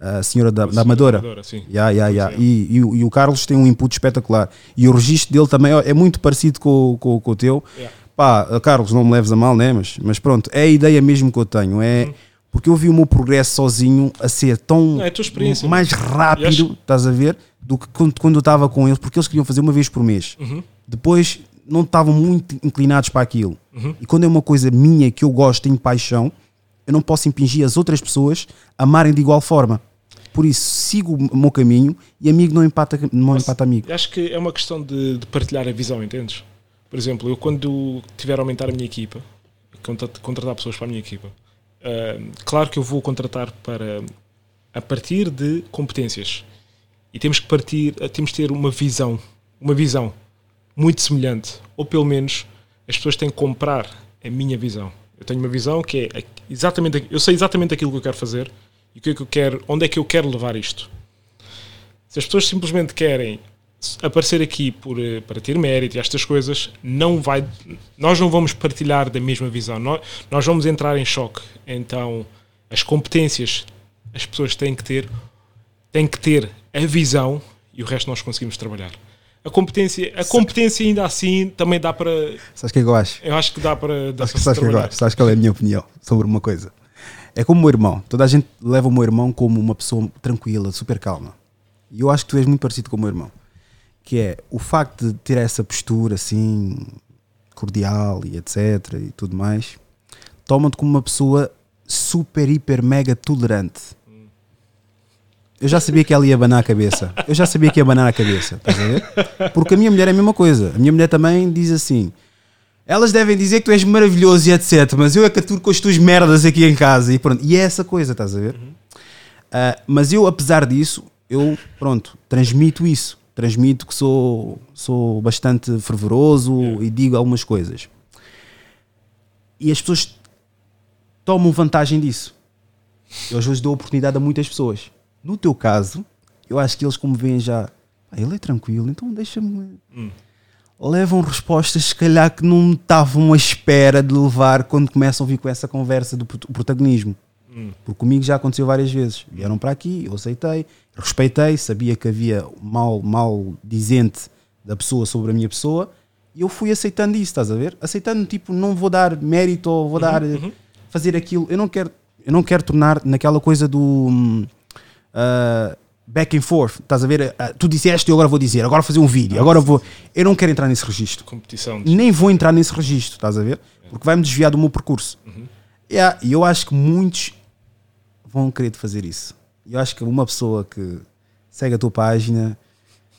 a senhora da, da Amadora. Amadora, sim. Yeah, yeah, yeah. E, e o- e o Carlos tem um input espetacular. E o registro dele também é muito parecido com, com, com o teu. Yeah. Pá, Carlos, não me leves a mal, né? Mas, mas pronto, é a ideia mesmo que eu tenho. É Uhum. Porque eu vi o meu progresso sozinho a ser tão é a mais mano. rápido, estás a ver, do que quando, quando eu estava com eles, porque eles queriam fazer uma vez por mês. Uhum. Depois não estavam muito inclinados para aquilo. E quando é uma coisa minha que eu gosto, tenho paixão, eu não posso impingir as outras pessoas a amarem de igual forma. Por isso, sigo o meu caminho e amigo não empata, não empata amigo. Acho que é uma questão de, de partilhar a visão, entendes? Por exemplo, eu quando tiver a aumentar a minha equipa, contra- contratar pessoas para a minha equipa, ah, claro que eu vou contratar para a partir de competências e temos que partir, ah, temos que ter uma visão, uma visão muito semelhante, ou pelo menos as pessoas têm que comprar a minha visão. Eu tenho uma visão que é exatamente, eu sei exatamente aquilo que eu quero fazer e o que é que eu quero, onde é que eu quero levar isto. Se as pessoas simplesmente querem aparecer aqui por, eh, para ter mérito e estas coisas, não vai, nós não vamos partilhar da mesma visão. Nós, nós vamos entrar em choque. Então, as competências as pessoas têm que ter, têm que ter a visão e o resto nós conseguimos trabalhar. A competência, a competência ainda assim também dá para, Sabes o que é que eu acho? eu acho que dá para, dá Sabes, para sabes o que é que eu acho? Sabes qual é a minha opinião sobre uma coisa? É como o meu irmão. Toda a gente leva o meu irmão como uma pessoa tranquila, super calma. E eu acho que tu és muito parecido com o meu irmão. Que é o facto de ter essa postura assim, cordial e etc. e tudo mais, toma-te como uma pessoa super, hiper, mega tolerante. Eu já sabia que ela ia abanar a cabeça. Eu já sabia que ia abanar a cabeça. Estás a ver? Porque a minha mulher é a mesma coisa. A minha mulher também diz assim: elas devem dizer que tu és maravilhoso e etc. Mas eu é que aturo com as tuas merdas aqui em casa e pronto. E é essa coisa, estás a ver? Ah, mas eu, apesar disso, eu, pronto, transmito isso. Transmito que sou, sou bastante fervoroso e digo algumas coisas. E as pessoas tomam vantagem disso. Eu às vezes dou oportunidade a muitas pessoas. No teu caso, eu acho que eles, como veem já, "Ah, ele é tranquilo, então deixa-me levam respostas se calhar que não estavam à espera de levar quando começam a vir com essa conversa do prot- protagonismo. Porque comigo já aconteceu várias vezes. Vieram para aqui, eu aceitei, respeitei, sabia que havia mal, mal dizente da pessoa sobre a minha pessoa e eu fui aceitando isso, estás a ver? Aceitando, tipo, não vou dar mérito ou vou dar eh, fazer aquilo. Eu não quero, eu não quero tornar naquela coisa do ah, back and forth, estás a ver? Ah, tu disseste, eu agora vou dizer, agora vou fazer um vídeo, agora vou. Eu não quero entrar nesse registro Competição. nem vou entrar nesse registro, estás a ver? Porque vai-me desviar do meu percurso. Yeah, E eu acho que muitos vão querer fazer isso. Eu acho que uma pessoa que segue a tua página,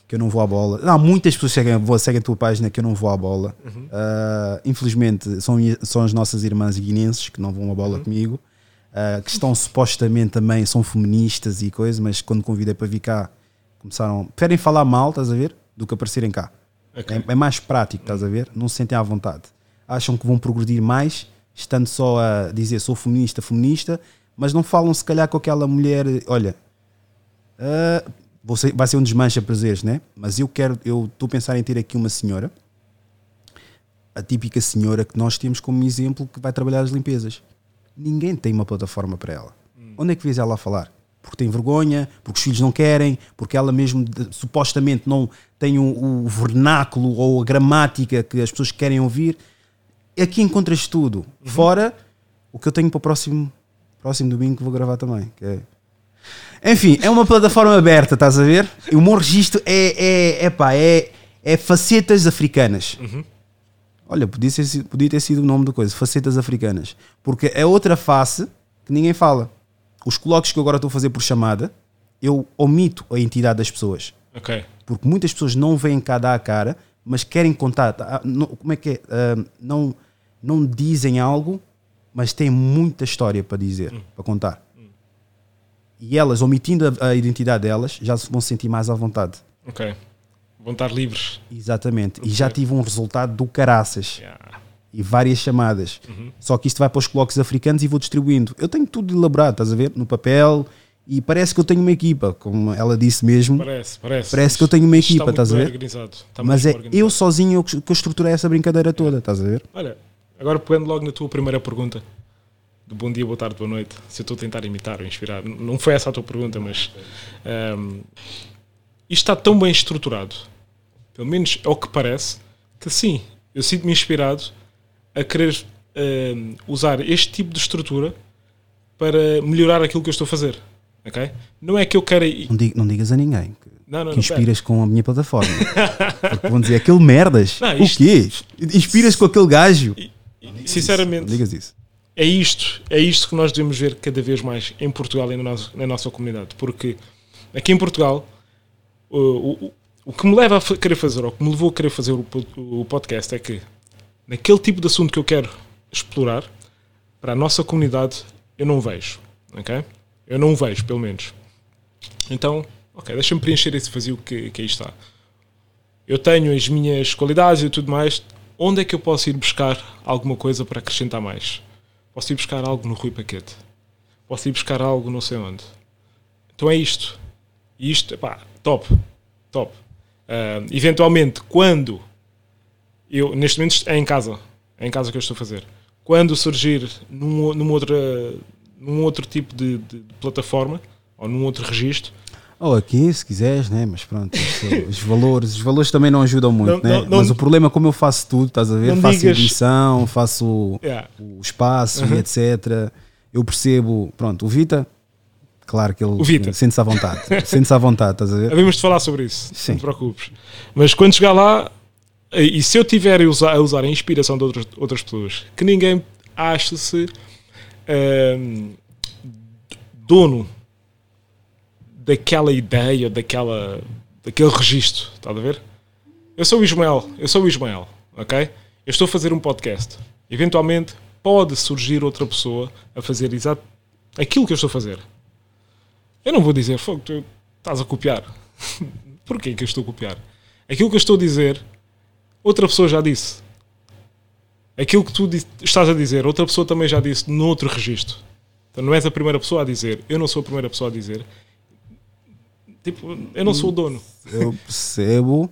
que eu não vou à bola. Não, muitas pessoas seguem, seguem a tua página que eu não vou à bola. Ah, infelizmente, são, são as nossas irmãs guinenses que não vão à bola comigo. Ah, que estão supostamente também, são feministas e coisas, mas quando convidei para vir cá, começaram. Preferem falar mal, estás a ver? Do que aparecerem cá. Ok. É, é mais prático, estás a ver? Não se sentem à vontade. Acham que vão progredir mais, estando só a dizer sou feminista, feminista, mas não falam se calhar com aquela mulher, olha, ah, vou ser- vai ser um desmancha prazeres, né? Mas eu quero, eu estou a pensar em ter aqui uma senhora, a típica senhora que nós temos como exemplo que vai trabalhar as limpezas. Ninguém tem uma plataforma para ela. Onde é que vês ela a falar? Porque tem vergonha, porque os filhos não querem, porque ela mesmo supostamente não tem o, o vernáculo ou a gramática que as pessoas querem ouvir. Aqui encontras tudo. Fora o que eu tenho para o próximo, próximo domingo que vou gravar também. é- Enfim, é uma plataforma aberta, estás a ver? E o meu registro é, é, é, pá, é, é facetas africanas. Olha, podia, ser, podia ter sido o nome da coisa, facetas africanas. Porque é outra face que ninguém fala. Os colóquios que eu agora estou a fazer por chamada, eu omito a entidade das pessoas. Ok. Porque muitas pessoas não vêm cá dar a cara, mas querem contar. Ah, não- como é que é? Ah, não, não dizem algo, mas têm muita história para dizer, para contar. E elas, omitindo a, a identidade delas, já se vão sentir mais à vontade. Ok. Vão estar livres. Exatamente. E já tive um resultado do caraças. Yeah. E várias chamadas. Só que isto vai para os colóquios africanos e vou distribuindo. Eu tenho tudo elaborado, estás a ver? No papel. E parece que eu tenho uma equipa, como ela disse mesmo. Parece, parece. Parece que eu tenho uma equipa, está estás a ver? Organizado. Está Mas é organizado. eu sozinho que eu estruturei essa brincadeira toda, estás a ver? Olha, agora pegando logo na tua primeira pergunta, do bom dia, boa tarde, boa noite, se eu estou a tentar imitar ou inspirar, não foi essa a tua pergunta, mas ahm, isto está tão bem estruturado, pelo menos é o que parece, que sim, eu sinto-me inspirado a querer ahm, usar este tipo de estrutura para melhorar aquilo que eu estou a fazer. ok? Não é que eu queira. Não, dig- não digas a ninguém que, Não, não, que não, inspiras com a minha plataforma. Porque vão dizer aquele merdas. Não, o isto- quê? Inspiras com aquele gajo. Sinceramente, Não digas isso. é isto, é isto que nós devemos ver cada vez mais em Portugal e na nossa, na nossa comunidade. Porque aqui em Portugal, o, o, o que me leva a querer fazer, ou o que me levou a querer fazer o, o podcast, é que naquele tipo de assunto que eu quero explorar, para a nossa comunidade, eu não vejo. ok? Eu não vejo, pelo menos. Então, ok, deixa-me preencher esse vazio que, que aí está. Eu tenho as minhas qualidades e tudo mais. Onde é que eu posso ir buscar alguma coisa para acrescentar mais? Posso ir buscar algo no Rui Paquete. Posso ir buscar algo não sei onde. Então é isto. E isto, pá, top. Top. Ah, eventualmente, quando eu, neste momento é em casa, é em casa que eu estou a fazer. Quando surgir num, outra, num outro tipo de, de- de plataforma ou num outro registro, Ou aqui, se quiseres, né? Mas pronto, os valores, os valores também não ajudam muito, Não, né? não, não- Mas o problema é como eu faço tudo, estás a ver? Não faço digas- edição, faço yeah, o espaço Uhum. e etc. Eu percebo, pronto, o Vita, claro que ele sente-se à vontade, sente-se à vontade, estás a ver? Havemos de falar sobre isso, Sim. não te preocupes. Mas quando chegar lá, e se eu tiver a usar, a usar a inspiração de outras, outras pessoas, que ninguém ache-se ahm, dono daquela ideia, daquela, daquele registro, estás a ver? Eu sou o Ismael, eu sou o Ismael, ok? Eu estou a fazer um podcast. Eventualmente pode surgir outra pessoa a fazer exato aquilo que eu estou a fazer. Eu não vou dizer, fogo, tu estás a copiar. Porquê que eu estou a copiar? Aquilo que eu estou a dizer, outra pessoa já disse. Aquilo que tu estás a dizer, outra pessoa também já disse noutro registro. Então não és a primeira pessoa a dizer, eu não sou a primeira pessoa a dizer. Tipo, eu não sou o dono. Eu percebo.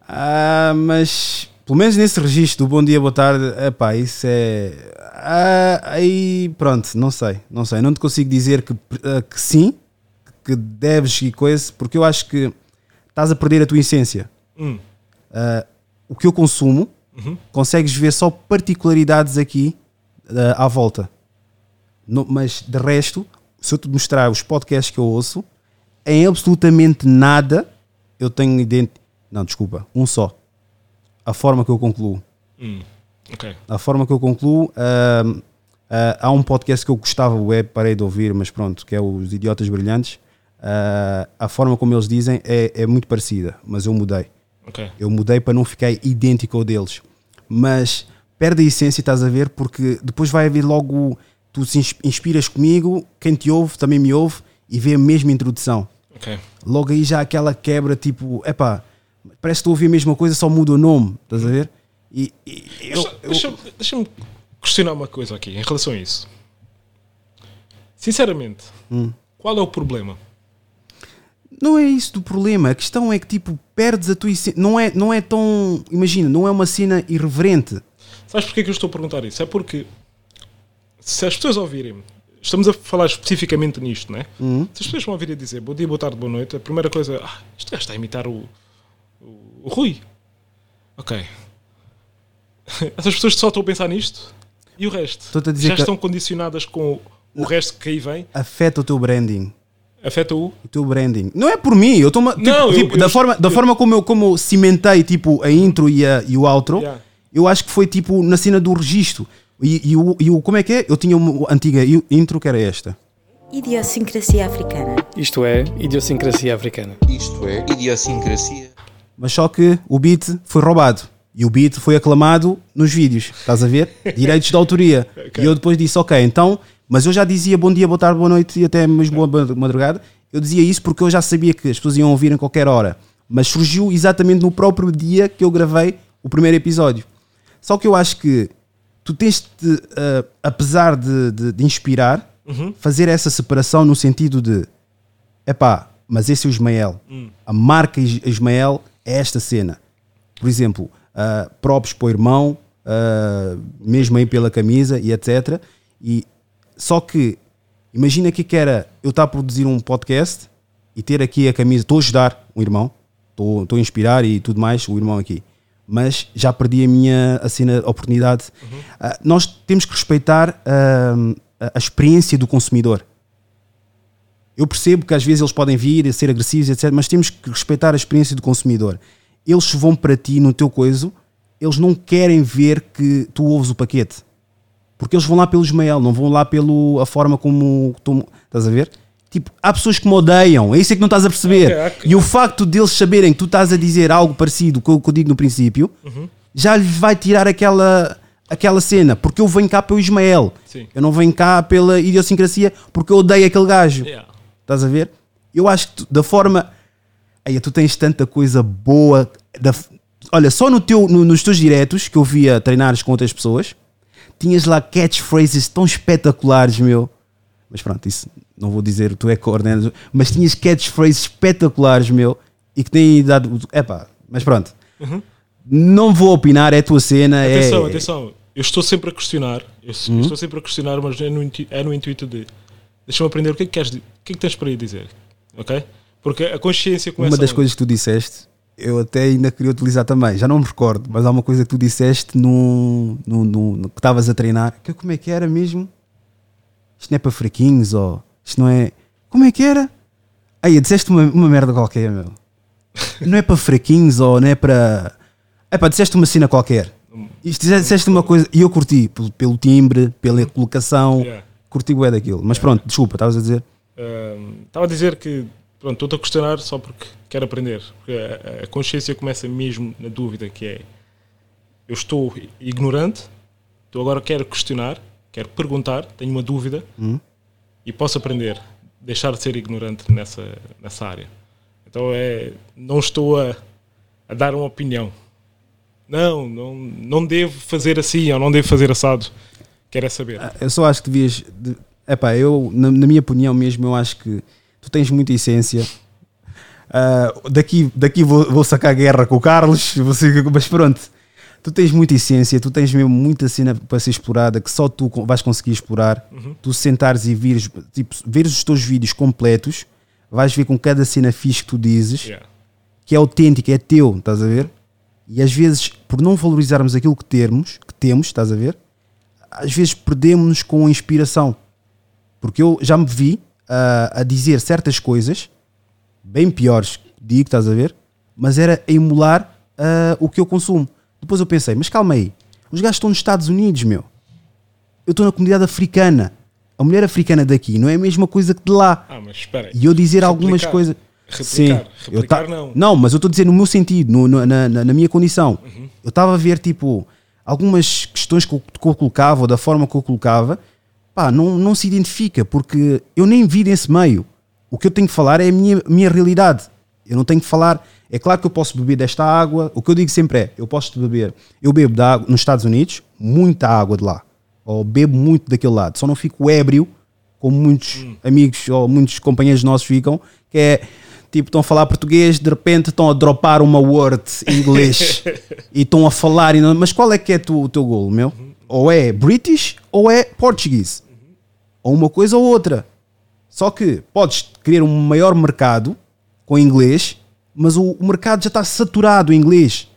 Ah, mas pelo menos nesse registro do bom dia, boa tarde, epá, isso é. Ah, aí pronto, não sei, não sei. Não te consigo dizer que, ah, que sim, que deves e coisa, porque eu acho que estás a perder a tua essência. Hum. Ah, o que eu consumo, consegues ver só particularidades aqui à volta. No- mas de resto, se eu te mostrar os podcasts que eu ouço, em absolutamente nada eu tenho ident... Não, desculpa, um só. A forma que eu concluo. Hum. Ok. A forma que eu concluo. ahm, ah, há um podcast que eu gostava, web, parei de ouvir, mas pronto, que é os Idiotas Brilhantes. Ah, a forma como eles dizem é, é muito parecida, mas eu mudei. Ok. Eu mudei para não ficar idêntico ao deles. Mas perde a essência, estás a ver? Porque depois vai haver logo. Tu se ins- inspiras comigo, quem te ouve também me ouve e vê a mesma introdução. Ok. Logo aí já aquela quebra, tipo, epá, parece que estou a ouvir a mesma coisa, só muda o nome, estás a ver? E, e eu, Deixa- eu- Deixa-me deixa-me questionar uma coisa aqui em relação a isso. Sinceramente, Hum. qual é o problema? não é isso do problema. A questão é que, tipo, perdes a tua essência. Não é, não é tão. Imagina, não é uma cena irreverente. Sabes porquê que eu estou a perguntar isso? É porque se as pessoas ouvirem, estamos a falar especificamente nisto, não é? Hum. Se as pessoas vão ouvir a dizer bom dia, boa tarde, boa noite, a primeira coisa, ah, este gajo está a imitar o, o, o Rui. Ok. Essas pessoas só estão a pensar nisto e o resto Estou-te a dizer já que- estão condicionadas com o resto que aí vem. Afeta o teu branding. Afeta o. O teu branding. Não é por mim, eu estou tipo, Não, eu- tipo, eu- da, forma, da eu- forma como eu, como eu cimentei tipo, a intro e, a, e o outro, Yeah. eu acho que foi tipo na cena do registro. E, e, o, e o. Como é que é? Eu tinha uma antiga intro que era esta. Idiosincrasia africana. Isto é idiosincrasia africana. Isto é idiosincrasia. Mas só que o beat foi roubado. E o beat foi aclamado nos vídeos. Estás a ver? Direitos de autoria. E eu depois disse, ok, então. Mas eu já dizia bom dia, boa tarde, boa noite e até mesmo boa madrugada. Eu dizia isso porque eu já sabia que as pessoas iam ouvir em qualquer hora. Mas surgiu exatamente no próprio dia que eu gravei o primeiro episódio. Só que eu acho que tu tens de, ah, apesar de, de- de inspirar, fazer essa separação no sentido de epá, mas esse é o Ismael. A marca Is- Ismael é esta cena. Por exemplo, uh, props para o irmão, uh, mesmo aí pela camisa e etc. E, só que, imagina que que era eu estar a produzir um podcast e ter aqui a camisa, estou a ajudar um irmão, estou estou a inspirar e tudo mais, o irmão aqui. Mas já perdi a minha a cena, a oportunidade. Uh, nós temos que respeitar a, a experiência do consumidor. Eu percebo que às vezes eles podem vir a ser agressivos, etc. Mas temos que respeitar a experiência do consumidor. Eles vão para ti no teu coiso, eles não querem ver que tu ouves o paquete. Porque eles vão lá pelo Ismael, não vão lá pela forma como tu. Estás a ver? Tipo, há pessoas que me odeiam, é isso é que não estás a perceber. Ok, ok. E o facto deles saberem que tu estás a dizer algo parecido com o que eu digo no princípio, Uhum. já lhes vai tirar aquela, aquela cena. Porque eu venho cá pelo Ismael. Sim. Eu não venho cá pela idiosincrasia porque eu odeio aquele gajo. Yeah. Estás a ver? Eu acho que tu- da forma. Aí, tu tens tanta coisa boa. da- olha, só no teu, no- nos teus diretos que eu via treinares com outras pessoas, tinhas lá catchphrases tão espetaculares, meu. Mas pronto, isso não vou dizer, tu é coordenador, mas tinhas catchphrases espetaculares, meu, e que têm dado. Epá, mas pronto. Não vou opinar, é a tua cena. Atenção, é... atenção. Eu estou sempre a questionar. Eu Uhum. estou sempre a questionar, mas é no, é no intuito de. Deixa-me aprender o que é que queres. O que é que tens para aí dizer? Ok? Porque a consciência começa. Uma das coisas que tu disseste, eu até ainda queria utilizar também, já não me recordo, mas há uma coisa que tu disseste no, no, no- no que estavas a treinar, que como é que era mesmo? Isto não é para fraquinhos, ou isto não é. Como é que era? Aí, disseste uma, uma merda qualquer, meu. Não é para fraquinhos, ou não é para. É pá, disseste uma cena qualquer. Isto disseste uma coisa e eu curti pelo, pelo timbre, pela colocação, Yeah. curti o é daquilo. Mas pronto, desculpa, estavas a dizer. Estava a dizer que. Pronto, estou-te a questionar só porque quero aprender. Porque a, a consciência começa mesmo na dúvida, que é. Eu estou ignorante, então agora quero questionar, quero perguntar, tenho uma dúvida Hum. e posso aprender. Deixar de ser ignorante nessa, nessa área. Então é. Não estou a, a dar uma opinião. Não, não, não devo fazer assim ou não devo fazer assado. Quero é saber. Eu só acho que devias. De, epá, eu, na, na minha opinião mesmo, eu acho que tu tens muita essência. Ah, daqui daqui vou, vou sacar guerra com o Carlos, você, mas pronto. Tu tens muita essência, tu tens mesmo muita cena para ser explorada que só tu vais conseguir explorar. Tu sentares e vires, tipo, veres os teus vídeos completos, vais ver com cada cena fixe que tu dizes Yeah. que é autêntico, é teu, estás a ver? E às vezes, por não valorizarmos aquilo que termos, que temos, estás a ver? Às vezes perdemos-nos com a inspiração. Porque eu já me vi ah, a dizer certas coisas, bem piores, digo, estás a ver? Mas era a emular ah, o que eu consumo. Depois eu pensei, mas calma aí, os gajos estão nos Estados Unidos, meu. Eu estou na comunidade africana. A mulher africana daqui não é a mesma coisa que de lá. Ah, mas espera aí. E eu dizer algumas Replicar. coisas. Replicar. eu Replicar ta- não. Não, mas eu estou a dizer no meu sentido, no- no- na, na- na minha condição. Eu estava a ver, tipo, algumas questões que eu, que eu colocava, ou da forma que eu colocava, pá, não, não se identifica, porque eu nem vi nesse meio. O que eu tenho que falar é a minha, minha realidade. Eu não tenho que falar. É claro que eu posso beber desta água. O que eu digo sempre é: eu posso beber. Eu bebo da água nos Estados Unidos, muita água de lá. Ou bebo muito daquele lado. Só não fico ébrio, como muitos amigos ou muitos companheiros nossos ficam, que é tipo, estão a falar português, de repente estão a dropar uma word em inglês e estão a falar. Mas qual é que é tu- o teu golo, meu? Ou é British ou é português. Ou uma coisa ou outra. Só que podes querer um maior mercado com inglês, mas o, o mercado já está saturado em inglês.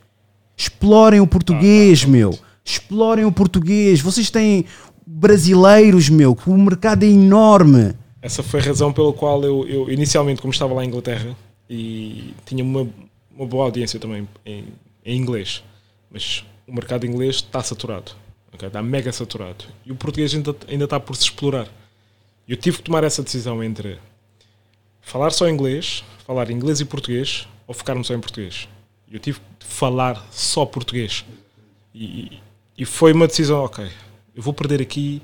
Explorem o português, meu. Explorem o português. Vocês têm brasileiros, meu, que o mercado é enorme. Essa foi a razão pela qual eu, eu inicialmente, como estava lá em Inglaterra, e tinha uma, uma boa audiência também em, em inglês, mas o mercado inglês está saturado, ok? está mega saturado, e o português ainda, ainda está por se explorar. Eu tive que tomar essa decisão entre falar só inglês, falar inglês e português, ou focar-me só em português. Eu tive que falar só português. E, e foi uma decisão, ok, eu vou perder aqui,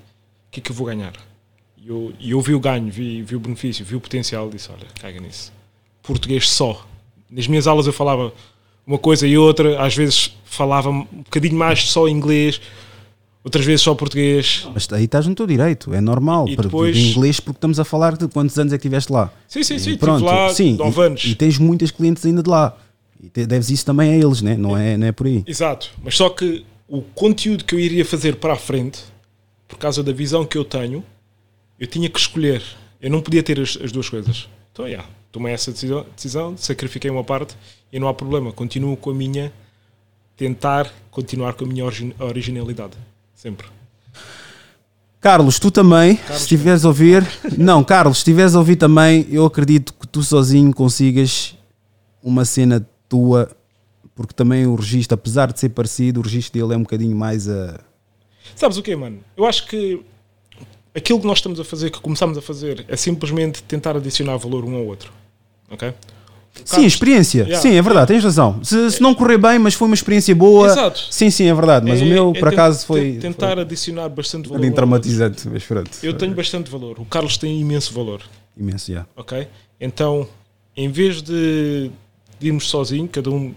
o que é que eu vou ganhar? E eu, eu vi o ganho, vi, vi o benefício, vi o potencial, disse, olha, caga nisso. Português só. Nas minhas aulas eu falava uma coisa e outra, às vezes falava um bocadinho mais só inglês, outras vezes só português. Mas aí estás no teu direito, é normal. E para- depois- De inglês, porque estamos a falar de quantos anos é que estiveste lá. Sim, sim, sim, E estive lá sim, nove e, anos. E tens muitas clientes ainda de lá. E te- deves isso também a eles, né? não, é, não é por aí. Exato, mas só que o conteúdo que eu iria fazer para a frente, por causa da visão que eu tenho, eu tinha que escolher. Eu não podia ter as, as duas coisas. Então, yeah, tomei essa decisão, decisão, sacrifiquei uma parte e não há problema. Continuo com a minha. Tentar continuar com a minha origi- originalidade. Sempre. Carlos, tu também, se estiveres a ouvir. Não, Carlos, se estiveres a ouvir também, eu acredito que tu sozinho consigas uma cena tua, porque também o registro, apesar de ser parecido, o registro dele é um bocadinho mais a. Sabes o quê, mano? Eu acho que aquilo que nós estamos a fazer, que começamos a fazer, é simplesmente tentar adicionar valor um ao outro. Ok? Sim, experiência. Yeah, sim, é verdade, tens razão. Se, se não correr bem, mas foi uma experiência boa. Exato. Sim, sim, é verdade. Mas É- o meu, é por acaso, foi. Tentar foi adicionar bastante valor. traumatizante, mas pronto. Eu tenho bastante valor. O Carlos tem imenso valor. Imenso, já. ok? Então, em vez de, de irmos sozinho, cada um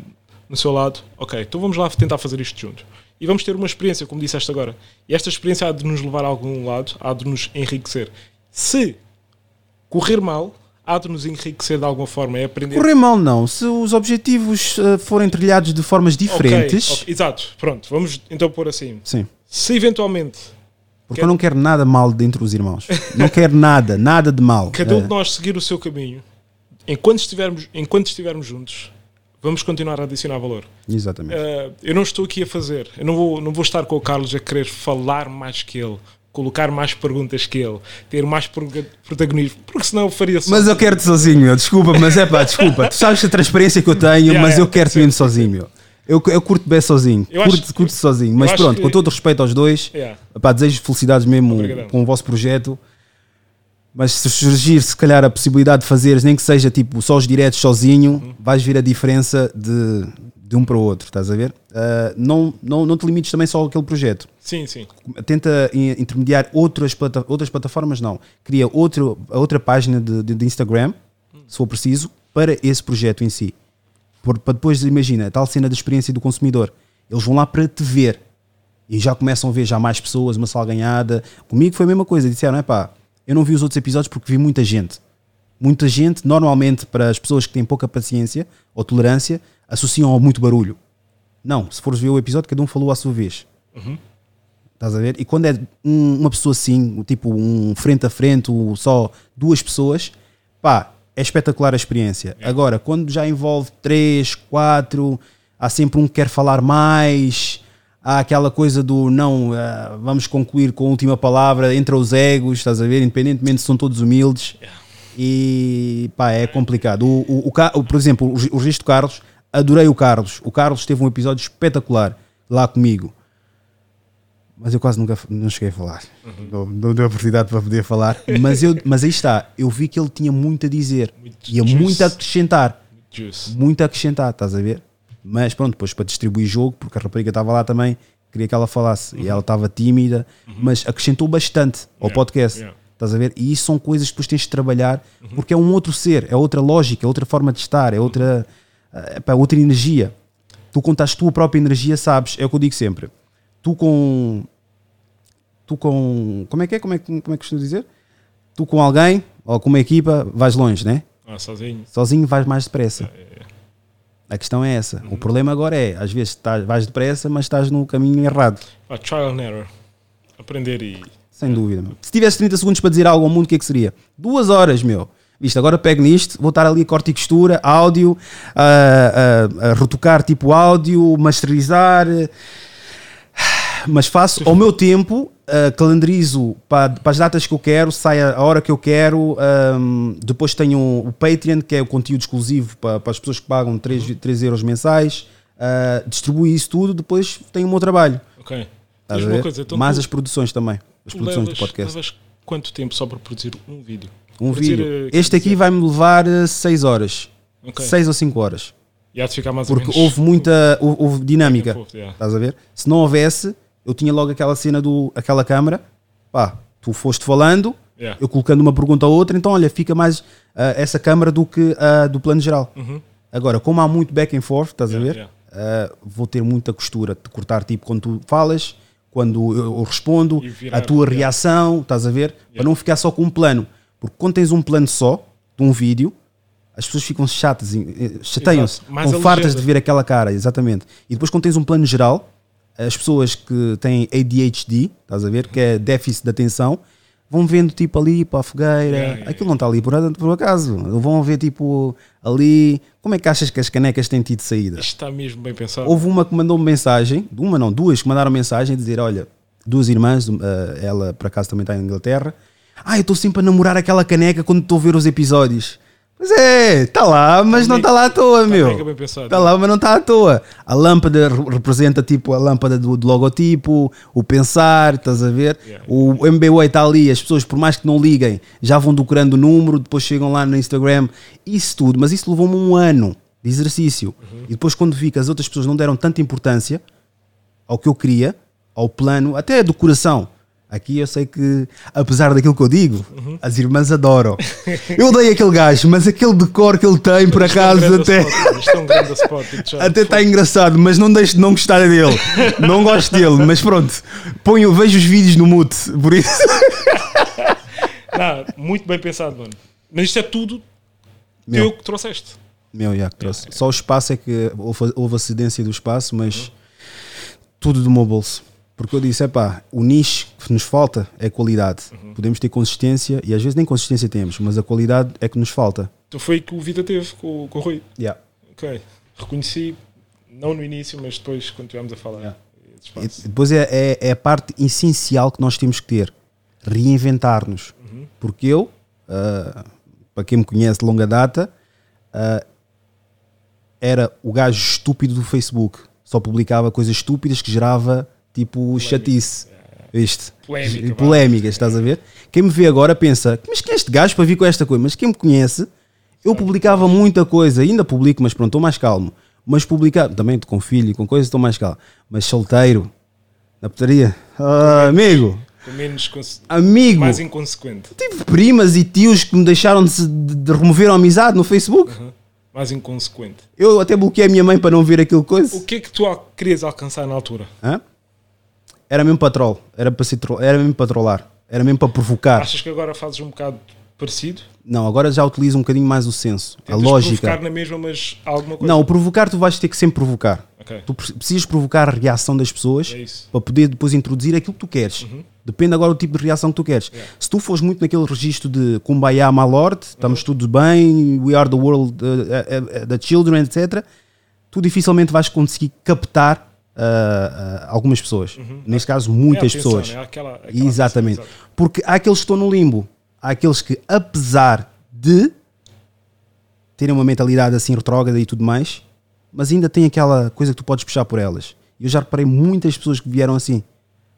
no seu lado, ok, então vamos lá tentar fazer isto juntos. E vamos ter uma experiência, como disseste agora. E esta experiência há de nos levar a algum lado, há de nos enriquecer. Se correr mal, há de nos enriquecer de alguma forma, é aprender. Correr mal não. Se os objetivos eh, forem trilhados de formas diferentes. ok, Exato, pronto, vamos então pôr assim. Sim. Se eventualmente Porque eu não quero nada mal dentro dos irmãos. Não quero nada, nada de mal. cada um Eh, de nós seguir o seu caminho, enquanto estivermos, enquanto estivermos juntos, vamos continuar a adicionar valor. Exatamente. Uh, eu não estou aqui a fazer, eu não vou, não vou estar com o Carlos a querer falar mais que ele, colocar mais perguntas que ele, ter mais protagonismo, porque senão eu faria só. Mas eu quero-te sozinho, meu. Desculpa, mas é pá, desculpa. Tu sabes a transparência que eu tenho, Yeah, mas yeah, eu quero tem que mesmo sozinho, meu. Eu, eu curto bem sozinho. Eu acho Curto, que- curto sozinho. Mas acho pronto, que- com todo o respeito aos dois, Yeah. pá, desejo felicidades mesmo Obrigadão. com o vosso projeto. Mas se surgir, se calhar, a possibilidade de fazeres, nem que seja tipo só os diretos sozinho, Uhum. vais ver a diferença de, de um para o outro, estás a ver? Ah, não, não, não te limites também só àquele projeto Sim, sim. tenta in- intermediar outras, plata- outras plataformas, não. Cria outro, outra página de, de- de Instagram, se for preciso, para esse projeto em si. Por- para depois, imagina, a tal cena da experiência do consumidor. Eles vão lá para te ver. E já começam a ver já mais pessoas, uma sala ganhada. Comigo foi a mesma coisa. Disseram, é pá, eu não vi os outros episódios porque vi muita gente. Muita gente, normalmente, para as pessoas que têm pouca paciência ou tolerância, associam ao muito barulho. Não, se fores ver o episódio, cada um falou à sua vez. Estás a ver? E quando é um- uma pessoa assim, tipo um frente a frente, ou só duas pessoas, pá, é espetacular a experiência. Agora, quando já envolve três, quatro, há sempre um que quer falar mais, há aquela coisa do não, ah, vamos concluir com a última palavra entre os egos, estás a ver? Independentemente se são todos humildes. E pá, é complicado. O, o, o por exemplo, o, o registro Carlos, adorei o Carlos. O Carlos teve um episódio espetacular lá comigo mas eu quase nunca não cheguei a falar. Não, não deu a oportunidade para poder falar. Mas, eu, mas aí está, eu vi que ele tinha muito a dizer, Muito ia juice. muito a acrescentar, Juice. muito a acrescentar, estás a ver? Mas pronto, depois para distribuir jogo, porque a rapariga estava lá também, queria que ela falasse e ela estava tímida, mas acrescentou bastante ao Yeah, podcast. yeah. Estás a ver? E isso são coisas que depois tens de trabalhar, porque é um outro ser, é outra lógica, é outra forma de estar, é outra, é pá, outra energia. Tu contas a tua própria energia, sabes? É o que eu digo sempre. Tu com. Tu com. Como é que é? Como é, que- como é que costumo dizer? Tu com alguém ou com uma equipa vais longe, né? Ah, sozinho. Sozinho vais mais depressa. A questão é essa. O problema agora é, às vezes estás, vais depressa, mas estás no caminho errado. Ah, trial and error. Aprender e. Sem dúvida. meu. Se tivesse 30 segundos para dizer algo ao mundo, o que é que seria? Duas horas, meu. Viste, agora pego nisto, vou estar ali a corte e costura, áudio, a, a- a retocar tipo áudio, masterizar. Mas faço ao meu tempo, ah, calendarizo para, para as datas que eu quero, sai a, hora que eu quero. ahm, depois tenho o Patreon, que é o conteúdo exclusivo para, para as pessoas que pagam 3, 3 euros mensais. ah, distribuo isso tudo, depois tenho o meu trabalho. Ok. Estás então Mais tu- as produções também. As produções levas, do podcast. levas quanto tempo só para produzir um vídeo? Um vídeo. eh, quer Este aqui dizer- vai-me levar 6 horas. Ok. 6 ou 5 horas. E há de ficar mais ou Porque menos. houve muita houve, houve dinâmica. Forth, yeah. Estás a ver? Se não houvesse, eu tinha logo aquela cena do aquela câmara. Pá, tu foste falando, Yeah. eu colocando uma pergunta ou outra, então olha, fica mais ah, essa câmara do que a do plano geral. Agora, como há muito back and forth, estás a Uhum. Yeah, ver? yeah. Ah, vou ter muita costura de cortar tipo quando tu falas, quando eu, eu respondo, virar, a tua reação, estás a ver? Para não ficar só com um plano. Porque quando tens um plano só, de um vídeo, as pessoas ficam chatas, eh, chateiam-se, com fartas de ver aquela cara, exatamente. E depois quando tens um plano geral, as pessoas que têm ADHD, estás a ver, que é déficit de atenção, vão vendo tipo ali para a fogueira, Yeah, aquilo não está ali por, por acaso, vão ver tipo ali, como é que achas que as canecas têm tido saída? Isto está mesmo bem pensado. Houve uma que mandou -me mensagem, uma não, duas que mandaram mensagem a dizer: Olha, duas irmãs, eh, ela por acaso também está em Inglaterra. Ah, eu estou sempre a namorar aquela caneca quando estou a ver os episódios. Pois é, está lá, mas não está lá à toa, meu. bem pensado. Está lá, mas não está à toa. A lâmpada re- representa tipo a lâmpada do, do logotipo, o pensar, estás a ver? Yeah. O MB8 está ali, as pessoas, por mais que não liguem, já vão decorando o número, depois chegam lá no Instagram, isso tudo, mas isso levou-me um ano de exercício. E depois, quando vi que as outras pessoas não deram tanta importância ao que eu queria, ao plano, até do coração. Aqui eu sei que, apesar daquilo que eu digo, as irmãs adoram. Eu odeio aquele gajo, mas aquele decor que ele tem, por Isto é acaso, até. spot, é spot. Até está engraçado, mas não deixo de não gostar dele. Não gosto dele, mas pronto. Ponho, vejo os vídeos no mute, por isso. Não, muito bem pensado, mano. Mas isto é tudo Meu. teu que trouxeste. Meu, já que trouxe. Só o espaço é que houve, houve a cedência do espaço, mas tudo do meu bolso. Porque eu disse, é pá, o nicho que nos falta é qualidade. Podemos ter consistência e às vezes nem consistência temos, mas a qualidade é que nos falta. Então foi o que o Vida teve com, com o Rui. Yeah. Ok. Reconheci, não no início, mas depois, quando estivemos a falar. Yeah. E depois é, é, é a parte essencial que nós temos que ter: reinventar-nos. Porque eu, ah, para quem me conhece de longa data, ah, era o gajo estúpido do Facebook. Só publicava coisas estúpidas que gerava tipo chatice. Viste? Polémica, E vá. Polémicas, estás a ver? Quem me vê agora pensa, mas quem é este gajo para vir com esta coisa? Mas quem me conhece, eu publicava muita coisa, ainda publico, mas pronto, estou mais calmo. Mas publicar, também com filho e com coisas, estou mais calmo. Mas solteiro, na putaria, ah, amigo, menos amigo, mais inconsequente. tive primas e tios que me deixaram de, de, remover a amizade no Facebook. Mais inconsequente. Eu até bloqueei a minha mãe para não ver aquilo coisa. O que é que tu querias alcançar na altura? Hã? Era mesmo para troll, era, para ser troll, era mesmo para trollar, era mesmo para provocar. Achas que agora fazes um bocado parecido? Não, agora já utilizo um bocadinho mais o senso, a Tentas lógica. provocar na mesma, mas alguma coisa? Não, o provocar tu vais ter que sempre provocar. Ok. Tu pre- precisas provocar a reação das pessoas É. Uhum. para poder depois introduzir aquilo que tu queres. Depende agora do tipo de reação que tu queres. Se tu fores muito naquele registro de Kumbaya, my lord, estamos Uhum. todos bem, we are the world, uh, uh, uh, the children, etc., tu dificilmente vais conseguir captar uh, algumas pessoas. Neste caso, muitas É atenção, pessoas. né? Aquela- aquela Exatamente. atenção. Porque há aqueles que estão no limbo. Há aqueles que, apesar de terem uma mentalidade assim retrógrada e tudo mais, mas ainda tem aquela coisa que tu podes puxar por elas. E eu já reparei muitas pessoas que vieram assim.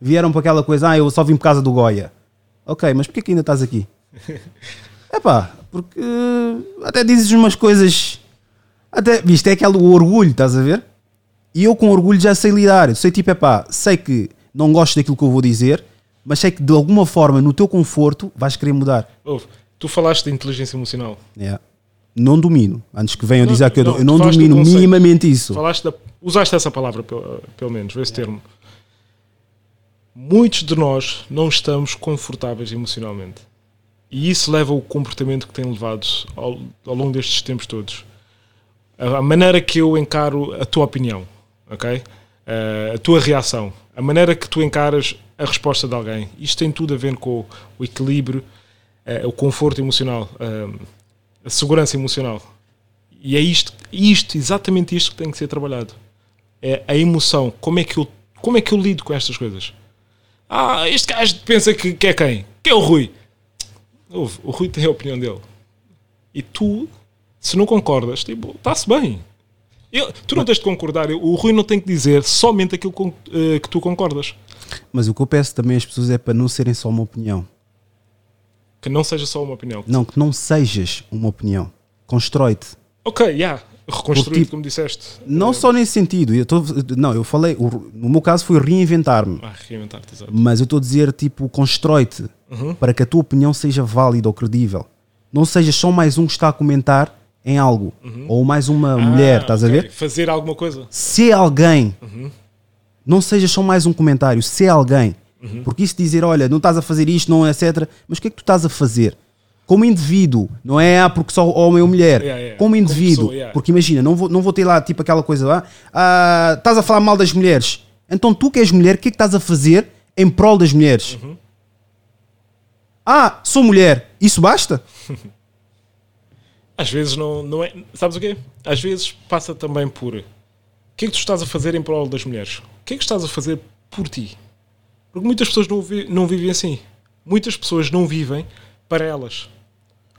Vieram para aquela coisa, ah, eu só vim por causa do Goya. Ok, mas porquê que ainda estás aqui? Epá, porque até dizes umas coisas. Até, viste, é aquele orgulho, estás a ver? E eu com orgulho já sei lidar. Eu sei tipo, epá, sei que não gosto daquilo que eu vou dizer, mas sei que de alguma forma no teu conforto vais querer mudar. Ouve, tu falaste de inteligência emocional. Yeah. Não domino. Antes que venham Não, dizer que eu, não, eu não do domino minimamente isso. Falaste da, usaste essa palavra, pelo, pelo menos, esse termo. Muitos de nós não estamos confortáveis emocionalmente. E isso leva ao comportamento que tem levado ao, ao longo destes tempos todos. A, a maneira que eu encaro a tua opinião, ok? Eh, a tua reação, a maneira que tu encaras a resposta de alguém. Isto tem tudo a ver com o, equilíbrio, eh, o conforto emocional, eh, a segurança emocional. E é isto, isto, exatamente isto que tem que ser trabalhado. É a emoção. Como é que eu, como é que eu lido com estas coisas? Ah, este gajo pensa que, que é quem? Que é o Rui? Ouve, o Rui tem a opinião dele. E tu, se não concordas, tipo, está-se bem. Eu- tu não tens de concordar. O Rui não tem que dizer somente aquilo com- eh, que tu concordas. Mas o que eu peço também às pessoas é para não serem só uma opinião. Que não seja só uma opinião. Não, que não sejas uma opinião. Constrói-te. Ok, já. Yeah, reconstruído, Porque, como disseste. Não Eh, só nesse sentido. Eu tô, não, eu falei, o- no meu caso foi reinventar-me. Ah, reinventar-te, exato. Mas eu estou a dizer, tipo, constrói-te Uhum. para que a tua opinião seja válida ou credível. Não sejas só mais um que está a comentar em algo. Ou mais uma mulher, Ah, estás a ok. ver? Fazer alguma coisa. Se alguém, Uhum. não seja só mais um comentário, se alguém. Uhum. Porque isso dizer, olha, não estás a fazer isto, não é, etc. Mas o que é que tu estás a fazer? Como indivíduo, não é ah, porque só homem ou mulher. Yeah, yeah. Como Como indivíduo. pessoa, yeah. Porque imagina, não vou, não vou ter lá tipo aquela coisa lá, ah, estás a falar mal das mulheres. Então tu que és mulher, o que é que estás a fazer em prol das mulheres? Uhum. Ah, sou mulher, isso basta? Às vezes não, não é. Sabes o quê? Às vezes passa também por. O que é que tu estás a fazer em prol das mulheres? O que é que estás a fazer por ti? Porque muitas pessoas não, vi- não vivem assim. Muitas pessoas não vivem para elas.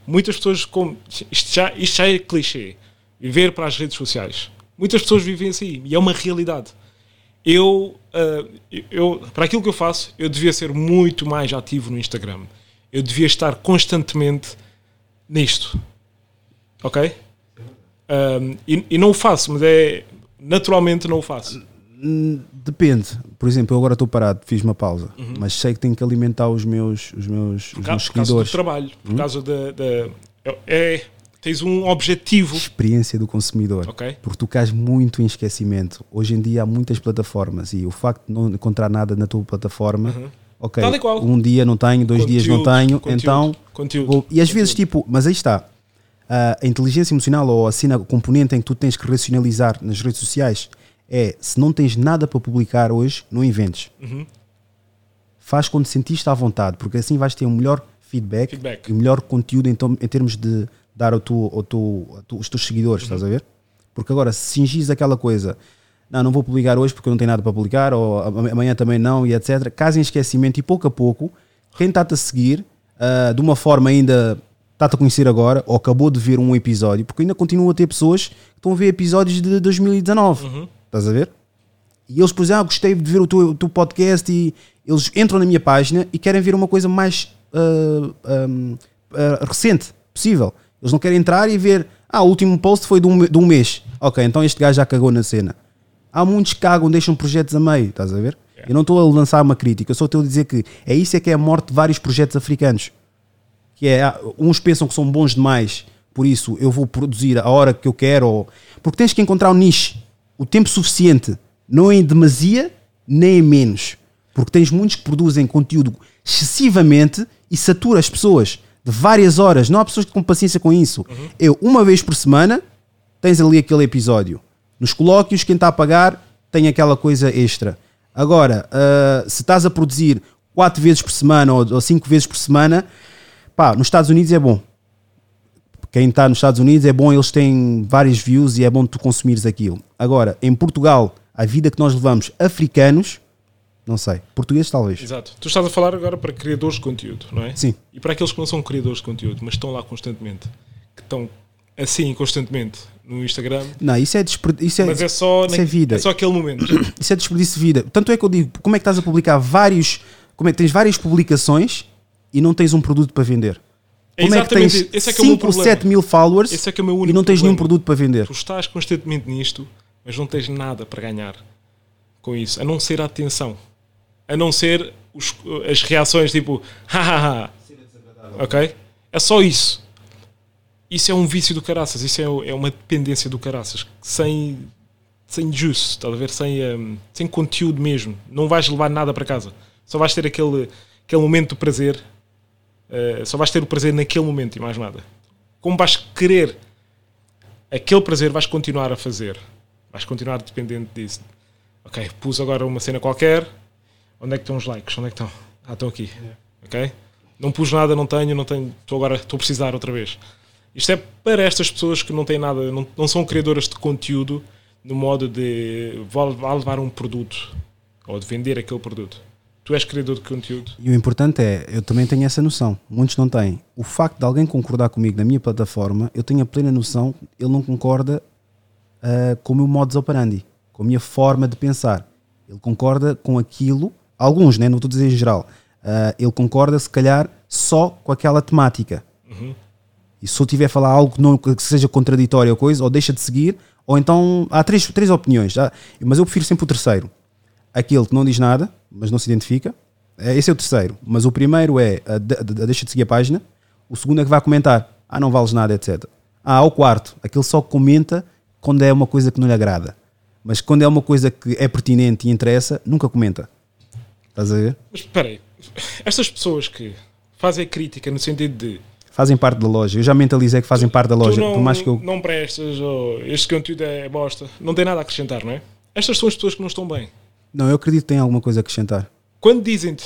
Muitas pessoas, como, isto, já, isto já é clichê, viver para as redes sociais. Muitas pessoas vivem assim e é uma realidade. Eu, ah, eu, para aquilo que eu faço, eu devia ser muito mais ativo no Instagram. Eu devia estar constantemente nisto. Ok? Um, e, e não o faço, mas é. Naturalmente não o faço. Depende. Por exemplo, eu agora estou parado, fiz uma pausa, mas sei que tenho que alimentar os meus, os meus, os Por, meus causa, por causa do seguidores. trabalho, por causa da. da- é, tens um objetivo. Experiência do consumidor. Ok. Porque tu cais muito em esquecimento. Hoje em dia há muitas plataformas e o facto de não encontrar nada na tua plataforma, ok, e qual. um dia não tenho, dois dias não Conteúdo, tenho, conteúdo, então conteúdo, vou- e às vezes conteúdo. tipo, mas aí está. Ah, a inteligência emocional ou a cena, o componente em que tu tens que racionalizar nas redes sociais é se não tens nada para publicar hoje, não inventes. Uhum. Faz quando sentiste à vontade, porque assim vais ter um melhor feedback, Feedback. e melhor conteúdo em, em termos de dar ao teu, ao teu, a tu- os teus seguidores, estás a ver? Porque agora, se cingis aquela coisa, não, não vou publicar hoje porque eu não tenho nada para publicar, ou am- amanhã também não, e etc. Caso em esquecimento, e pouco a pouco, quem está-te a seguir, ah, de uma forma ainda está-te a conhecer agora, ou acabou de ver um episódio, porque ainda continua a ter pessoas que estão a ver episódios de 2019, estás a ver? E eles, por exemplo, ah, gostei de ver o teu, o teu podcast e eles entram na minha página e querem ver uma coisa mais ah, ahm, ah, recente possível. Eles não querem entrar e ver, ah, o último post foi de um, de um mês. Ok, então este gajo já cagou na cena. Há muitos que cagam, deixam projetos a meio, estás a ver? Eu não estou a lançar uma crítica, eu só estou a dizer que é isso é que é a morte de vários projetos africanos. Que é, ah, uns pensam que são bons demais, por isso eu vou produzir a hora que eu quero, ou- porque tens que encontrar o nicho, o tempo suficiente, não em demasia, nem em menos. Porque tens muitos que produzem conteúdo excessivamente e satura as pessoas de várias horas. Não há pessoas que com paciência com isso. Eu, uma vez por semana, tens ali aquele episódio. Nos colóquios, quem está a pagar tem aquela coisa extra. Agora, ah, se estás a produzir quatro vezes por semana ou, ou cinco vezes por semana, pá, nos Estados Unidos é bom. Quem está nos Estados Unidos é bom, eles têm vários views e é bom tu consumires aquilo. Agora, em Portugal, a vida que nós levamos, africanos, não sei, portugueses talvez. Exato. Tu estás a falar agora para criadores de conteúdo, não é? Sim. E para aqueles que não são criadores de conteúdo, mas estão lá constantemente, que estão assim constantemente no Instagram, Não, isso é, desper- isso é, mas é só, isso na- é vida. é só aquele momento. Isso é desperdício de vida. Tanto é que eu digo, como é que estás a publicar vários, como é que tens várias publicações e não tens um produto para vender? É Como é que exatamente tens. Esse é que é o meu 5 ou problema. 7 mil followers Esse é que é o meu e não tens nenhum problema. produto para vender? Tu estás constantemente nisto, mas não tens nada para ganhar com isso, a não ser a atenção, a não ser os- as reações tipo hahaha. Ok? É só isso. Isso é um vício do caraças, isso é, é uma dependência do caraças, sem, sem juice, estás a ver? Sem, hum, sem conteúdo mesmo. Não vais levar nada para casa. Só vais ter aquele, aquele momento de prazer. Eh, só vais ter o prazer naquele momento e mais nada. Como vais querer aquele prazer vais continuar a fazer. Vais continuar dependente disso. Ok, pus agora uma cena qualquer. Onde é que estão os likes? Onde é que estão? Ah, estão aqui. Ok? Não pus nada, não tenho, não tenho. Estou agora, estou a precisar outra vez. Isto é para estas pessoas que não têm nada, não, não são criadoras de conteúdo no modo de vá levar um produto ou de vender aquele produto. Tu és criador de conteúdo. E o importante é, eu também tenho essa noção, muitos não têm. O facto de alguém concordar comigo na minha plataforma, eu tenho a plena noção ele não concorda ah, com o meu modus operandi, com a minha forma de pensar. Ele concorda com aquilo, alguns, né, não estou a dizer em geral, ah, ele concorda se calhar só com aquela temática. E se eu tiver a falar algo que, não, que seja contraditório ou coisa, ou deixa de seguir, ou então há três, três opiniões, tá? mas eu prefiro sempre o terceiro. Aquele que não diz nada, mas não se identifica. É, Esse é o terceiro. Mas o primeiro é a, a- deixa de seguir a página. O segundo é que vai comentar. Ah, não vales nada, etc. Ah, o quarto. Aquele só comenta quando é uma coisa que não lhe agrada. Mas quando é uma coisa que é pertinente e interessa, nunca comenta. Estás a ver? Mas espera aí. Estas pessoas que fazem crítica no sentido de Fazem parte da loja. Eu já mentalizei que fazem parte da loja. tu não, Por mais que eu. não prestas, ou este conteúdo é bosta, não tem nada a acrescentar, não é? Estas são as pessoas que não estão bem. Não, eu acredito que tem alguma coisa a acrescentar. Quando dizem-te,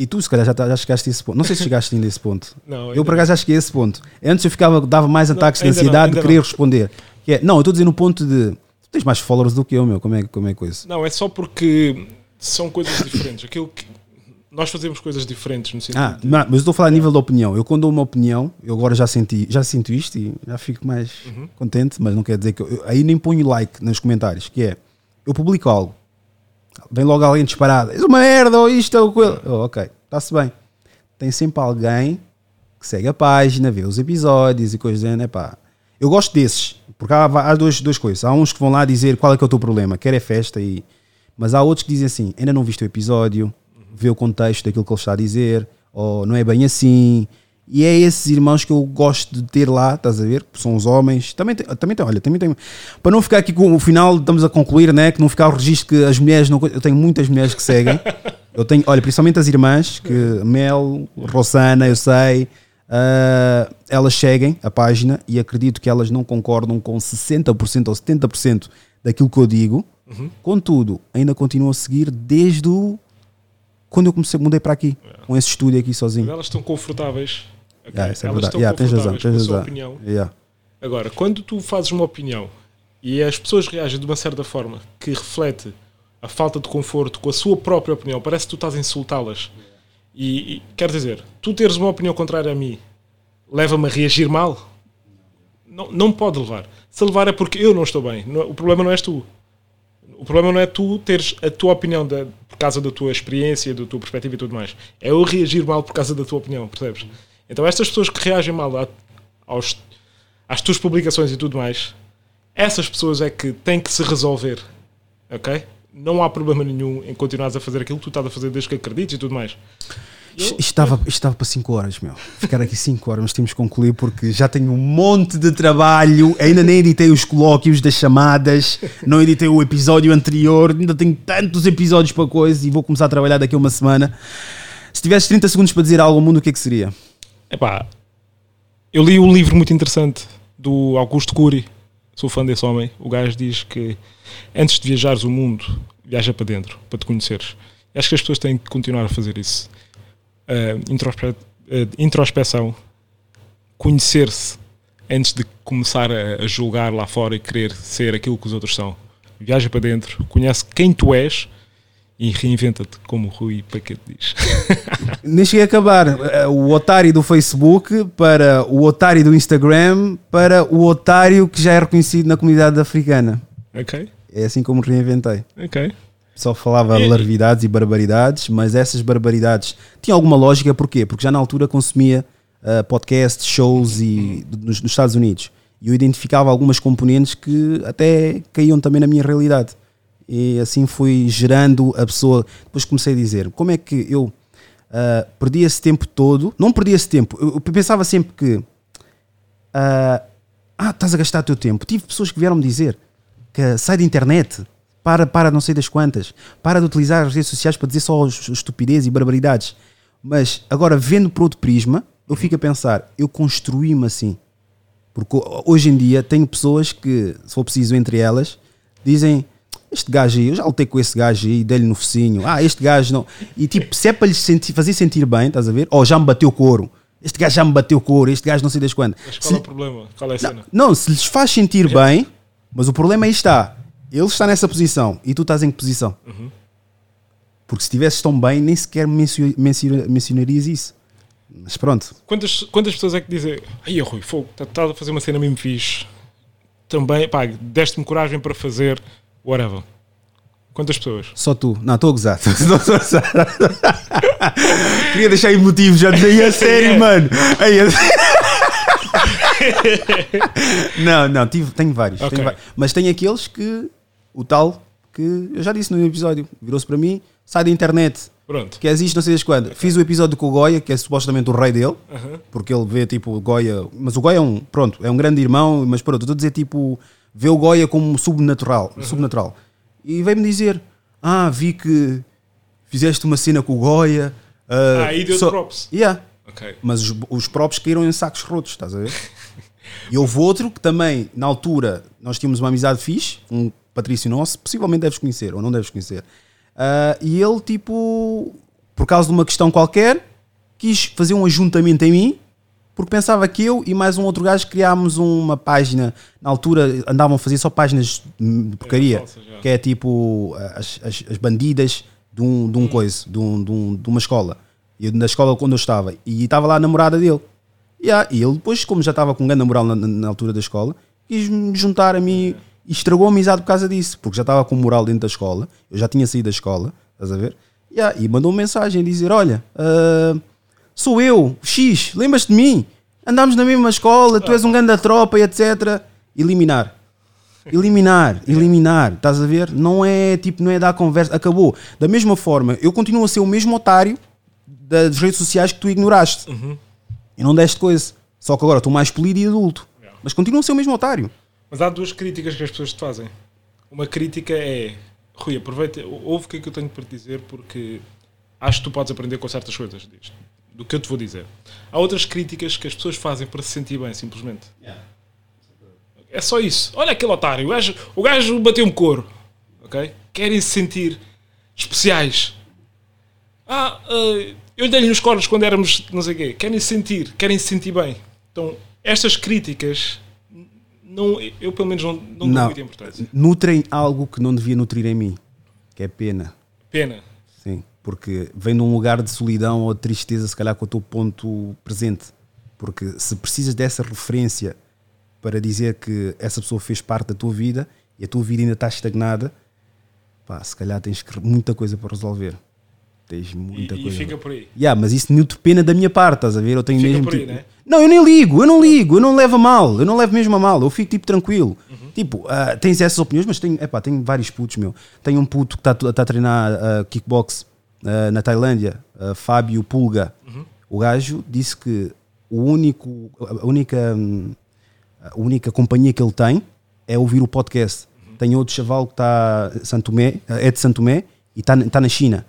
E tu, se calhar, já, tá- já chegaste a esse ponto. Não sei se chegaste ainda a esse ponto. Não, eu, ainda por acaso, já cheguei a esse ponto. Antes eu ficava, dava mais ataques de ainda não, ansiedade de ainda querer não. responder. Que é, não, eu estou dizendo no ponto de. Tu tens mais followers do que eu, meu. Como é, como é coisa? não, é só porque são coisas diferentes. Aquilo que nós fazemos coisas diferentes no sentido. Ah, mas eu estou a falar a nível da opinião. Eu quando dou uma opinião, eu agora já senti, já sinto isto e já fico mais Uhum. contente, mas não quer dizer que eu, eu- aí nem ponho like nos comentários, que é eu publico algo, vem logo alguém disparado, és uma merda ou isto ou aquilo. Oh, ok, está-se bem. Tem sempre alguém que segue a página, vê os episódios e coisas, né? Pá. Eu gosto desses, porque há, há duas, duas coisas. Há uns que vão lá dizer qual é que é o teu problema, quer é festa, e... mas há outros que dizem assim: ainda não viste o episódio, vê o contexto daquilo que ele está a dizer, ou não é bem assim. E é esses irmãos que eu gosto de ter lá, estás a ver? São os homens. Também tem, também tem, olha, também tem. Para não ficar aqui com o final, estamos a concluir, né? Que não ficar o registro que as mulheres não. Eu tenho muitas mulheres que seguem. Eu tenho, olha, principalmente as irmãs, que Mel, Rossana, eu sei, ah, elas seguem a página e acredito que elas não concordam com 60% ou 70% daquilo que eu digo. Contudo, ainda continuam a seguir desde o. Quando eu comecei, mudei para aqui, com esse estúdio aqui Mas sozinho. elas estão confortáveis. Ok? Yeah, isso é elas verdade. estão Yeah, tens razão, tens sua razão. opinião. Yeah. Agora, quando tu fazes uma opinião e as pessoas reagem de uma certa forma que reflete a falta de conforto com a sua própria opinião, parece que tu estás a insultá-las. E, e quer dizer, tu teres uma opinião contrária a mim leva-me a reagir mal? Não, não pode levar. Se levar é porque eu não estou bem. O problema não és tu. O problema não é tu teres a tua opinião da- por causa da tua experiência, da tua perspectiva e tudo mais. É eu reagir mal por causa da tua opinião, percebes? Então estas pessoas que reagem mal a- aos, às tuas publicações e tudo mais, essas pessoas é que têm que se resolver. Ok? Não há problema nenhum em continuares a fazer aquilo que tu estás a fazer desde que acredites e tudo mais. Isto isto estava, estava para 5 horas, meu. Ficar aqui 5 horas, mas temos que concluir porque já tenho um monte de trabalho. Ainda nem editei os colóquios das chamadas, não editei o episódio anterior. Ainda tenho tantos episódios para coisa e vou começar a trabalhar daqui a uma semana. Se tivesse 30 segundos para dizer algo ao mundo, o que é que seria? Epá, eu li um livro muito interessante do Augusto Cury. Sou fã desse homem. O gajo diz que antes de viajares o mundo, viaja para dentro, para te conheceres. Acho que as pessoas têm que continuar a fazer isso. Ah, introspe- ah, introspeção, conhecer-se antes de começar a, a julgar lá fora e querer ser aquilo que os outros são. Viaja para dentro, conhece quem tu és e reinventa-te, como o Rui Paquete diz. Nem cheguei a acabar. Eh, O otário do Facebook para o otário do Instagram para o otário que já é reconhecido na comunidade africana. ok? É assim como reinventei. Ok. Só falava E- larvidades e barbaridades, mas essas barbaridades tinham alguma lógica, porquê? Porque já na altura consumia ah, podcasts, shows e, nos, nos Estados Unidos. E eu identificava algumas componentes que até caíam também na minha realidade. E assim fui gerando a pessoa. Depois comecei a dizer: como é que eu ah, perdi esse tempo todo? Não perdi esse tempo, eu, eu pensava sempre que. ah, ah, estás a gastar o teu tempo. Tive pessoas que vieram-me dizer que sai da internet, para, para não sei das quantas, para de utilizar as redes sociais para dizer só estupidez e barbaridades. Mas agora, vendo por outro prisma, eu fico a pensar, eu construí-me assim. Porque ho- hoje em dia tenho pessoas que, se for preciso entre elas, dizem este gajo aí, eu já lutei com esse gajo aí, dei-lhe no focinho, ah, este gajo não. E tipo, se é para lhes sentir, fazer sentir bem, estás a ver? Ou já me bateu couro, este gajo já me bateu couro, este gajo não sei das quantas. Mas Se- qual é o problema? Qual é a cena? não, se lhes faz sentir bem, mas o problema aí está. Ele está nessa posição e tu estás em que posição? Porque se estivesses tão bem, nem sequer mencio- mencio- mencionarias isso. Mas pronto, Quantas, quantas pessoas é que dizem Ai, Rui, fogo, estás a fazer uma cena mesmo fixe. Também, pá, deste-me coragem para fazer whatever. Quantas pessoas? só tu. Não, estou a gozar. Não, estou a gozar. Queria deixar emotivo já dizer a sério, mano. Aí, a não, não, tive, tenho vários. Ok. tenho mas tem aqueles que o tal que eu já disse no episódio, virou-se para mim, sai da internet. Pronto. que existe não sei desde quando. Fiz o episódio com o Goya, que é supostamente o rei dele, porque ele vê tipo o Goya, mas o Goya é um, pronto, é um grande irmão, mas pronto, estou a dizer tipo, vê o Goya como subnatural, subnatural. E veio-me dizer: "Ah, vi que fizeste uma cena com o Goya". Ah, e deu-te props. Yeah. Ok. Mas os, os props caíram em sacos rotos, estás a ver? E houve outro que também, na altura, nós tínhamos uma amizade fixe, um Patrício nosso, possivelmente deves conhecer, ou não deves conhecer. Ah, e ele, tipo, por causa de uma questão qualquer, quis fazer um ajuntamento em mim, porque pensava que eu e mais um outro gajo criámos uma página. Na altura andavam a fazer só páginas de porcaria, já. que é tipo as, as, as bandidas de um, de um coisa, de, um, de, um- de uma escola. Eu, na escola quando eu estava. E estava lá a namorada dele. Yeah, e ele depois, como já estava com grande moral na, na- altura da escola, quis-me juntar a mim e estragou a amizade por causa disso, porque já estava com moral dentro da escola, eu já tinha saído da escola, estás a ver? Yeah, e mandou uma mensagem a dizer: Olha, ah, sou eu, X, lembras-te de mim? Andámos na mesma escola, tu és um grande da tropa e etc. Eliminar. Eliminar, eliminar, estás a ver? Não é tipo, não é dar conversa, acabou. Da mesma forma, eu continuo a ser o mesmo otário das redes sociais que tu ignoraste e não deste coisa. Só que agora estou mais polido e adulto, mas continuo a ser o mesmo otário. Mas há duas críticas que as pessoas te fazem. Uma crítica é Rui, aproveita, ouve o que é que eu tenho para te dizer porque acho que tu podes aprender com certas coisas disto, do que eu te vou dizer. Há outras críticas que as pessoas fazem para se sentir bem, simplesmente. É só isso. Olha aquele otário, o gajo, o gajo bateu-me couro. Ok? Querem se sentir especiais. Ah, ah, eu dei-lhe nos cornos quando éramos não sei o quê. Querem se sentir, querem se sentir bem. Então, estas críticas, não, eu pelo menos não, não dou Não, muita importância. nutrem algo que não devia nutrir em mim, que é pena. Pena. Porque vem de um lugar de solidão ou de tristeza, se calhar com o teu ponto presente. Porque se precisas dessa referência para dizer que essa pessoa fez parte da tua vida e a tua vida ainda está estagnada, pá, se calhar tens muita coisa para resolver. Tens E, muita e coisa. fica por aí. Yeah, mas isso nutre pena da minha parte, estás a ver? Eu tenho Fica mesmo. por aí, tipo- né? Não, eu nem ligo, eu não ligo, eu não levo a mal, eu não levo mesmo a mal, eu fico tipo tranquilo. Uhum. Tipo, ah, tens essas opiniões, mas tenho, epá, tenho vários putos, meu. Tenho um puto que está tá a treinar ah, kickbox ah, na Tailândia, ah, Fábio Pulga. Uhum. O gajo disse que o único, a única, hum, a única companhia que ele tem é ouvir o podcast. Uhum. Tem outro chaval que está Santo Tomé, é de Santo Tomé e está tá na China.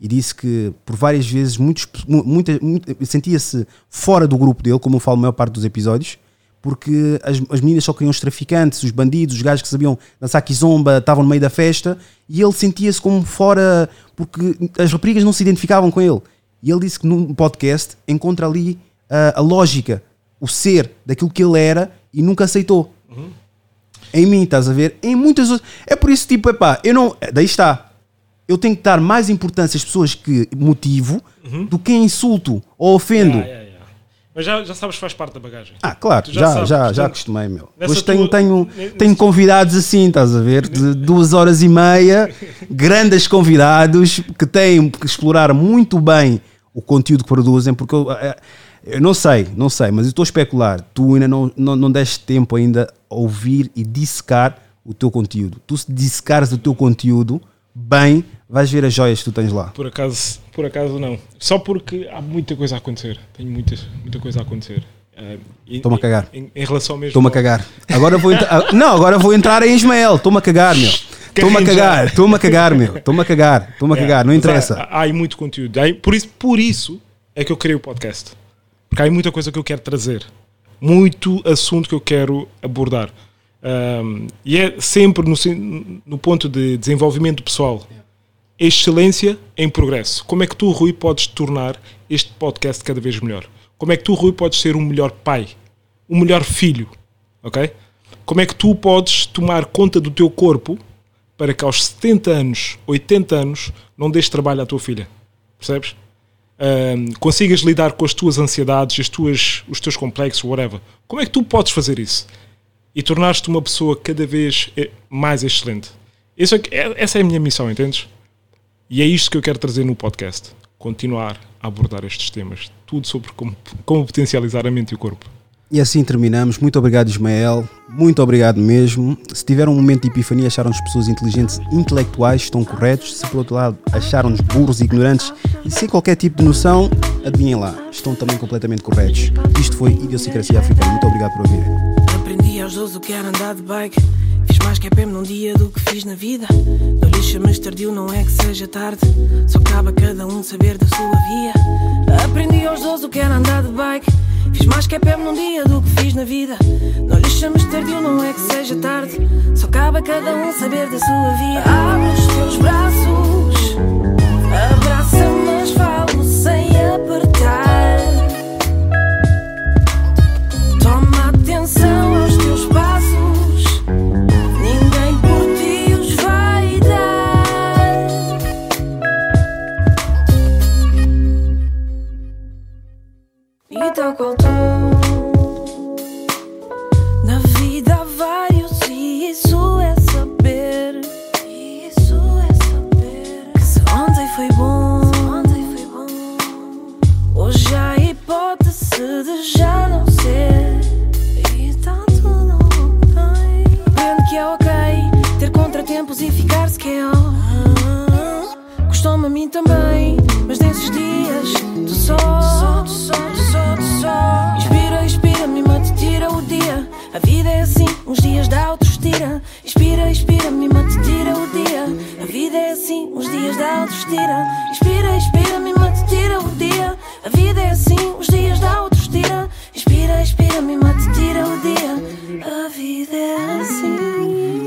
E disse que por várias vezes muitos, mu- muita, muita- sentia-se fora do grupo dele, como eu falo na maior parte dos episódios, porque as, as meninas só queriam os traficantes, os bandidos, os gajos que sabiam dançar kizomba, estavam no meio da festa, e ele sentia-se como fora, porque as raparigas não se identificavam com ele. E ele disse que num podcast encontra ali ah, a lógica, o ser daquilo que ele era e nunca aceitou. Em mim, estás a ver? Em muitas outras. É por isso, tipo, epá, eu não. Daí está. Eu tenho que dar mais importância às pessoas que motivo do que insulto ou ofendo. Ah, é, é. Mas já, já sabes que faz parte da bagagem. Ah, claro, Tu já, já, sabes, já, portanto, acostumei, meu. Hoje tenho, tua- tenho, tenho convidados assim, estás a ver? De duas horas e meia, grandes convidados que têm que explorar muito bem o conteúdo que produzem, porque eu, eh, eu não sei, não sei, mas eu estou a especular. Tu ainda não, não, não deste tempo ainda a ouvir e dissecar o teu conteúdo. Tu se dissecares o teu conteúdo bem, vais ver as joias que tu tens lá. Por acaso, por acaso não. Só porque há muita coisa a acontecer. Tenho muita, muita coisa a acontecer. Ah, Estou-me a cagar. Em, em relação mesmo. Estou-me a cagar. Agora vou entrar. Não, agora vou entrar em Ismael. Estou-me a cagar, meu. Estou-me a cagar, estou-me a cagar, meu. Estou-me a cagar, estou-me a É, cagar, não interessa. Há, há aí muito conteúdo. Há aí- por, isso, por isso é que eu criei o podcast. Porque há aí muita coisa que eu quero trazer. Muito assunto que eu quero abordar. Ahm, e é sempre no, no ponto de desenvolvimento pessoal. Excelência em progresso. Como é que tu, Rui, podes tornar este podcast cada vez melhor? Como é que tu, Rui, podes ser um melhor pai? Um melhor filho? Ok? Como é que tu podes tomar conta do teu corpo para que aos 70 anos, 80 anos, não deixes trabalho à tua filha? Percebes? Ahm, consigas lidar com as tuas ansiedades, as tuas, os teus complexos, whatever. Como é que tu podes fazer isso? E tornar-te uma pessoa cada vez eh, mais excelente. Isso é é- essa é a minha missão, entendes? E é isto que eu quero trazer no podcast. Continuar a abordar estes temas. Tudo sobre como, como potencializar a mente e o corpo. E assim terminamos. Muito obrigado, Ismael. Muito obrigado mesmo. Se tiveram um momento de epifania, acharam-nos pessoas inteligentes, intelectuais, estão corretos. Se por outro lado acharam-nos burros, ignorantes e sem qualquer tipo de noção, adivinhem lá, estão também completamente corretos. Isto foi Idiosincrasia Africana. Muito obrigado por ouvirem. Aos 12 o que era andar de bike. Fiz mais que PM num dia do que fiz na vida. No lixo, mas tardio não é que seja tarde. Só cabe a cada um saber da sua via. Aprendi aos 12 o que era andar de bike. Fiz mais que PM num dia do que fiz na vida. No lixo, mas tardio não é que seja tarde. Só cabe a cada um saber da sua via. Abre os teus braços. Abraça, mas falo sem apertar. Toma atenção vida qual. Na vida há vários e isso é saber. Isso é saber. Que se ontem foi bom, se ontem foi bom. Hoje há hipótese de já não ser. E tanto não tem. Aprendo que é ok ter contratempos e ficar sequer. Ah, ah, ah. Costuma a mim também, mas nesses dias do sol. dura o dia. A vida é assim, uns dias dá, outros tira. Inspira, expira, mima, te tira o dia. A vida é assim, uns dias dá, outros tira. Inspira, expira, mima, te tira o dia. A vida é assim, uns dias dá, outros tira. Inspira, expira, mima, te tira o dia. A vida é assim.